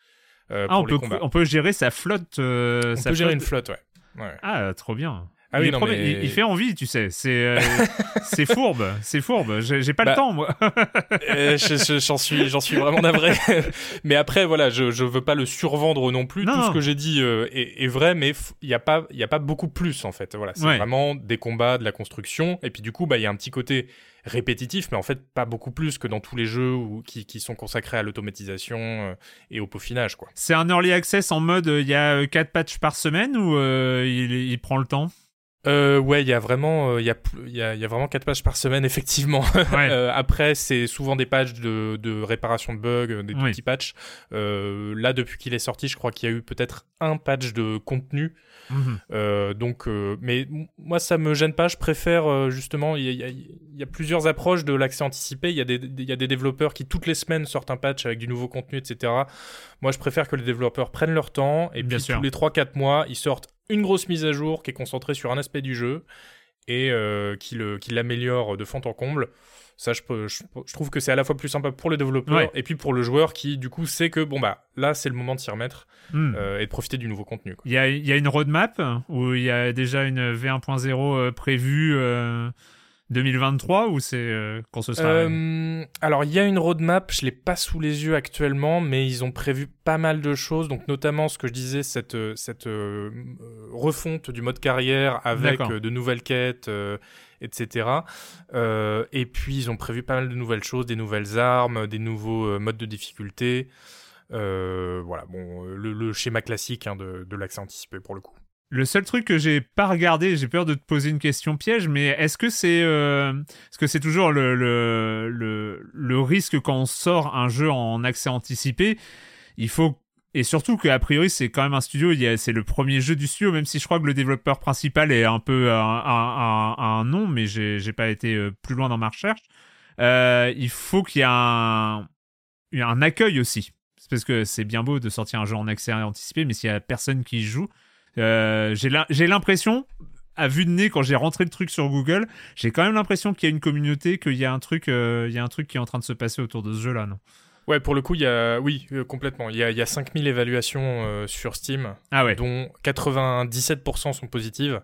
Ah, on peut, on peut gérer sa flotte. euh, On sa peut gérer une flotte, ouais. Ah, trop bien. Ah il, oui, non, mais- il, il fait envie, tu sais. C'est euh, c'est fourbe, c'est fourbe. J'ai pas Bah, le temps, moi. Euh, je- je- j'en suis, j'en suis vraiment navré. mais après, voilà, je, je veux pas le survendre non plus. Non, Tout non. ce que j'ai dit euh, est, est vrai, mais il y a pas, il y a pas beaucoup plus en fait. Voilà, c'est Ouais. vraiment des combats, de la construction, et puis du coup, bah, il y a un petit côté répétitif, mais en fait pas beaucoup plus que dans tous les jeux où- qui, qui sont consacrés à l'automatisation euh, et au peaufinage, quoi. C'est un early access en mode euh, il y a 4 patchs par semaine ou euh, il, il prend le temps? Euh, ouais, il y a vraiment, euh, il y y a, y a vraiment quatre pages par semaine, effectivement. Ouais. Euh, après, c'est souvent des pages de, de réparation de bugs, euh, des Oui. petits patchs. Là, depuis qu'il est sorti, je crois qu'il y a eu peut-être un patch de contenu. Mhm. Donc, mais moi, ça me gêne pas. Je préfère justement. Il y, a- y plusieurs approches de l'accès anticipé. Il y a des, y a des développeurs qui toutes les semaines sortent un patch avec du nouveau contenu, etc. Moi, je préfère que les développeurs prennent leur temps et Bien puis sûr. tous les 3-4 mois, ils sortent une grosse mise à jour qui est concentrée sur un aspect du jeu et euh, qui le- qui l'améliore de fond en comble. Ça, je, peux- je, je trouve que c'est à la fois plus sympa pour le développeur Ouais. et puis pour le joueur qui, du coup, sait que bon bah là, c'est le moment de s'y remettre Hmm. euh, et de profiter du nouveau contenu. Il y a, y a une roadmap où il y a déjà une V1.0 euh, prévue euh, 2023 ou c'est euh, quand ce sera Euh, alors, il y a une roadmap, je l'ai pas sous les yeux actuellement, mais ils ont prévu pas mal de choses, donc notamment ce que je disais, cette, euh, cette euh, refonte du mode carrière avec de nouvelles quêtes, etc. Et puis, ils ont prévu pas mal de nouvelles choses, des nouvelles armes, des nouveaux modes de difficulté. Voilà, bon, le, le schéma classique hein, de, de l'accès anticipé pour le coup. Le seul truc que j'ai pas regardé, j'ai peur de te poser une question piège, mais est-ce que c'est euh, est-ce que c'est toujours le, le, le, le risque quand on sort un jeu en accès anticipé? Il faut et surtout qu'a priori c'est quand même un studio, c'est le premier jeu du studio, même si je crois que le développeur principal est un peu un, un, un- nom, mais j'ai pas été euh, plus loin dans ma recherche. Euh, il faut qu'il y ait un, un accueil aussi. Parce que c'est bien beau de sortir un jeu en accès anticipé, mais s'il y a personne qui joue, euh, j'ai l'im- j'ai l'impression, à vue de nez, quand j'ai rentré le truc sur Google, j'ai quand même l'impression qu'il y a une communauté, qu'il y a un truc, euh, il y a un truc qui est en train de se passer autour de ce jeu-là, non? Ouais, pour le coup, il y a, oui, euh, complètement. Il y a, il y a 5000 évaluations euh, sur Steam, Ah ouais. dont 97% sont positives.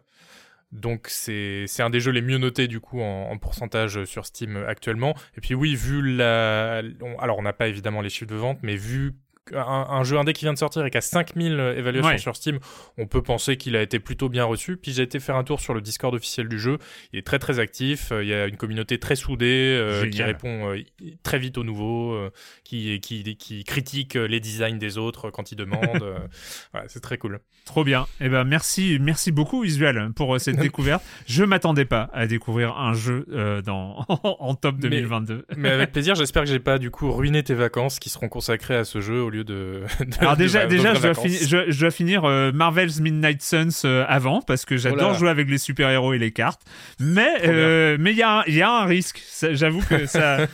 Donc c'est un des jeux les mieux notés du coup en, en pourcentage sur Steam actuellement. Et puis oui, vu la... alors on n'a pas évidemment les chiffres de vente, mais vu un, un jeu indé qui vient de sortir et qui a 5000 évaluations Ouais. sur Steam, on peut penser qu'il a été plutôt bien reçu. Puis j'ai été faire un tour sur le Discord officiel du jeu. Il est très très actif. euh, Il y a une communauté très soudée euh, qui répond euh, très vite aux nouveaux, euh, qui, qui, qui critique euh, les designs des autres quand ils demandent. euh, voilà, c'est très cool. Trop bien. Eh ben merci, merci beaucoup Visual pour euh, cette découverte. Je m'attendais pas à découvrir un jeu euh, dans en top 2022. Mais avec plaisir, j'espère que j'ai pas du coup ruiné tes vacances qui seront consacrées à ce jeu au lieu de. de- Alors déjà, de déjà, je dois, finir, je, je dois finir euh, Marvel's Midnight Suns euh, avant parce que j'adore Oh jouer avec les super héros et les cartes. Mais euh, mais il y a y a un risque. J'avoue que ça.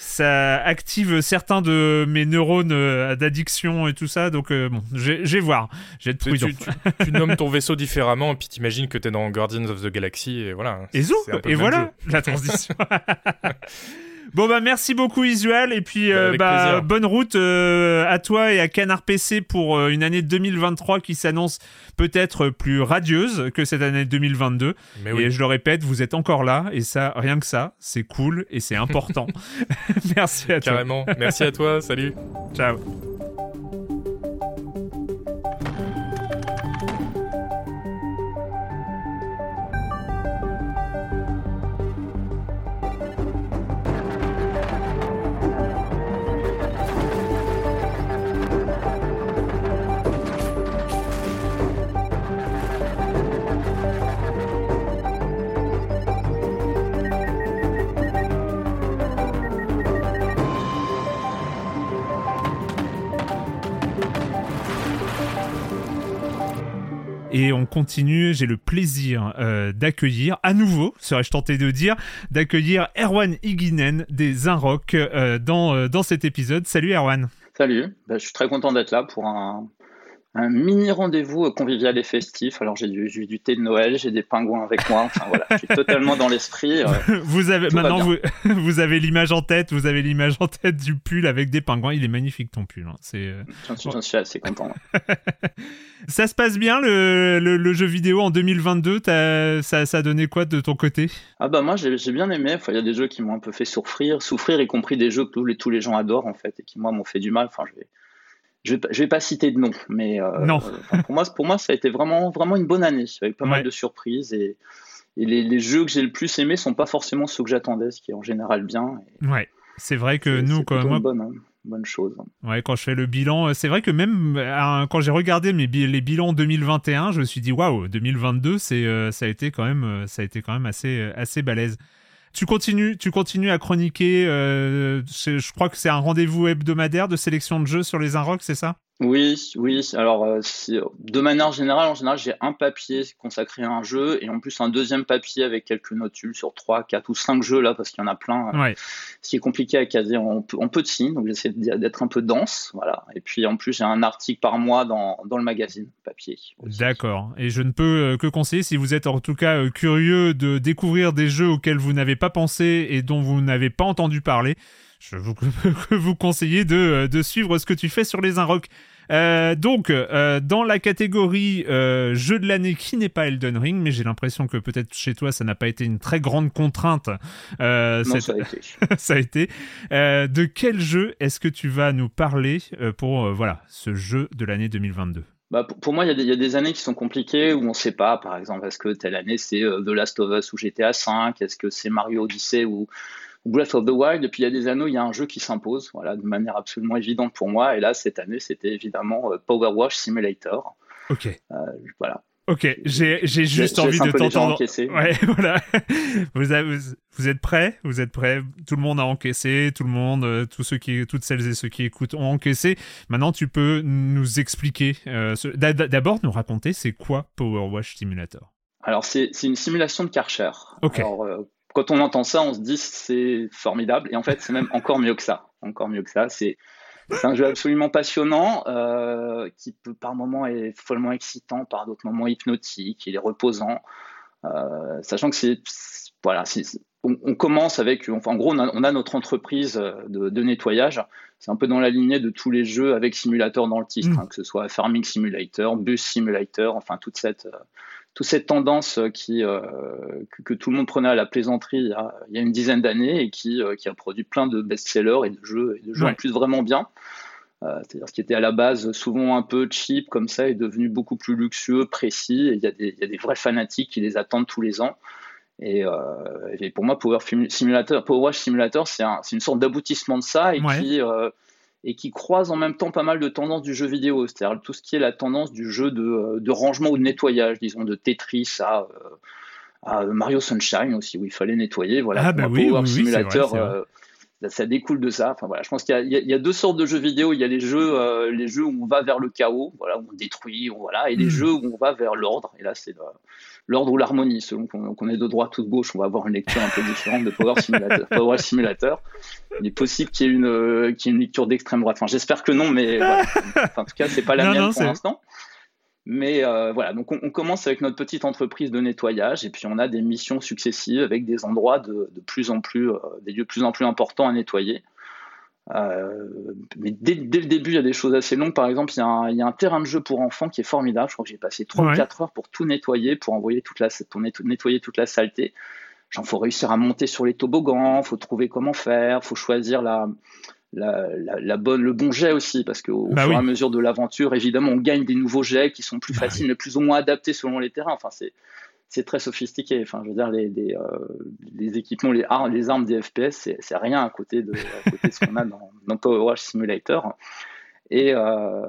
Ça active certains de mes neurones d'addiction et tout ça, donc euh, bon, je vais je vais voir, Tu, prudent. tu- tu- tu nommes ton vaisseau différemment et puis t'imagines que t'es dans Guardians of the Galaxy et voilà. Et zou, et voilà jeu. la transition. bon bah merci beaucoup Isual et puis euh, avec bah, bonne route euh, à toi et à Canard PC pour euh, une année 2023 qui s'annonce peut-être plus radieuse que cette année 2022. Mais oui. Et je le répète, vous êtes encore là et ça, rien que ça, c'est cool et c'est important. merci à toi. Carrément. Merci à toi. Salut. Ciao. Et on continue, j'ai le plaisir euh, d'accueillir, à nouveau, serais-je tenté de dire, d'accueillir Erwan Higinen des Inrock euh, dans, euh, dans cet épisode. Salut Erwan. Salut, Bah, je suis très content d'être là pour un, un mini rendez-vous convivial et festif. Alors j'ai du, du thé de Noël, j'ai des pingouins avec moi, enfin voilà, je suis totalement dans l'esprit. euh, Vous avez Tout maintenant vous, vous avez l'image en tête, vous avez l'image en tête du pull avec des pingouins. Il est magnifique ton pull. hein. C'est euh, J'en suis, assez content. ça se passe bien le, le, le jeu vidéo en 2022. T'as- Ça, ça a donné quoi de ton côté? Ah bah moi j'ai j'ai bien aimé, enfin, il y a des jeux qui m'ont un peu fait souffrir, souffrir y compris des jeux que tous les, tous les gens adorent en fait et qui moi m'ont fait du mal. Enfin je vais, je vais, pas- je vais pas citer de nom, mais euh, Non. euh, pour moi pour moi ça a été vraiment vraiment une bonne année avec pas Ouais. mal de surprises et, et les, les jeux que j'ai le plus aimés sont pas forcément ceux que j'attendais, ce qui est en général bien. Et Ouais, c'est vrai que nous, quand une bonne, hein, bonne chose. Ouais, quand je fais le bilan, euh, c'est vrai que même euh, quand j'ai regardé mes bi- les bilans 2021, je me suis dit waouh, 2022, c'est euh, ça a été quand même ça a été quand même assez assez balèze. Tu continues, tu continues à chroniquer. euh, je, crois que c'est un rendez-vous hebdomadaire de sélection de jeux sur les Inrocks, c'est ça? Oui, oui. Alors, euh, c'est- de manière générale, en général, j'ai un papier consacré à un jeu et en plus un deuxième papier avec quelques notules sur 3, 4 ou 5 jeux là, parce qu'il y en a plein. euh, Ouais. Ce qui est compliqué à caser en, signes, donc j'essaie d'être un peu dense, voilà. Et puis en plus, j'ai un article par mois dans, dans le magazine papier. D'accord. Et je ne peux euh, que conseiller, si vous êtes en tout cas euh, curieux de découvrir des jeux auxquels vous n'avez pas pensé et dont vous n'avez pas entendu parler, je vous, vous conseiller de, euh, de suivre ce que tu fais sur les Inrocks. Euh, donc, euh, dans la catégorie euh, jeu de l'année qui n'est pas Elden Ring, mais j'ai l'impression que peut-être chez toi ça n'a pas été une très grande contrainte. Non, cette- ça a été. ça a été. De quel jeu est-ce que tu vas nous parler pour voilà ce jeu de l'année 2022 Bah, pour, moi, il y, a des- il y a des années qui sont compliquées où on ne sait pas, par exemple, est-ce que telle année c'est The Last of Us ou GTA V, est-ce que c'est Mario Odyssey ou Breath of the Wild. Et puis il y a des années, il y a un jeu qui s'impose, voilà, de manière absolument évidente pour moi. Et là, cette année, c'était évidemment euh, Power Wash Simulator. Ok. Euh, voilà. Ok, j'ai juste envie de t'entendre. encaisser. Ouais, voilà. Vous, avez- vous, vous êtes prêts? Vous êtes prêts? Tout le monde a encaissé, tout le monde, euh, tous ceux qui, toutes celles et ceux qui écoutent ont encaissé. Maintenant, tu peux nous expliquer. euh, D'abord, nous raconter c'est quoi Power Wash Simulator? Alors, c'est c'est une simulation de Karcher. Ok. Alors, euh, quand on entend ça, on se dit c'est formidable. Et en fait, c'est même encore mieux que ça. Encore mieux que ça. C'est un jeu absolument passionnant euh, qui peut par moments être follement excitant, par d'autres moments hypnotique. Il est reposant. Euh, sachant que c'est voilà, on, on commence avec, enfin, en gros, on a, on a notre entreprise euh, de, de nettoyage. C'est un peu dans la lignée de tous les jeux avec simulateur dans le titre, Mm. hein, que ce soit Farming Simulator, Bus Simulator, enfin toute cette euh, toute cette tendance euh, qui euh, que, que tout le monde prenait à la plaisanterie il y a, il y a une dizaine d'années et qui, euh, qui a produit plein de best-sellers et de jeux et de jeux Ouais. en plus vraiment bien. Euh, C'est-à-dire ce qui était à la base souvent un peu cheap comme ça est devenu beaucoup plus luxueux, précis. Et il y a des, il y a des vrais fanatiques qui les attendent tous les ans. Et, et pour moi, Power Simulator, Power Simulator, c'est un- c'est une sorte d'aboutissement de ça et Ouais. qui et qui croise en même temps pas mal de tendances du jeu vidéo, c'est-à-dire tout ce qui est la tendance du jeu de, euh, de rangement ou de nettoyage, disons de Tetris à, euh, à Mario Sunshine aussi, où il fallait nettoyer. Voilà, Ah, bah oui, Power oui, Simulator, ça, ça découle de ça. Enfin voilà, je pense qu'il y, y a- il y a deux sortes de jeux vidéo. Il y a les jeux, euh, les jeux où on va vers le chaos, voilà, où on détruit, on- voilà, et les Mm. jeux où on va vers l'ordre. Et là, c'est l'ordre ou l'harmonie, selon qu'on qu'on est de droite ou de gauche, on va avoir une lecture un peu différente de Power Simulator. Power Simulator. Il est possible qu'il y ait une, euh, qu'il y ait une lecture d'extrême droite. Enfin, j'espère que non, mais voilà. Enfin, en tout cas, c'est pas la Non, mienne non, pour l'instant. Mais euh, voilà, donc on, on commence avec notre petite entreprise de nettoyage et puis on a des missions successives avec des endroits de, de plus en plus, euh, des lieux de plus en plus importants à nettoyer. Euh, mais dès, dès le début, il y a des choses assez longues. Par exemple, il y, a un, il y a un terrain de jeu pour enfants qui est formidable. Je crois que j'ai passé 3 ou Ouais. 4 heures pour tout nettoyer, pour envoyer toute la, pour netto- nettoyer toute la saleté. Genre, faut réussir à monter sur les toboggans, faut trouver comment faire, faut choisir la, la, la, la bonne, le bon jet aussi, parce qu'au Bah fur et oui. à mesure de l'aventure, évidemment, on gagne des nouveaux jets qui sont plus Bah faciles, mais plus ou moins adaptés selon les terrains. Enfin, c'est c'est très sophistiqué. Enfin, je veux dire, les, les, euh, les équipements, les, ar- les armes des FPS, c'est rien à côté de, à côté de ce qu'on a dans, dans Power Wash Simulator. Et, euh,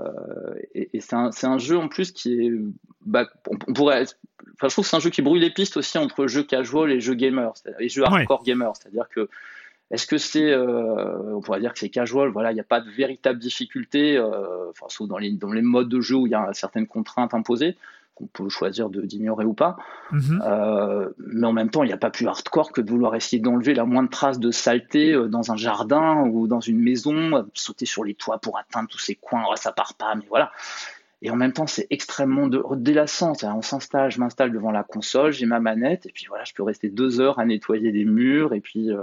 et, et c'est un, jeu en plus qui est. Bah, on, on pourrait. Enfin, je trouve que c'est un jeu qui brouille les pistes aussi entre jeu casual et jeu gamer, et jeu Ouais. hardcore gamer. C'est-à-dire que. Est-ce que c'est. euh, on pourrait dire que c'est casual, voilà, il n'y a pas de véritable difficulté, euh, enfin, sauf dans les, dans les modes de jeu où il y a certaines contraintes imposées, qu'on peut choisir de- d'ignorer ou pas. Mhm. Euh, mais en même temps, il n'y a pas plus hardcore que de vouloir essayer d'enlever la moindre trace de saleté euh, dans un jardin ou dans une maison, euh, sauter sur les toits pour atteindre tous ces coins, oh, ça part pas, mais voilà. Et en même temps, c'est extrêmement de- délassant. On s'installe, je m'installe devant la console, j'ai ma manette, et puis voilà, je peux rester deux heures à nettoyer des murs, et puis, euh,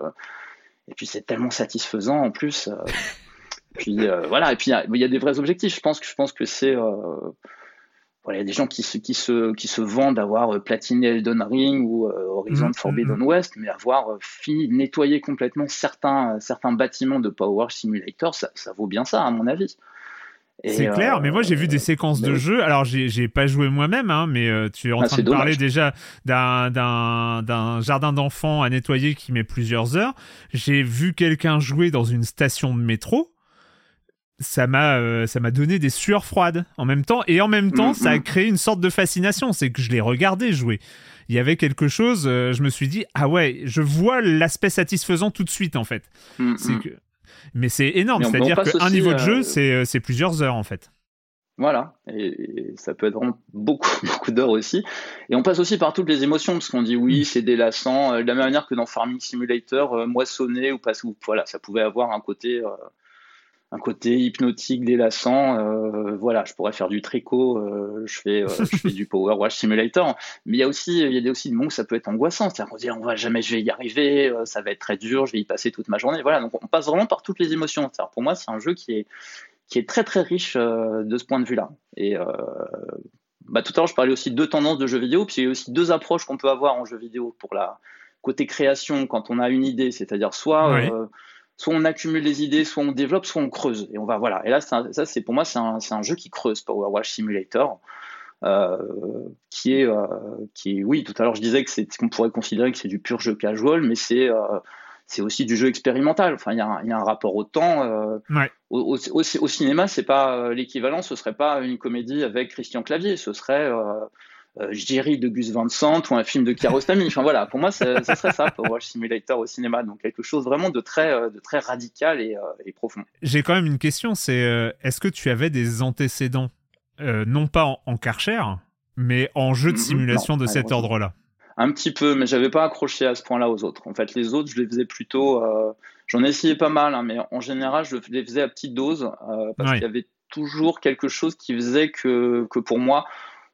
et puis c'est tellement satisfaisant en plus. euh. puis euh, voilà, et puis il y a- il y, a des vrais objectifs. Je pense que je pense que c'est euh, voilà, il y a des gens qui se, qui se, qui se vendent d'avoir platiné Elden Ring ou Horizon Mhm, Forbidden West, mais avoir fini, nettoyé complètement certains, certains bâtiments de Power Simulator, ça, ça vaut bien ça, à mon avis. C'est clair, euh, mais moi j'ai vu des séquences de jeu. Alors j'ai pas joué moi-même, hein, mais euh, tu es en Ah, train de parler déjà d'un- jardin d'enfants à nettoyer qui met plusieurs heures. J'ai vu quelqu'un jouer dans une station de métro. Ça m'a euh, ça m'a donné des sueurs froides en même temps et en même temps Mm, ça a mm. créé une sorte de fascination. C'est que je l'ai regardé jouer. Il y avait quelque chose. euh, je me suis dit ah ouais, je vois l'aspect satisfaisant tout de suite en fait. Mm, C'est que mais c'est énorme. C'est-à-dire qu'un niveau de euh, jeu c'est euh, c'est plusieurs heures en fait. Voilà, et, et ça peut être vraiment beaucoup, beaucoup d'heures aussi. Et on passe aussi par toutes les émotions, parce qu'on dit oui, c'est délassant, euh, de la même manière que dans Farming Simulator, euh, moissonner ou pas, ou, voilà, ça pouvait avoir un côté, euh, un côté hypnotique, délassant. euh, voilà, je pourrais faire du tricot, euh, je fais, euh, je fais du Power Wash Simulator, mais il y a aussi, il y a aussi des moments où ça peut être angoissant, c'est-à-dire qu'on se dit on va jamais, je vais y arriver, ça va être très dur, je vais y passer toute ma journée. Voilà, donc on passe vraiment par toutes les émotions. C'est-à-dire, pour moi, c'est un jeu qui est qui est très très riche de ce point de vue-là. Et bah, tout à l'heure, je parlais aussi de deux tendances de jeux vidéo, puis il y a aussi deux approches qu'on peut avoir en jeu vidéo pour la côté création quand on a une idée, c'est-à-dire soit soit on accumule les idées, soit on développe, soit on creuse. Et on va voilà. Et là, ça, c'est pour moi, c'est un, un, jeu qui creuse Power Wash Simulator. Euh, qui est euh, qui est oui tout à l'heure je disais que c'est qu'on pourrait considérer que c'est du pur jeu casual mais c'est euh, c'est aussi du jeu expérimental enfin il y, a un rapport au temps ouais. au, au, au, cinéma c'est pas l'équivalent ce serait pas une comédie avec Christian Clavier ce serait Jerry de Gus Van Sant ou un film de Kiarostami. Enfin voilà, pour moi, ça, serait ça, Power Simulator au cinéma. Donc quelque chose vraiment de très, de très radical et, et profond. J'ai quand même une question, c'est est-ce que tu avais des antécédents euh, non pas en, en, Karcher, mais en jeu de simulation de cet ordre-là? Un petit peu, mais j'avais pas accroché à ce point-là aux autres. En fait, les autres, je les faisais plutôt. Euh, j'en ai essayé pas mal, hein, mais en général, je les faisais à petite dose euh, parce qu'il y avait toujours quelque chose qui faisait que, que pour moi,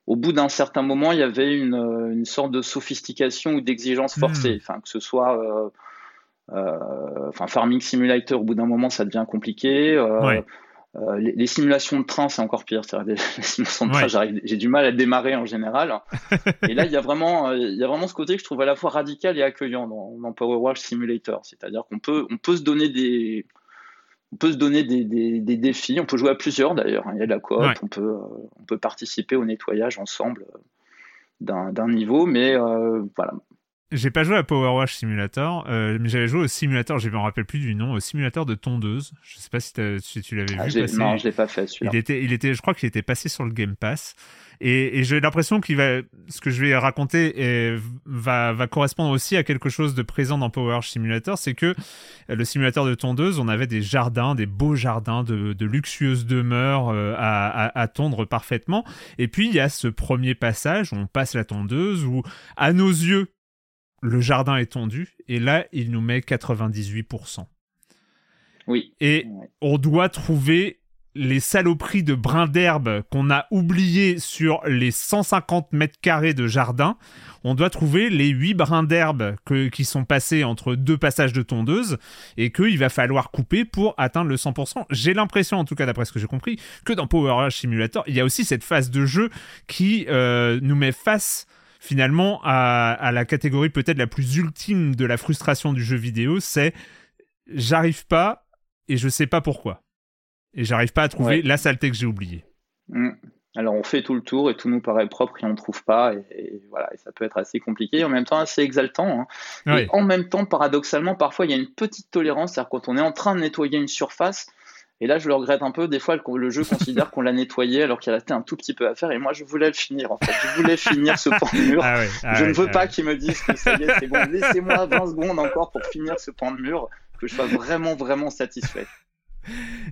au bout d'un certain moment, il y avait une, une sorte de sophistication ou d'exigence forcée. Hmm. Enfin, que ce soit. enfin, Farming Simulator, au bout d'un moment, ça devient compliqué. Ouais. Euh, les, simulations de train, c'est encore pire. Les, simulations de train, j'ai du mal à démarrer en général. et là, il y a vraiment, euh, il y a vraiment ce côté que je trouve à la fois radical et accueillant dans, dans Power Wash Simulator. C'est-à-dire qu'on peut, on peut se donner des, on peut se donner des, des, des, défis. On peut jouer à plusieurs d'ailleurs. Hein. Il y a de la coop. On peut, euh, on peut participer au nettoyage ensemble d'un niveau. Mais voilà, j'ai pas joué à Power Wash Simulator, euh, mais j'avais joué au simulateur, je me rappelle plus du nom, au simulateur de tondeuse. Je sais pas si, si tu l'avais ah, vu passer. Non, je l'ai pas fait celui-là. Il était, il était, je crois qu'il était passé sur le Game Pass. Et, et j'ai l'impression qu'il va, ce que je vais raconter va, va correspondre aussi à quelque chose de présent dans Power Wash Simulator, c'est que euh, le simulateur de tondeuse, on avait des jardins, des beaux jardins de, de luxueuses demeures euh, à, à, à, tondre parfaitement. Et puis il y a ce premier passage où on passe la tondeuse où, à nos yeux, le jardin est tondu, et là, il nous met 98%. Oui. Et on doit trouver les saloperies de brins d'herbe qu'on a oubliées sur les 150 mètres carrés de jardin. On doit trouver les 8 brins d'herbe qui sont passés entre deux passages de tondeuse et qu'il va falloir couper pour atteindre le 100%. J'ai l'impression, en tout cas d'après ce que j'ai compris, que dans Power Rush Simulator, il y a aussi cette phase de jeu qui euh, nous met face finalement à, la catégorie peut-être la plus ultime de la frustration du jeu vidéo, c'est j'arrive pas et je sais pas pourquoi. Et j'arrive pas à trouver la saleté que j'ai oubliée. Mm. Alors on fait tout le tour et tout nous paraît propre et on ne trouve pas et, voilà et ça peut être assez compliqué et en même temps assez exaltant. Hein. Et en même temps paradoxalement parfois il y a une petite tolérance, c'est-à-dire quand on est en train de nettoyer une surface, et là, je le regrette un peu. Des fois, le, jeu considère qu'on l'a nettoyé alors qu'il restait un tout petit peu à faire. Et moi, je voulais le finir, en fait. Je voulais finir ce pan de mur. Ah ah je ne veux pas qu'ils me disent que ça y est, c'est bon. Laissez-moi 20 secondes encore pour finir ce pan de mur, que je sois vraiment, vraiment satisfait.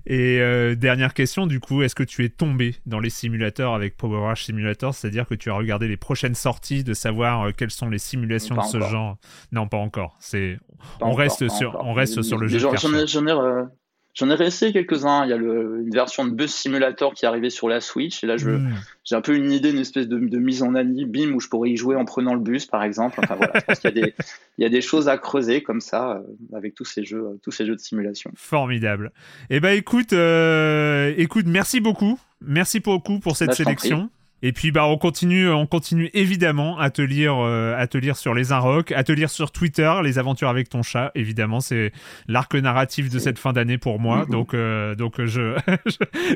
Et euh, dernière question, du coup, est-ce que tu es tombé dans les simulateurs avec Power Wash Simulator? C'est-à-dire que tu as regardé les prochaines sorties de savoir euh, quelles sont les simulations de ce genre? Non, pas encore. C'est on, reste sur, on reste sur le jeu. J'en ai, J'en ai réessayé quelques-uns. Il y a le, une version de Bus Simulator qui est arrivée sur la Switch. Et là, hmm. j'ai un peu une idée, une espèce de, mise en ami, bim, où je pourrais y jouer en prenant le bus, par exemple. Enfin voilà, je pense qu'il y, y, a des choses à creuser comme ça euh, avec tous ces jeux, tous ces jeux de simulation. Formidable. Eh ben, écoute, euh, écoute, merci beaucoup. Merci beaucoup pour cette bah, sélection. Et puis bah on continue, on continue évidemment à te lire, euh, à te lire sur les Inrocks, à te lire sur Twitter, les aventures avec ton chat. Évidemment, c'est l'arc narratif de cette fin d'année pour moi. Mm-hmm. Donc euh, donc je,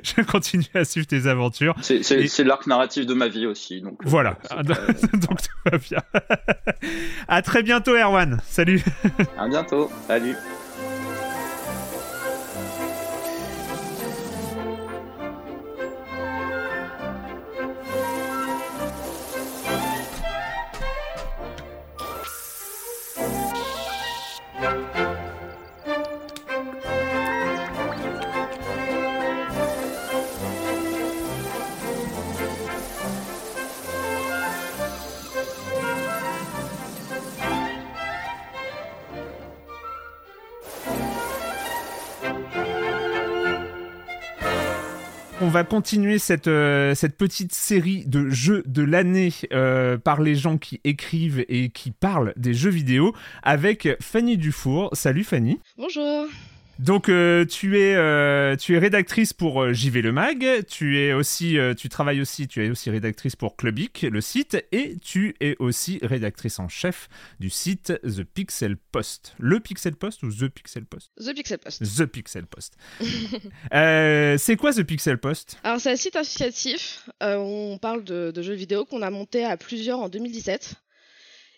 je, continue à suivre tes aventures. C'est l'arc narratif de ma vie aussi. Donc euh, voilà. donc tout va bien. à très bientôt, Erwan. Salut. à bientôt. Salut. On va continuer cette, euh, cette petite série de jeux de l'année euh, par les gens qui écrivent et qui parlent des jeux vidéo avec Fanny Dufour. Salut Fanny. Bonjour. Donc euh, tu es euh, tu es rédactrice pour euh, JV le mag, tu es aussi euh, tu travailles aussi tu es aussi rédactrice pour Clubic le site et tu es aussi rédactrice en chef du site The Pixel Post. Le Pixel Post ou The Pixel Post? The Pixel Post. The Pixel Post. C'est quoi The Pixel Post? Alors c'est un site associatif, on parle de, de jeux vidéo qu'on a monté à plusieurs en 2017.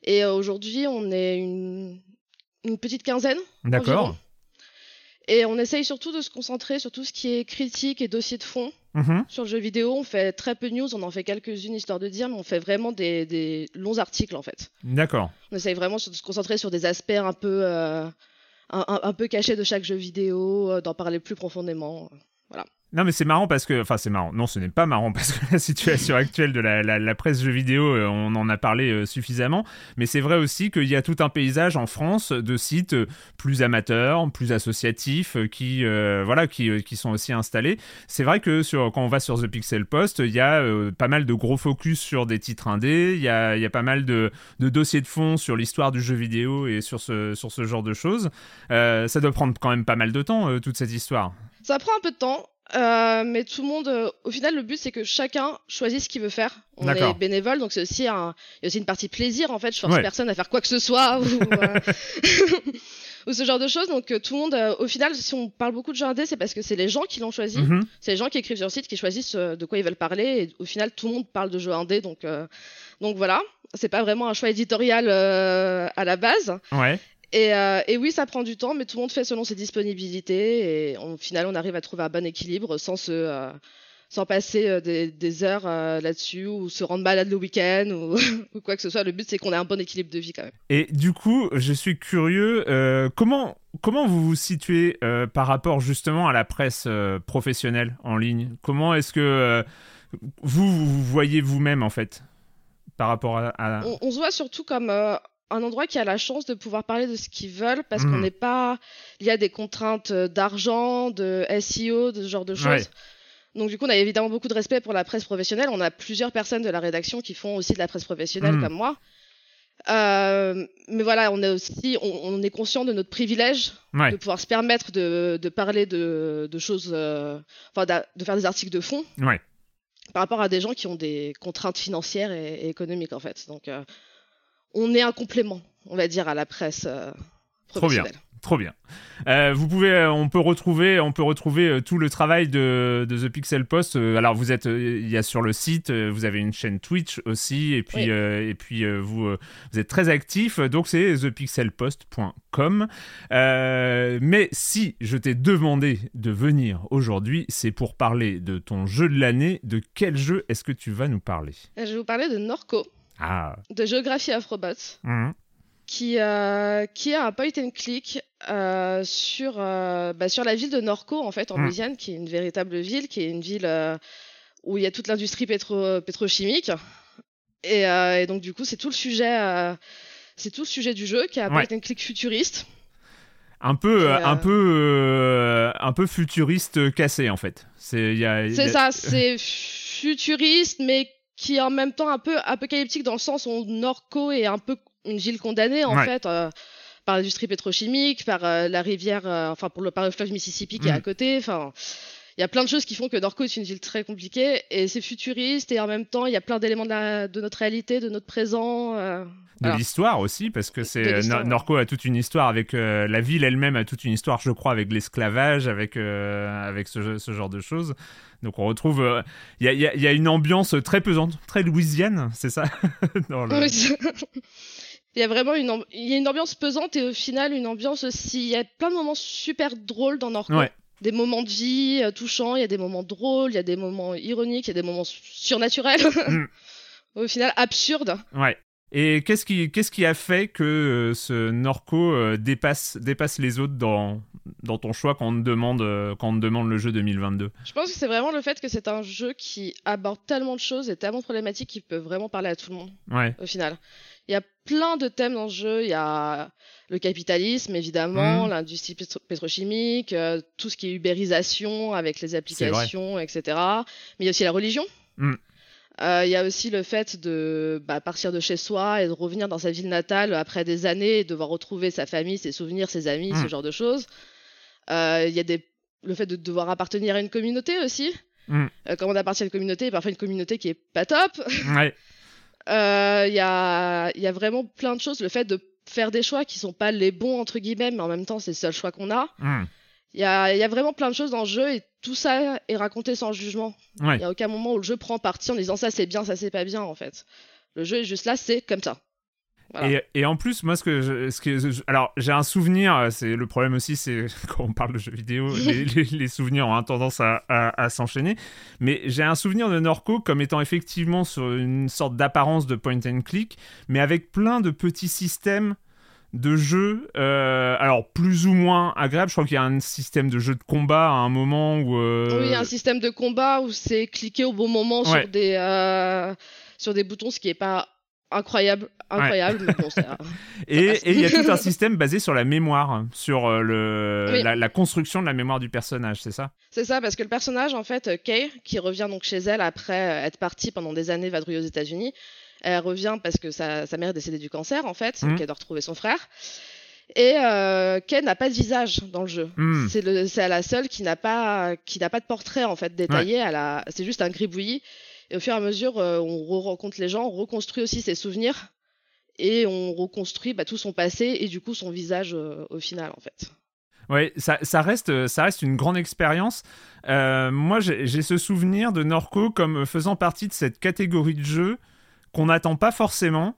Et aujourd'hui on est une, une petite quinzaine. D'accord. Et on essaye surtout de se concentrer sur tout ce qui est critique et dossier de fond. Mhm. Sur le jeu vidéo, on fait très peu de news, on en fait quelques-unes histoire de dire, mais on fait vraiment des, des longs articles en fait. D'accord. On essaye vraiment de se concentrer sur des aspects un peu, euh, un, un- un peu cachés de chaque jeu vidéo, euh, d'en parler plus profondément. euh, Voilà. Non mais c'est marrant parce que, enfin c'est marrant, non ce n'est pas marrant parce que la situation actuelle de la, la- presse jeux vidéo, euh, on en a parlé euh, suffisamment, mais c'est vrai aussi qu'il y a tout un paysage en France de sites euh, plus amateurs, plus associatifs, qui, voilà, qui, qui sont aussi installés. C'est vrai que sur, quand on va sur The Pixel Post, il y a pas mal de gros focus sur des titres indés, il y a, il y a pas mal de, de dossiers de fond sur l'histoire du jeu vidéo et sur ce, sur ce genre de choses. Ça doit prendre quand même pas mal de temps, toute cette histoire. Ça prend un peu de temps, euh, mais tout le monde, euh, au final, le but c'est que chacun choisisse ce qu'il veut faire. On est bénévole, donc c'est aussi un, il y a aussi une partie plaisir en fait. Je force Ouais. personne à faire quoi que ce soit ou, euh, ou ce genre de choses. Donc euh, tout le monde, euh, au final, si on parle beaucoup de jeux indés, c'est parce que c'est les gens qui l'ont choisi. Mhm. C'est les gens qui écrivent sur le site qui choisissent de quoi ils veulent parler. Et au final, tout le monde parle de jeux indés, donc euh, donc voilà. C'est pas vraiment un choix éditorial euh, à la base. Ouais. Et, euh, et oui, ça prend du temps, mais tout le monde fait selon ses disponibilités. Et au final, on arrive à trouver un bon équilibre sans se, euh, sans passer euh, des, des heures euh, là-dessus ou se rendre malade le week-end ou, ou quoi que ce soit. Le but, c'est qu'on ait un bon équilibre de vie quand même. Et du coup, je suis curieux, comment, comment vous vous situez par rapport justement à la presse professionnelle en ligne? Comment est-ce que vous, vous voyez vous-même en fait par rapport à... à- On, on se voit surtout comme un endroit qui a la chance de pouvoir parler de ce qu'ils veulent parce qu'on n'est pas. Il y a des contraintes euh, d'argent, de SEO, de ce genre de choses. Ouais. Donc du coup, on a évidemment beaucoup de respect pour la presse professionnelle. On a plusieurs personnes de la rédaction qui font aussi de la presse professionnelle Mhm. comme moi. Euh, mais voilà, on est aussi, on, on est conscient de notre privilège Ouais. de pouvoir se permettre de, de parler de, de choses, euh, enfin de faire des articles de fond Ouais. par rapport à des gens qui ont des contraintes financières et, et économiques en fait. Donc euh, on est un complément, on va dire, à la presse euh, Trop bien. professionnelle. Trop bien. Euh, vous pouvez, euh, on peut retrouver, on peut retrouver euh, tout le travail de, de The Pixel Post. Alors vous êtes, il y a sur le site, vous avez une chaîne Twitch aussi, et puis Oui. et puis vous vous êtes très actif. Donc c'est thepixelpost.com. Mais si je t'ai demandé de venir aujourd'hui, c'est pour parler de ton jeu de l'année. De quel jeu est-ce que tu vas nous parler? Je vais vous parler de Norco, Ah. de Géographie Afrobot. Mhm. qui, euh, qui a un point and click euh, sur, euh, bah, sur la ville de Norco, en fait, en Mm. Louisiane, qui est une véritable ville, qui est une ville euh, où il y a toute l'industrie pétro pétrochimique. Et, et donc, du coup, c'est tout le sujet. c'est tout le sujet du jeu qui a un Ouais. point and click futuriste. Un peu, un peu, un peu futuriste cassé en fait. C'est a- ça, c'est futuriste, mais qui est en même temps un peu apocalyptique dans le sens où Norco est un peu une ville condamnée en Ouais. fait euh, par l'industrie pétrochimique, par euh, la rivière, euh, enfin pour le par le fleuve Mississippi qui est Mm. à côté. Enfin, il y a plein de choses qui font que Norco est une ville très compliquée et c'est futuriste et en même temps il y a plein d'éléments de, notre réalité, de notre présent. euh, de voilà. l'histoire aussi parce que c'est ouais. Norco a toute une histoire avec euh, la ville elle-même a toute une histoire je crois avec l'esclavage avec euh, avec ce, ce genre de choses donc on retrouve euh, il y, y y a une ambiance très pesante très louisiane c'est ça? Le-. Il y a vraiment une, il y a une ambiance pesante et au final une ambiance aussi. Il y a plein de moments super drôles dans Norco. Ouais. Des moments de vie euh, touchants, il y a des moments drôles, il y a des moments ironiques, il y a des moments su- surnaturels. Mm. au final absurdes. ouais et qu'est-ce qui qu'est-ce qui a fait que euh, ce Norco euh, dépasse dépasse les autres dans dans ton choix quand on te demande quand on te demande le jeu 2022 Je pense que c'est vraiment le fait que c'est un jeu qui aborde tellement de choses et tellement de problématiques qui peut vraiment parler à tout le monde. ouais au final. Il y a plein de thèmes dans le jeu. Il y a le capitalisme, évidemment, Mhm. l'industrie pétro- pétrochimique, euh, tout ce qui est ubérisation avec les applications, etc. Mais il y a aussi la religion. Mm. Euh, Il y a aussi le fait de bah, partir de chez soi et de revenir dans sa ville natale après des années et devoir retrouver sa famille, ses souvenirs, ses amis, ce genre de choses. Euh, Il y a des... le fait de devoir appartenir à une communauté aussi. Mm. Euh, quand on appartient à une communauté, parfois une communauté qui est pas top. Ouais. Euh, Il y, a, y a vraiment plein de choses. Le fait de faire des choix qui sont pas les bons, entre guillemets, mais en même temps, c'est le seul choix qu'on a. Mm. Il y a, y a vraiment plein de choses dans le jeu et tout ça est raconté sans jugement. Il Ouais. n'y a aucun moment où le jeu prend parti en disant ça c'est bien, ça c'est pas bien en fait. Le jeu est juste là, c'est comme ça. Voilà. Et, et en plus, moi, ce que je, ce que je- alors, j'ai un souvenir. euh, C'est le problème aussi, c'est quand on parle de jeux vidéo, les, les- les souvenirs ont tendance à, à- à s'enchaîner. Mais j'ai un souvenir de Norco comme étant effectivement sur une sorte d'apparence de point and click, mais avec plein de petits systèmes de jeu, euh, alors plus ou moins agréable. Je crois qu'il y a un système de jeu de combat à un moment où. euh, Oui, un système de combat où c'est cliquer au bon moment Ouais. sur des euh, sur des boutons, ce qui est pas incroyable, incroyable, mais bon, ça. Et il y a tout un système basé sur la mémoire, sur euh, le, Oui. la, la construction de la mémoire du personnage, c'est ça? C'est ça, parce que le personnage, en fait, euh, Kay, qui revient donc chez elle après euh, être partie pendant des années vadrouiller aux États-Unis, elle revient parce que sa, sa mère est décédée du cancer, en fait, Mhm. donc elle doit retrouver son frère. Et euh, Kay n'a pas de visage dans le jeu. Mhm. C'est la seule qui n'a pas, qui n'a pas de portrait en fait détaillé. C'est juste un gribouillis. Et au fur et à mesure, euh, on re-rencontre les gens, on reconstruit aussi ses souvenirs et on reconstruit bah, tout son passé et du coup son visage euh, au final en fait. Ouais, ça, reste, ça reste une grande expérience. Euh, moi, j'ai j'ai ce souvenir de Norco comme faisant partie de cette catégorie de jeux qu'on n'attend pas forcément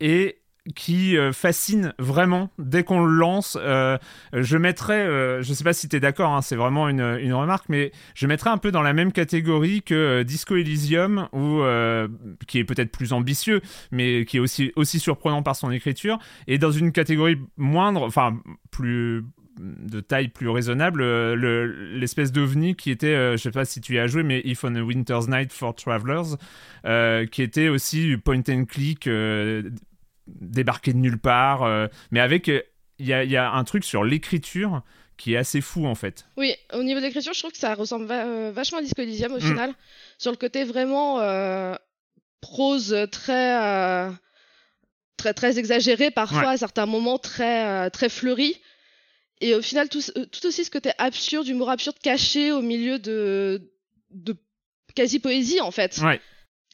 et qui euh, fascine vraiment dès qu'on le lance. Euh, je mettrais, euh, je sais pas si tu es d'accord, hein, c'est vraiment une, une remarque, mais je mettrais un peu dans la même catégorie que euh, Disco Elysium, euh, qui est peut-être plus ambitieux, mais qui est aussi, aussi surprenant par son écriture, et dans une catégorie moindre, enfin plus de taille plus raisonnable, le- l'espèce d'ovni qui était, euh, je sais pas si tu y as joué, mais If on a Winter's Night for Travelers, qui était aussi point and click, débarqué de nulle part, euh, mais avec, euh, il y, a, il y a un truc sur l'écriture qui est assez fou en fait. Oui, au niveau de l'écriture, je trouve que ça ressemble va- euh, vachement à Disco Elysium au Mm. final. Sur le côté vraiment euh, prose très, euh, très, très exagéré, parfois Ouais. à certains moments très, euh, très fleuri. Et au final, tout, aussi ce côté absurde, humour absurde caché au milieu de, de quasi-poésie en fait. Ouais.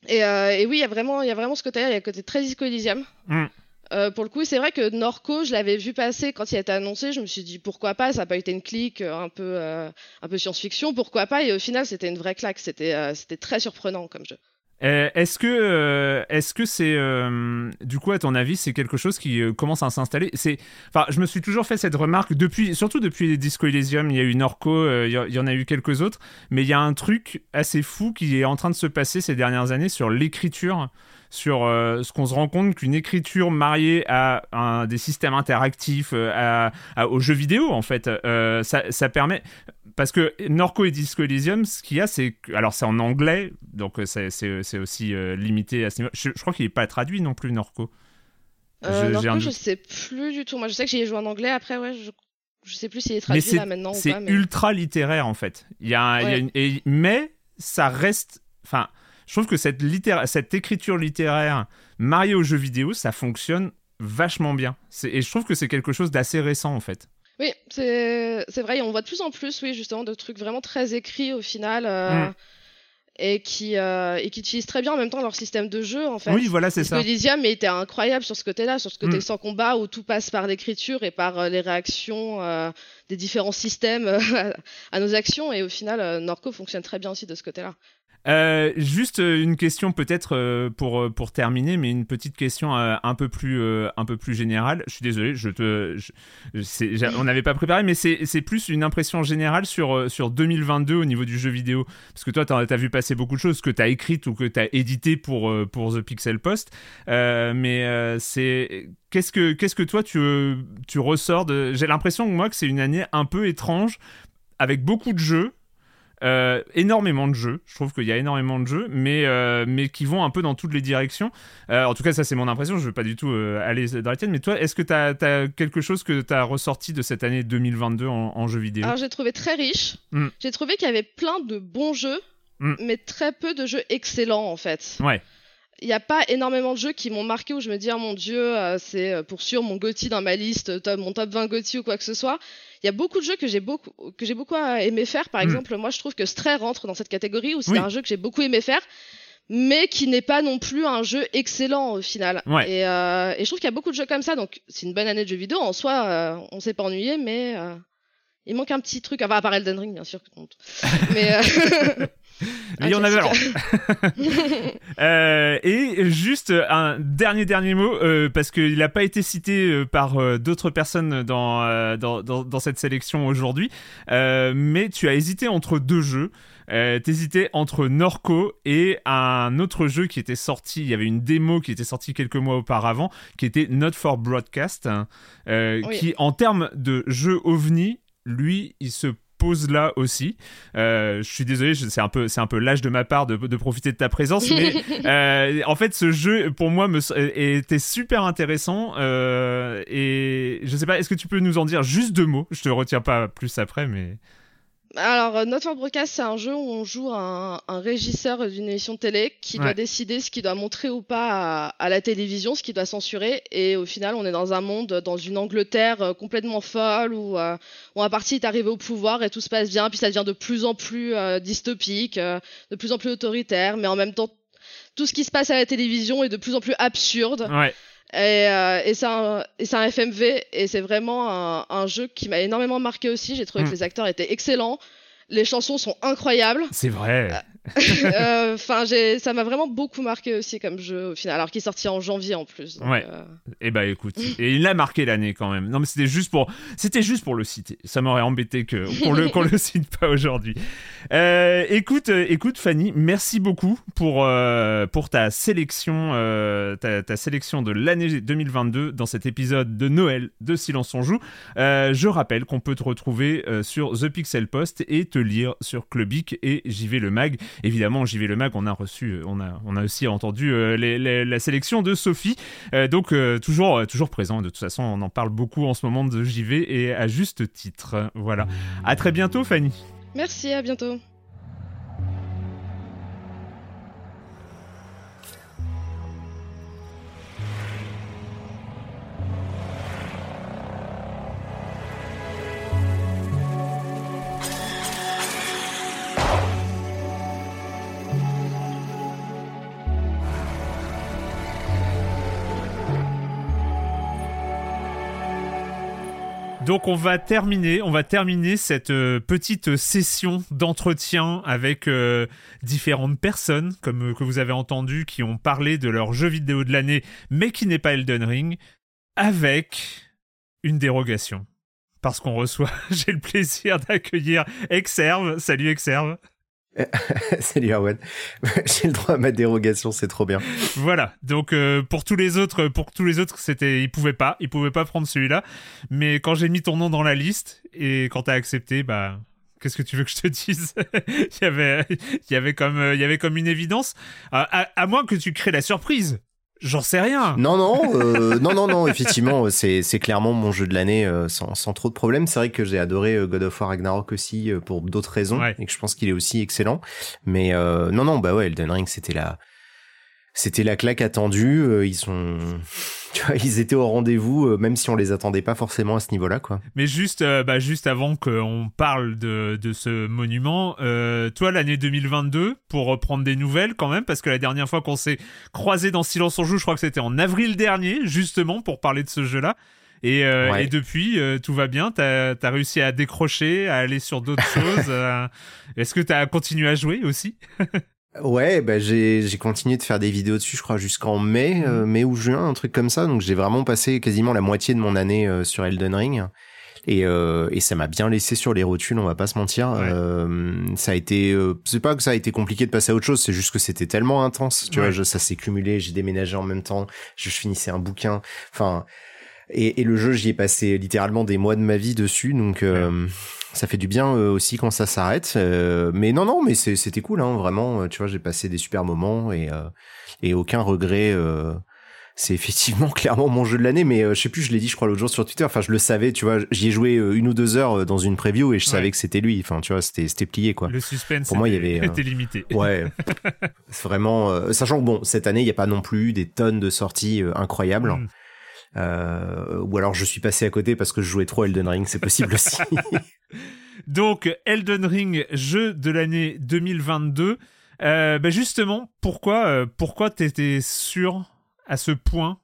Et, euh, et oui, il y a vraiment, il y a vraiment ce côté-là, il y a un côté très Disco Elysium. Mm. Euh, pour le coup, c'est vrai que Norco, je l'avais vu passer quand il a été annoncé. Je me suis dit pourquoi pas, ça n'a pas été une clique euh, un peu, euh, un peu science-fiction, pourquoi pas. Et au final, c'était une vraie claque. C'était, euh, c'était très surprenant comme jeu. Euh, est-ce que euh, est-ce que c'est euh, du coup à ton avis c'est quelque chose qui commence à s'installer? C'est enfin je me suis toujours fait cette remarque depuis surtout depuis Disco Elysium il y a eu Norco il y, en a eu quelques autres mais il y a un truc assez fou qui est en train de se passer ces dernières années sur l'écriture sur euh, ce qu'on se rend compte qu'une écriture mariée à des systèmes interactifs euh, à, à- aux jeux vidéo en fait euh, ça, ça permet parce que Norco et Disco Elysium, ce qu'il y a, c'est. Alors, c'est en anglais, donc c'est- c'est c'est aussi euh, limité à ce niveau. Je, je crois qu'il n'est pas traduit non plus, Norco. Je- un Norco, je sais plus du tout. Moi, je sais que j'y ai joué en anglais. Après, ouais, je, je sais plus s'il est Mais traduit c'est là maintenant ou c'est pas. mais- ultra littéraire, en fait. Il y a, un- il y a Ouais. une- et- mais ça reste. Enfin, je trouve que cette, littéra- cette écriture littéraire mariée aux jeux vidéo, ça fonctionne vachement bien. Et je trouve que c'est quelque chose d'assez récent, en fait. Oui, c'est vrai, et on voit de plus en plus, oui, justement, de trucs vraiment très écrits au final, euh, Mm. et qui euh, et qui utilisent très bien en même temps leur système de jeu, en fait. Oui, voilà, c'est ça. Elysium était incroyable sur ce côté-là, sur ce côté Mm. sans combat, où tout passe par l'écriture et par euh, les réactions euh, des différents systèmes à nos actions, et au final, Norco fonctionne très bien aussi de ce côté-là. Euh, juste euh, une question peut-être euh, pour, pour terminer, mais une petite question un, peu plus, un peu plus générale. Je suis désolé, on n'avait pas préparé, mais c'est plus une impression générale sur, sur 2022 au niveau du jeu vidéo. Parce que toi, tu as, vu passer beaucoup de choses que tu as écrites ou que tu as éditées pour, pour The Pixel Post. Mais c'est... Qu'est-ce que, qu'est-ce que toi, tu, tu ressors de... J'ai l'impression, moi, que c'est une année un peu étrange, avec beaucoup de jeux, euh, énormément de jeux. Je trouve qu'il y a énormément de jeux, mais, euh, mais qui vont un peu dans toutes les directions. Euh, en tout cas, ça, c'est mon impression. Je ne veux pas du tout euh, aller dans la tienne. Mais toi, est-ce que tu as, quelque chose que tu as ressorti de cette année 2022 en, en jeux vidéo? Alors j'ai trouvé très riche. Mm. J'ai trouvé qu'il y avait plein de bons jeux, Mm. mais très peu de jeux excellents en fait. Ouais. Il n'y a pas énormément de jeux qui m'ont marqué où je me dis, oh mon dieu, euh, c'est euh, pour sûr mon GOTY dans ma liste, top, mon top 20 GOTY ou quoi que ce soit. Il y a beaucoup de jeux que j'ai beaucoup, que j'ai beaucoup aimé faire. Par Mm. exemple, moi, je trouve que Stray rentre dans cette catégorie où c'est Oui. un jeu que j'ai beaucoup aimé faire, mais qui n'est pas non plus un jeu excellent au final. Ouais. Et, euh, et je trouve qu'il y a beaucoup de jeux comme ça, donc c'est une bonne année de jeux vidéo. En soi, euh, on s'est pas ennuyé, mais euh, il manque un petit truc. Enfin, à part Elden Ring, bien sûr. compte. Mais Il y en avait alors. Euh, et juste un dernier dernier mot euh, parce qu'il n'a pas été cité euh, par euh, d'autres personnes dans, dans, dans, dans cette sélection aujourd'hui. Mais tu as hésité entre deux jeux. Euh, T'hésitais entre Norco et un autre jeu qui était sorti. Il y avait une démo qui était sortie quelques mois auparavant, qui était Not for Broadcast, hein, euh, Oui. qui en termes de jeu ovni, lui, il se pose là aussi. Euh, je suis désolé, c'est un peu, c'est un peu l'âge de ma part de, de profiter de ta présence, mais euh, en fait, ce jeu pour moi me, était super intéressant euh, et je sais pas, est-ce que tu peux nous en dire juste deux mots? Je te retiens pas plus après, mais Alors, euh, Not for Broadcast, c'est un jeu où on joue un, un régisseur d'une émission de télé qui doit décider ce qu'il doit montrer ou pas à, à la télévision, ce qu'il doit censurer. Et au final, on est dans un monde, dans une Angleterre euh, complètement folle où, euh, où un parti est arrivé au pouvoir et tout se passe bien. Puis ça devient de plus en plus euh, dystopique, euh, de plus en plus autoritaire, mais en même temps, tout ce qui se passe à la télévision est de plus en plus absurde. ouais. Et, euh, et c'est un, un FMV et c'est vraiment un, un jeu qui m'a énormément marqué aussi. J'ai trouvé Mm. que les acteurs étaient excellents, les chansons sont incroyables. c'est vrai. Euh, Enfin, ça m'a vraiment beaucoup marqué aussi comme jeu au final, alors qu'il est sorti en janvier en plus. donc, Ouais. euh, Et bah écoute, et il a marqué l'année quand même. Non mais c'était juste pour, c'était juste pour le citer. Ça m'aurait embêté que qu'on le qu'on le cite pas aujourd'hui. Euh, écoute, écoute Fanny, merci beaucoup pour pour ta sélection, ta, ta sélection de l'année 2022 dans cet épisode de Noël de Silence on joue. Je rappelle qu'on peut te retrouver sur The Pixel Post et te lire sur Clubic et JV le Mag. Évidemment, JV le Mag, on a reçu, euh, on a, on a aussi entendu euh, la sélection de Sophie. Euh, donc toujours, toujours présent. De toute façon, on en parle beaucoup en ce moment de JV et à juste titre. Voilà. À très bientôt, Fanny. Merci, à bientôt. Donc on va terminer, cette euh, petite session d'entretien avec euh, différentes personnes, comme euh, que vous avez entendu, qui ont parlé de leur jeu vidéo de l'année, mais qui n'est pas Elden Ring, avec une dérogation. Parce qu'on reçoit, j'ai le plaisir d'accueillir Exerve. Salut Exerve. Salut Erwan. J'ai le droit à ma dérogation, c'est trop bien. Voilà. Donc euh, pour tous les autres, pour tous les autres, c'était, ils pouvaient pas, ils pouvaient pas prendre celui-là. Mais quand j'ai mis ton nom dans la liste et quand t'as accepté, bah. Qu'est-ce que tu veux que je te dise? Il y avait, il y avait comme, euh, il y avait comme une évidence. À, moins que tu crées la surprise. J'en sais rien. Non, non, euh, non, non, non, effectivement, c'est, c'est clairement mon jeu de l'année euh, sans, sans trop de problèmes. C'est vrai que j'ai adoré euh, God of War Ragnarok aussi euh, pour d'autres raisons et que je pense qu'il est aussi excellent. Mais euh, non, non, bah ouais, Elden Ring, c'était la, c'était la claque attendue. euh, ils sont, tu vois, ils étaient au rendez-vous, euh, même si on les attendait pas forcément à ce niveau-là, quoi. Mais juste, euh, bah, juste avant qu'on parle de, de ce monument, euh, toi, l'année 2022, pour reprendre des nouvelles quand même, parce que la dernière fois qu'on s'est croisé dans Silence on joue, je crois que c'était en avril dernier, justement, pour parler de ce jeu-là. Et, euh, Ouais. et depuis, euh, tout va bien? T'as as réussi à décrocher, à aller sur d'autres choses. euh, Est-ce que t'as continué à jouer aussi? Ouais, bah j'ai j'ai continué de faire des vidéos dessus, je crois jusqu'en mai, euh, mai ou juin, un truc comme ça. Donc j'ai vraiment passé quasiment la moitié de mon année euh, sur Elden Ring. Et, euh, et ça m'a bien laissé sur les rotules, on va pas se mentir. Euh, ça a été, euh, c'est pas que ça a été compliqué de passer à autre chose, c'est juste que c'était tellement intense. Tu Ouais. vois, je- ça s'est cumulé. J'ai déménagé en même temps, je finissais un bouquin. Enfin, et, et le jeu, j'y ai passé littéralement des mois de ma vie dessus, donc euh, ça fait du bien euh, aussi quand ça s'arrête. Euh, mais non, non, mais c'était cool, hein, vraiment. euh, Tu vois, j'ai passé des super moments et et aucun regret. c'est effectivement clairement mon jeu de l'année, mais je sais plus, je l'ai dit, je crois l'autre jour sur Twitter. Enfin, je le savais, tu vois, j'y ai joué une ou deux heures dans une preview et je savais que c'était lui. Enfin, tu vois, c'était plié quoi. Le suspense. Pour moi, il y avait était limité. Ouais, c'est vraiment. sachant que bon, cette année, il y a pas non plus des tonnes de sorties incroyables. Mm. ou alors je suis passé à côté parce que je jouais trop Elden Ring, c'est possible aussi. Donc Elden Ring, jeu de l'année 2022. Euh, bah justement, pourquoi, euh, pourquoi t'étais sûr à ce point,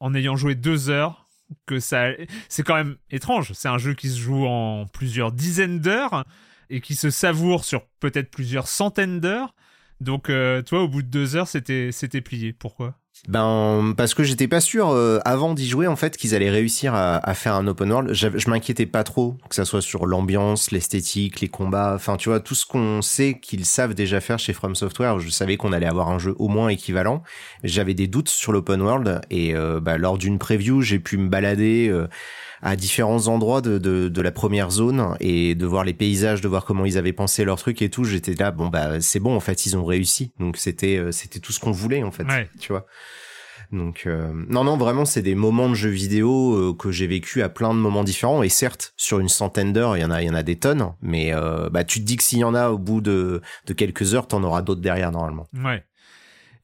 en ayant joué deux heures, que ça, c'est quand même étrange. C'est un jeu qui se joue en plusieurs dizaines d'heures et qui se savoure sur peut-être plusieurs centaines d'heures. Donc, euh, toi, au bout de deux heures, c'était, c'était plié. Pourquoi? Ben parce que j'étais pas sûr euh, avant d'y jouer en fait qu'ils allaient réussir à, à, faire un open world. Je m'inquiétais pas trop que ça soit sur l'ambiance, l'esthétique, les combats, enfin tu vois tout ce qu'on sait qu'ils savent déjà faire chez From Software. Je savais qu'on allait avoir un jeu au moins équivalent. J'avais des doutes sur l'open world et euh, bah, lors d'une preview j'ai pu me balader. Euh, à différents endroits de, de, de, la première zone et de voir les paysages, de voir comment ils avaient pensé leur truc et tout. J'étais là, bon bah c'est bon en fait, ils ont réussi. Donc c'était c'était tout ce qu'on voulait en fait, tu vois. Donc euh, non non vraiment c'est des moments de jeux vidéo euh, que j'ai vécu à plein de moments différents et certes sur une centaine d'heures il y en a il y en a des tonnes mais euh, bah tu te dis que s'il y en a au bout de de quelques heures t'en auras d'autres derrière normalement. Ouais.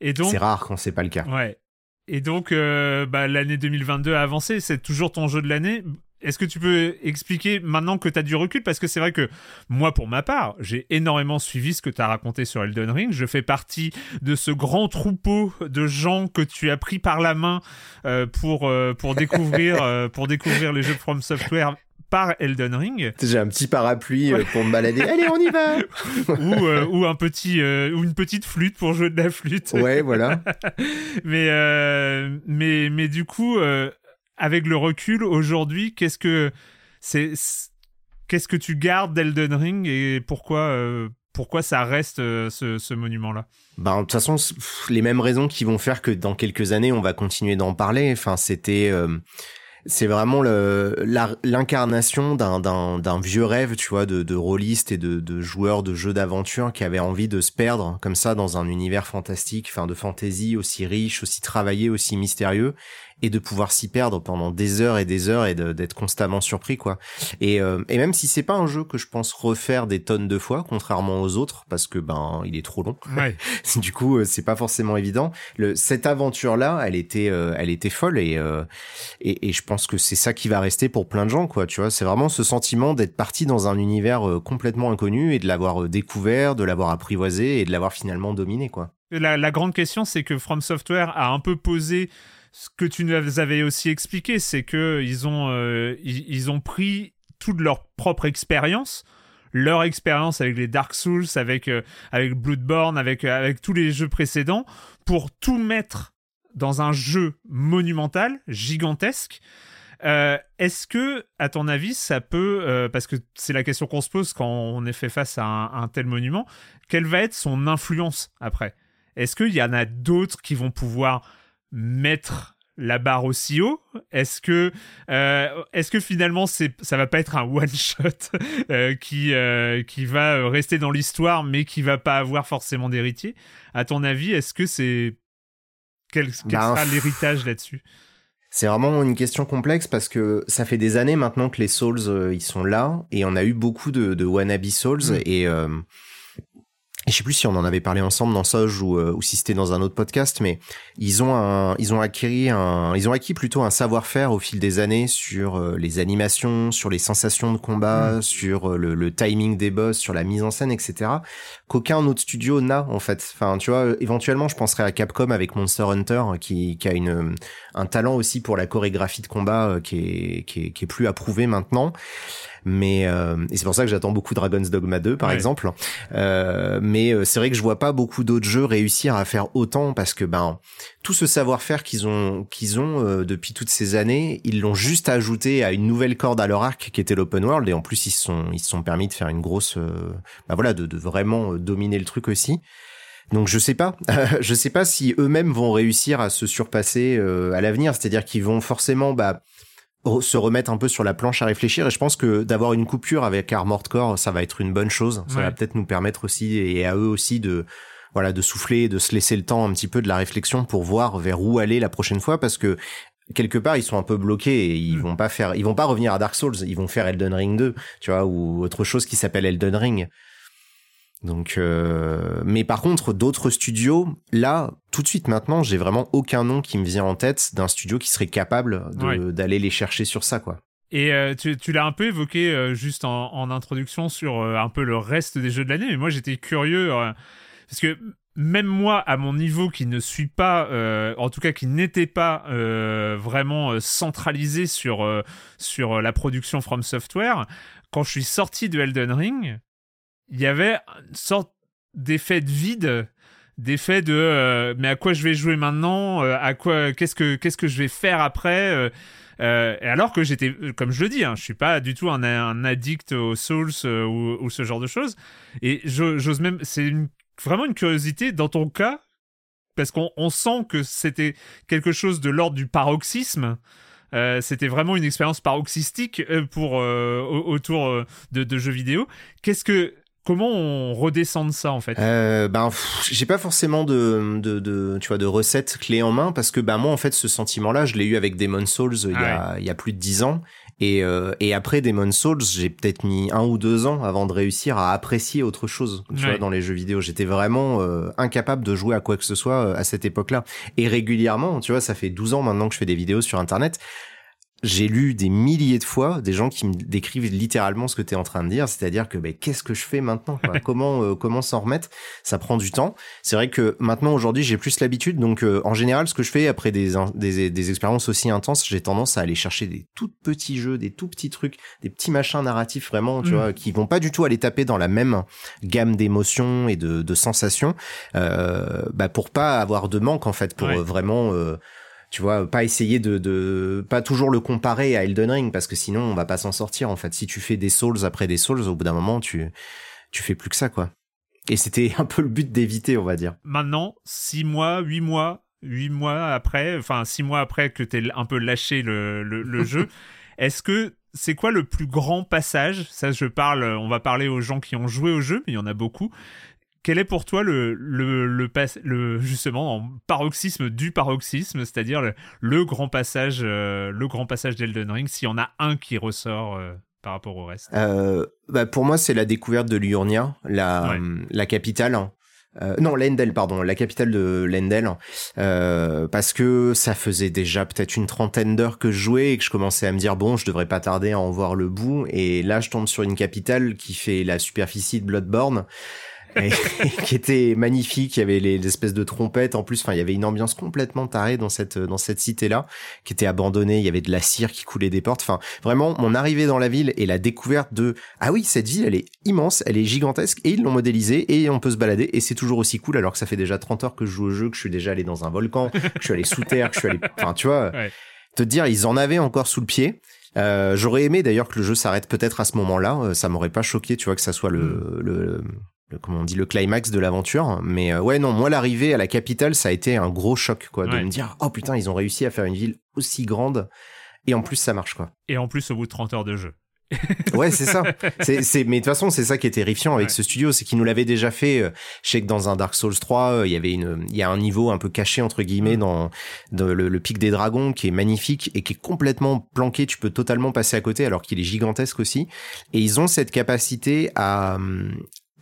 Et donc c'est rare quand c'est pas le cas. Ouais. Et donc bah, l'année 2022 a avancé, c'est toujours ton jeu de l'année. Est-ce que tu peux expliquer maintenant que tu as du recul? Parce que c'est vrai que moi, pour ma part, j'ai énormément suivi ce que tu as raconté sur Elden Ring. Je fais partie de ce grand troupeau de gens que tu as pris par la main euh, pour, euh, pour, découvrir, euh, pour découvrir les jeux From Software par Elden Ring. J'ai un petit parapluie pour me balader. Allez, on y va. ou, ou un petit ou une petite flûte pour jouer de la flûte. Ouais, voilà. mais mais mais du coup avec le recul aujourd'hui, qu'est-ce que c'est qu'est-ce que tu gardes d'Elden Ring et pourquoi euh, pourquoi ça reste euh, ce, monument-là? Ben, de toute façon, les mêmes raisons qui vont faire que dans quelques années, on va continuer d'en parler. Enfin, c'était, euh, c'est vraiment l'incarnation d'un vieux rêve, tu vois, de, de et de, de joueurs de jeux d'aventure qui avaient envie de se perdre comme ça dans un univers fantastique, enfin de fantasy aussi riche, aussi travaillé, aussi mystérieux, et de pouvoir s'y perdre pendant des heures et des heures et d'être constamment surpris quoi. Et, euh, et même si c'est pas un jeu que je pense refaire des tonnes de fois, contrairement aux autres, parce que ben il est trop long. Ouais. du coup euh, c'est pas forcément évident. Le, cette aventure là, elle était euh, elle était folle et, et, et je pense que c'est ça qui va rester pour plein de gens quoi. Tu vois, c'est vraiment ce sentiment d'être parti dans un univers complètement inconnu et de l'avoir découvert, de l'avoir apprivoisé et de l'avoir finalement dominé quoi. La, la grande question c'est que From Software a un peu posé ce que tu nous avais aussi expliqué, c'est que ils ont, euh, ils, ont pris toute leur propre expérience, leur expérience avec les Dark Souls, avec, euh, avec Bloodborne, avec, euh, avec tous les jeux précédents, pour tout mettre dans un jeu monumental, gigantesque. Est-ce que, à ton avis, ça peut, parce que c'est la question qu'on se pose quand on est fait face à un tel monument, quelle va être son influence après? Est-ce qu'il y en a d'autres qui vont pouvoir mettre la barre aussi haut? Est-ce que, euh, est-ce que finalement c'est, ça va pas être un one shot euh, qui euh, qui va rester dans l'histoire, mais qui va pas avoir forcément d'héritier? À ton avis, est-ce que c'est quel, quel bah, sera l'héritage là-dessus? C'est vraiment une question complexe parce que ça fait des années maintenant que les Souls ils sont là et on a eu beaucoup de, de wannabe Souls mm. et je sais plus si on en avait parlé ensemble dans Soj ou, euh, ou si c'était dans un autre podcast, mais ils ont un, ils ont acquis un, ils ont acquis plutôt un savoir-faire au fil des années sur euh, les animations, sur les sensations de combat, mm. sur euh, le, le, timing des boss, sur la mise en scène, etc. Qu'aucun autre studio n'a en fait. Enfin, tu vois, éventuellement, je penserais à Capcom avec Monster Hunter qui, qui a une, un talent aussi pour la chorégraphie de combat qui est, qui est, qui est plus approuvé maintenant mais euh, et c'est pour ça que j'attends beaucoup Dragon's Dogma 2 par exemple. Euh, mais euh, c'est vrai que je vois pas beaucoup d'autres jeux réussir à faire autant parce que ben tout ce savoir-faire qu'ils ont qu'ils ont euh, depuis toutes ces années ils l'ont juste ajouté à une nouvelle corde à leur arc qui était l'open world. Et en plus ils se sont ils se sont permis de faire une grosse ben voilà de, de vraiment dominer le truc aussi. Donc je sais pas, je sais pas si eux-mêmes vont réussir à se surpasser à l'avenir, c'est-à-dire qu'ils vont forcément bah se remettre un peu sur la planche à réfléchir. Et je pense que d'avoir une coupure avec Armored Core ça va être une bonne chose. Ça va peut-être nous permettre aussi et à eux aussi de voilà, de souffler, de se laisser le temps un petit peu de la réflexion pour voir vers où aller la prochaine fois, parce que quelque part ils sont un peu bloqués et ils mm. vont pas faire ils vont pas revenir à Dark Souls ils vont faire Elden Ring 2 tu vois ou autre chose qui s'appelle Elden Ring donc euh... mais par contre d'autres studios là tout de suite maintenant j'ai vraiment aucun nom qui me vient en tête d'un studio qui serait capable d'aller les chercher sur ça quoi. Et euh, tu, tu l'as un peu évoqué euh, juste en, en, introduction sur un peu le reste des jeux de l'année mais moi j'étais curieux parce que même moi, à mon niveau, qui ne suis pas, euh, en tout cas qui n'était pas euh, vraiment centralisé sur, sur la production From Software, quand je suis sorti de Elden Ring, il y avait une sorte d'effet de vide, d'effet de mais à quoi je vais jouer maintenant, à quoi, qu'est-ce que qu'est-ce que je vais faire après. Euh, alors que j'étais, comme je le dis, hein, je suis pas du tout un, un addict aux Souls ou, ou, ce genre de choses. Et j'ose même, c'est vraiment une curiosité dans ton cas, parce qu'on sent que c'était quelque chose de l'ordre du paroxysme. Euh, c'était vraiment une expérience paroxystique euh, pour euh, autour de, jeux vidéo. Qu'est-ce que Comment on redescend de ça en fait? Ben, j'ai pas forcément de, de, tu vois, de recette clé en main parce que ben moi en fait ce sentiment-là, je l'ai eu avec Demon Souls il, y a, il y a plus de dix ans. Et, euh, et après Demon Souls, j'ai peut-être mis un ou deux ans avant de réussir à apprécier autre chose. Tu vois, dans les jeux vidéo, j'étais vraiment euh, incapable de jouer à quoi que ce soit euh, à cette époque-là. Et régulièrement, tu vois, ça fait 12 ans maintenant que je fais des vidéos sur Internet j'ai lu des milliers de fois des gens qui me décrivent littéralement ce que tu es en train de dire, c'est-à-dire que ben, qu'est-ce que je fais maintenant Comment euh, comment s'en remettre? Ça prend du temps. C'est vrai que maintenant aujourd'hui j'ai plus l'habitude, donc euh, en général ce que je fais après des, des, des expériences aussi intenses, j'ai tendance à aller chercher des tout petits jeux, des tout petits trucs, des petits machins narratifs vraiment, tu mmh. vois, qui vont pas du tout aller taper dans la même gamme d'émotions et de, de sensations, euh, bah, pour pas avoir de manque en fait, pour vraiment euh, tu vois, pas essayer de, de, pas toujours le comparer à Elden Ring parce que sinon on va pas s'en sortir en fait. Si tu fais des Souls après des Souls, au bout d'un moment tu, tu fais plus que ça quoi. Et c'était un peu le but d'éviter, on va dire. Maintenant, six mois, huit mois, huit mois après, enfin six mois après que t'aies un peu lâché le, le, le jeu, est-ce que c'est quoi le plus grand passage? Ça, je parle, on va parler aux gens qui ont joué au jeu, mais il y en a beaucoup quel est pour toi le, le, le, le justement en paroxysme du paroxysme, c'est-à-dire le, grand passage, euh, le grand passage d'Elden Ring, s'il y en a un qui ressort euh, par rapport au reste? Euh, bah Pour moi, c'est la découverte de Liurnia, la, la capitale. Euh, non, Lendel, pardon, la capitale de Lendel, euh, parce que ça faisait déjà peut-être une trentaine d'heures que je jouais et que je commençais à me dire bon, je devrais pas tarder à en voir le bout. Et là, je tombe sur une capitale qui fait la superficie de Bloodborne. qui était magnifique. Il y avait les, espèces de trompettes. En plus, enfin, il y avait une ambiance complètement tarée dans cette dans cette cité-là, qui était abandonnée. Il y avait de la cire qui coulait des portes. Enfin, vraiment, mon arrivée dans la ville et la découverte de ah oui, cette ville, elle est immense, elle est gigantesque et ils l'ont modélisée et on peut se balader et c'est toujours aussi cool alors que ça fait déjà 30 heures que je joue au jeu, que je suis déjà allé dans un volcan, que je suis allé sous terre, que je suis allé, enfin, tu vois, te dire ils en avaient encore sous le pied. Euh, j'aurais aimé d'ailleurs que le jeu s'arrête peut-être à ce moment-là. Euh, ça m'aurait pas choqué, tu vois, que ça soit le, mm. Le, comment on dit le climax de l'aventure mais euh, ouais non moi l'arrivée à la capitale ça a été un gros choc quoi de me dire oh putain ils ont réussi à faire une ville aussi grande et en plus ça marche quoi et en plus au bout de 30 heures de jeu ouais, c'est ça. C'est, mais de toute façon, c'est ça qui est terrifiant avec ce studio, c'est qu'il nous l'avait déjà fait. Euh, je sais que dans un Dark Souls 3, euh, il y avait une, il y a un niveau un peu caché entre guillemets mm. dans, le, le, pic des dragons qui est magnifique et qui est complètement planqué. Tu peux totalement passer à côté alors qu'il est gigantesque aussi. Et ils ont cette capacité à,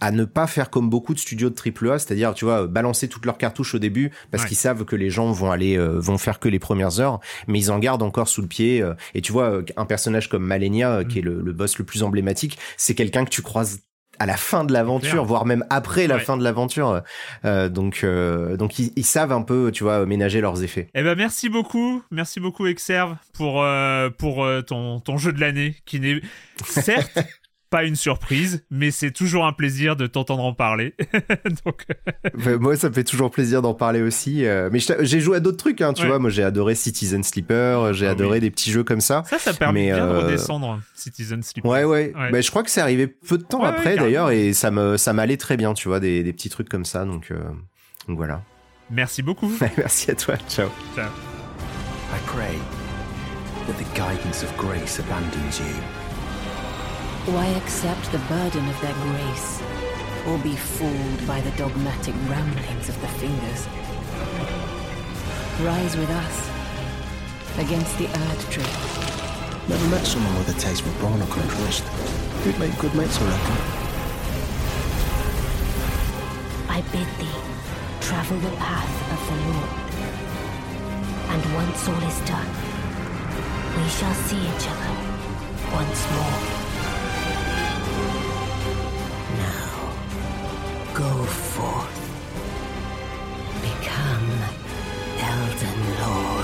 à ne pas faire comme beaucoup de studios de triple A, c'est-à-dire tu vois balancer toutes leurs cartouches au début parce qu'ils savent que les gens vont aller euh, vont faire que les premières heures, mais ils en gardent encore sous le pied. Euh, et tu vois un personnage comme Malenia, qui est le, le, boss le plus emblématique, c'est quelqu'un que tu croises à la fin de l'aventure, voire même après la fin de l'aventure. Euh, donc, donc ils, savent un peu, tu vois, ménager leurs effets. Eh ben, merci beaucoup, merci beaucoup Exerve pour pour ton ton jeu de l'année, qui n'est certes pas une surprise, mais c'est toujours un plaisir de t'entendre en parler. Donc... moi, ça me fait toujours plaisir d'en parler aussi. Euh, mais j'ai joué à d'autres trucs, hein, tu vois. Moi, j'ai adoré Citizen Sleeper, j'ai ah adoré des petits jeux comme ça. Ça, ça permet bien de euh, redescendre Citizen Sleeper. Ouais, ouais. ouais. Bah, je crois que c'est arrivé peu de temps après, d'ailleurs, et ça me ça m'allait très bien, tu vois, des, des petits trucs comme ça. Donc, euh, donc voilà. Merci beaucoup. Merci à toi. Ciao. Ciao. I pray that the guidance of grace abandons you. Why accept the burden of their grace or be fooled by the dogmatic ramblings of the fingers. Rise with us against the Earth Tree. Never met someone with a taste for barnacles contrast. You'd make good mates, I reckon. I bid thee travel the path of the Lord. And once all is done, we shall see each other once more. Go forth. Become Elden Lord.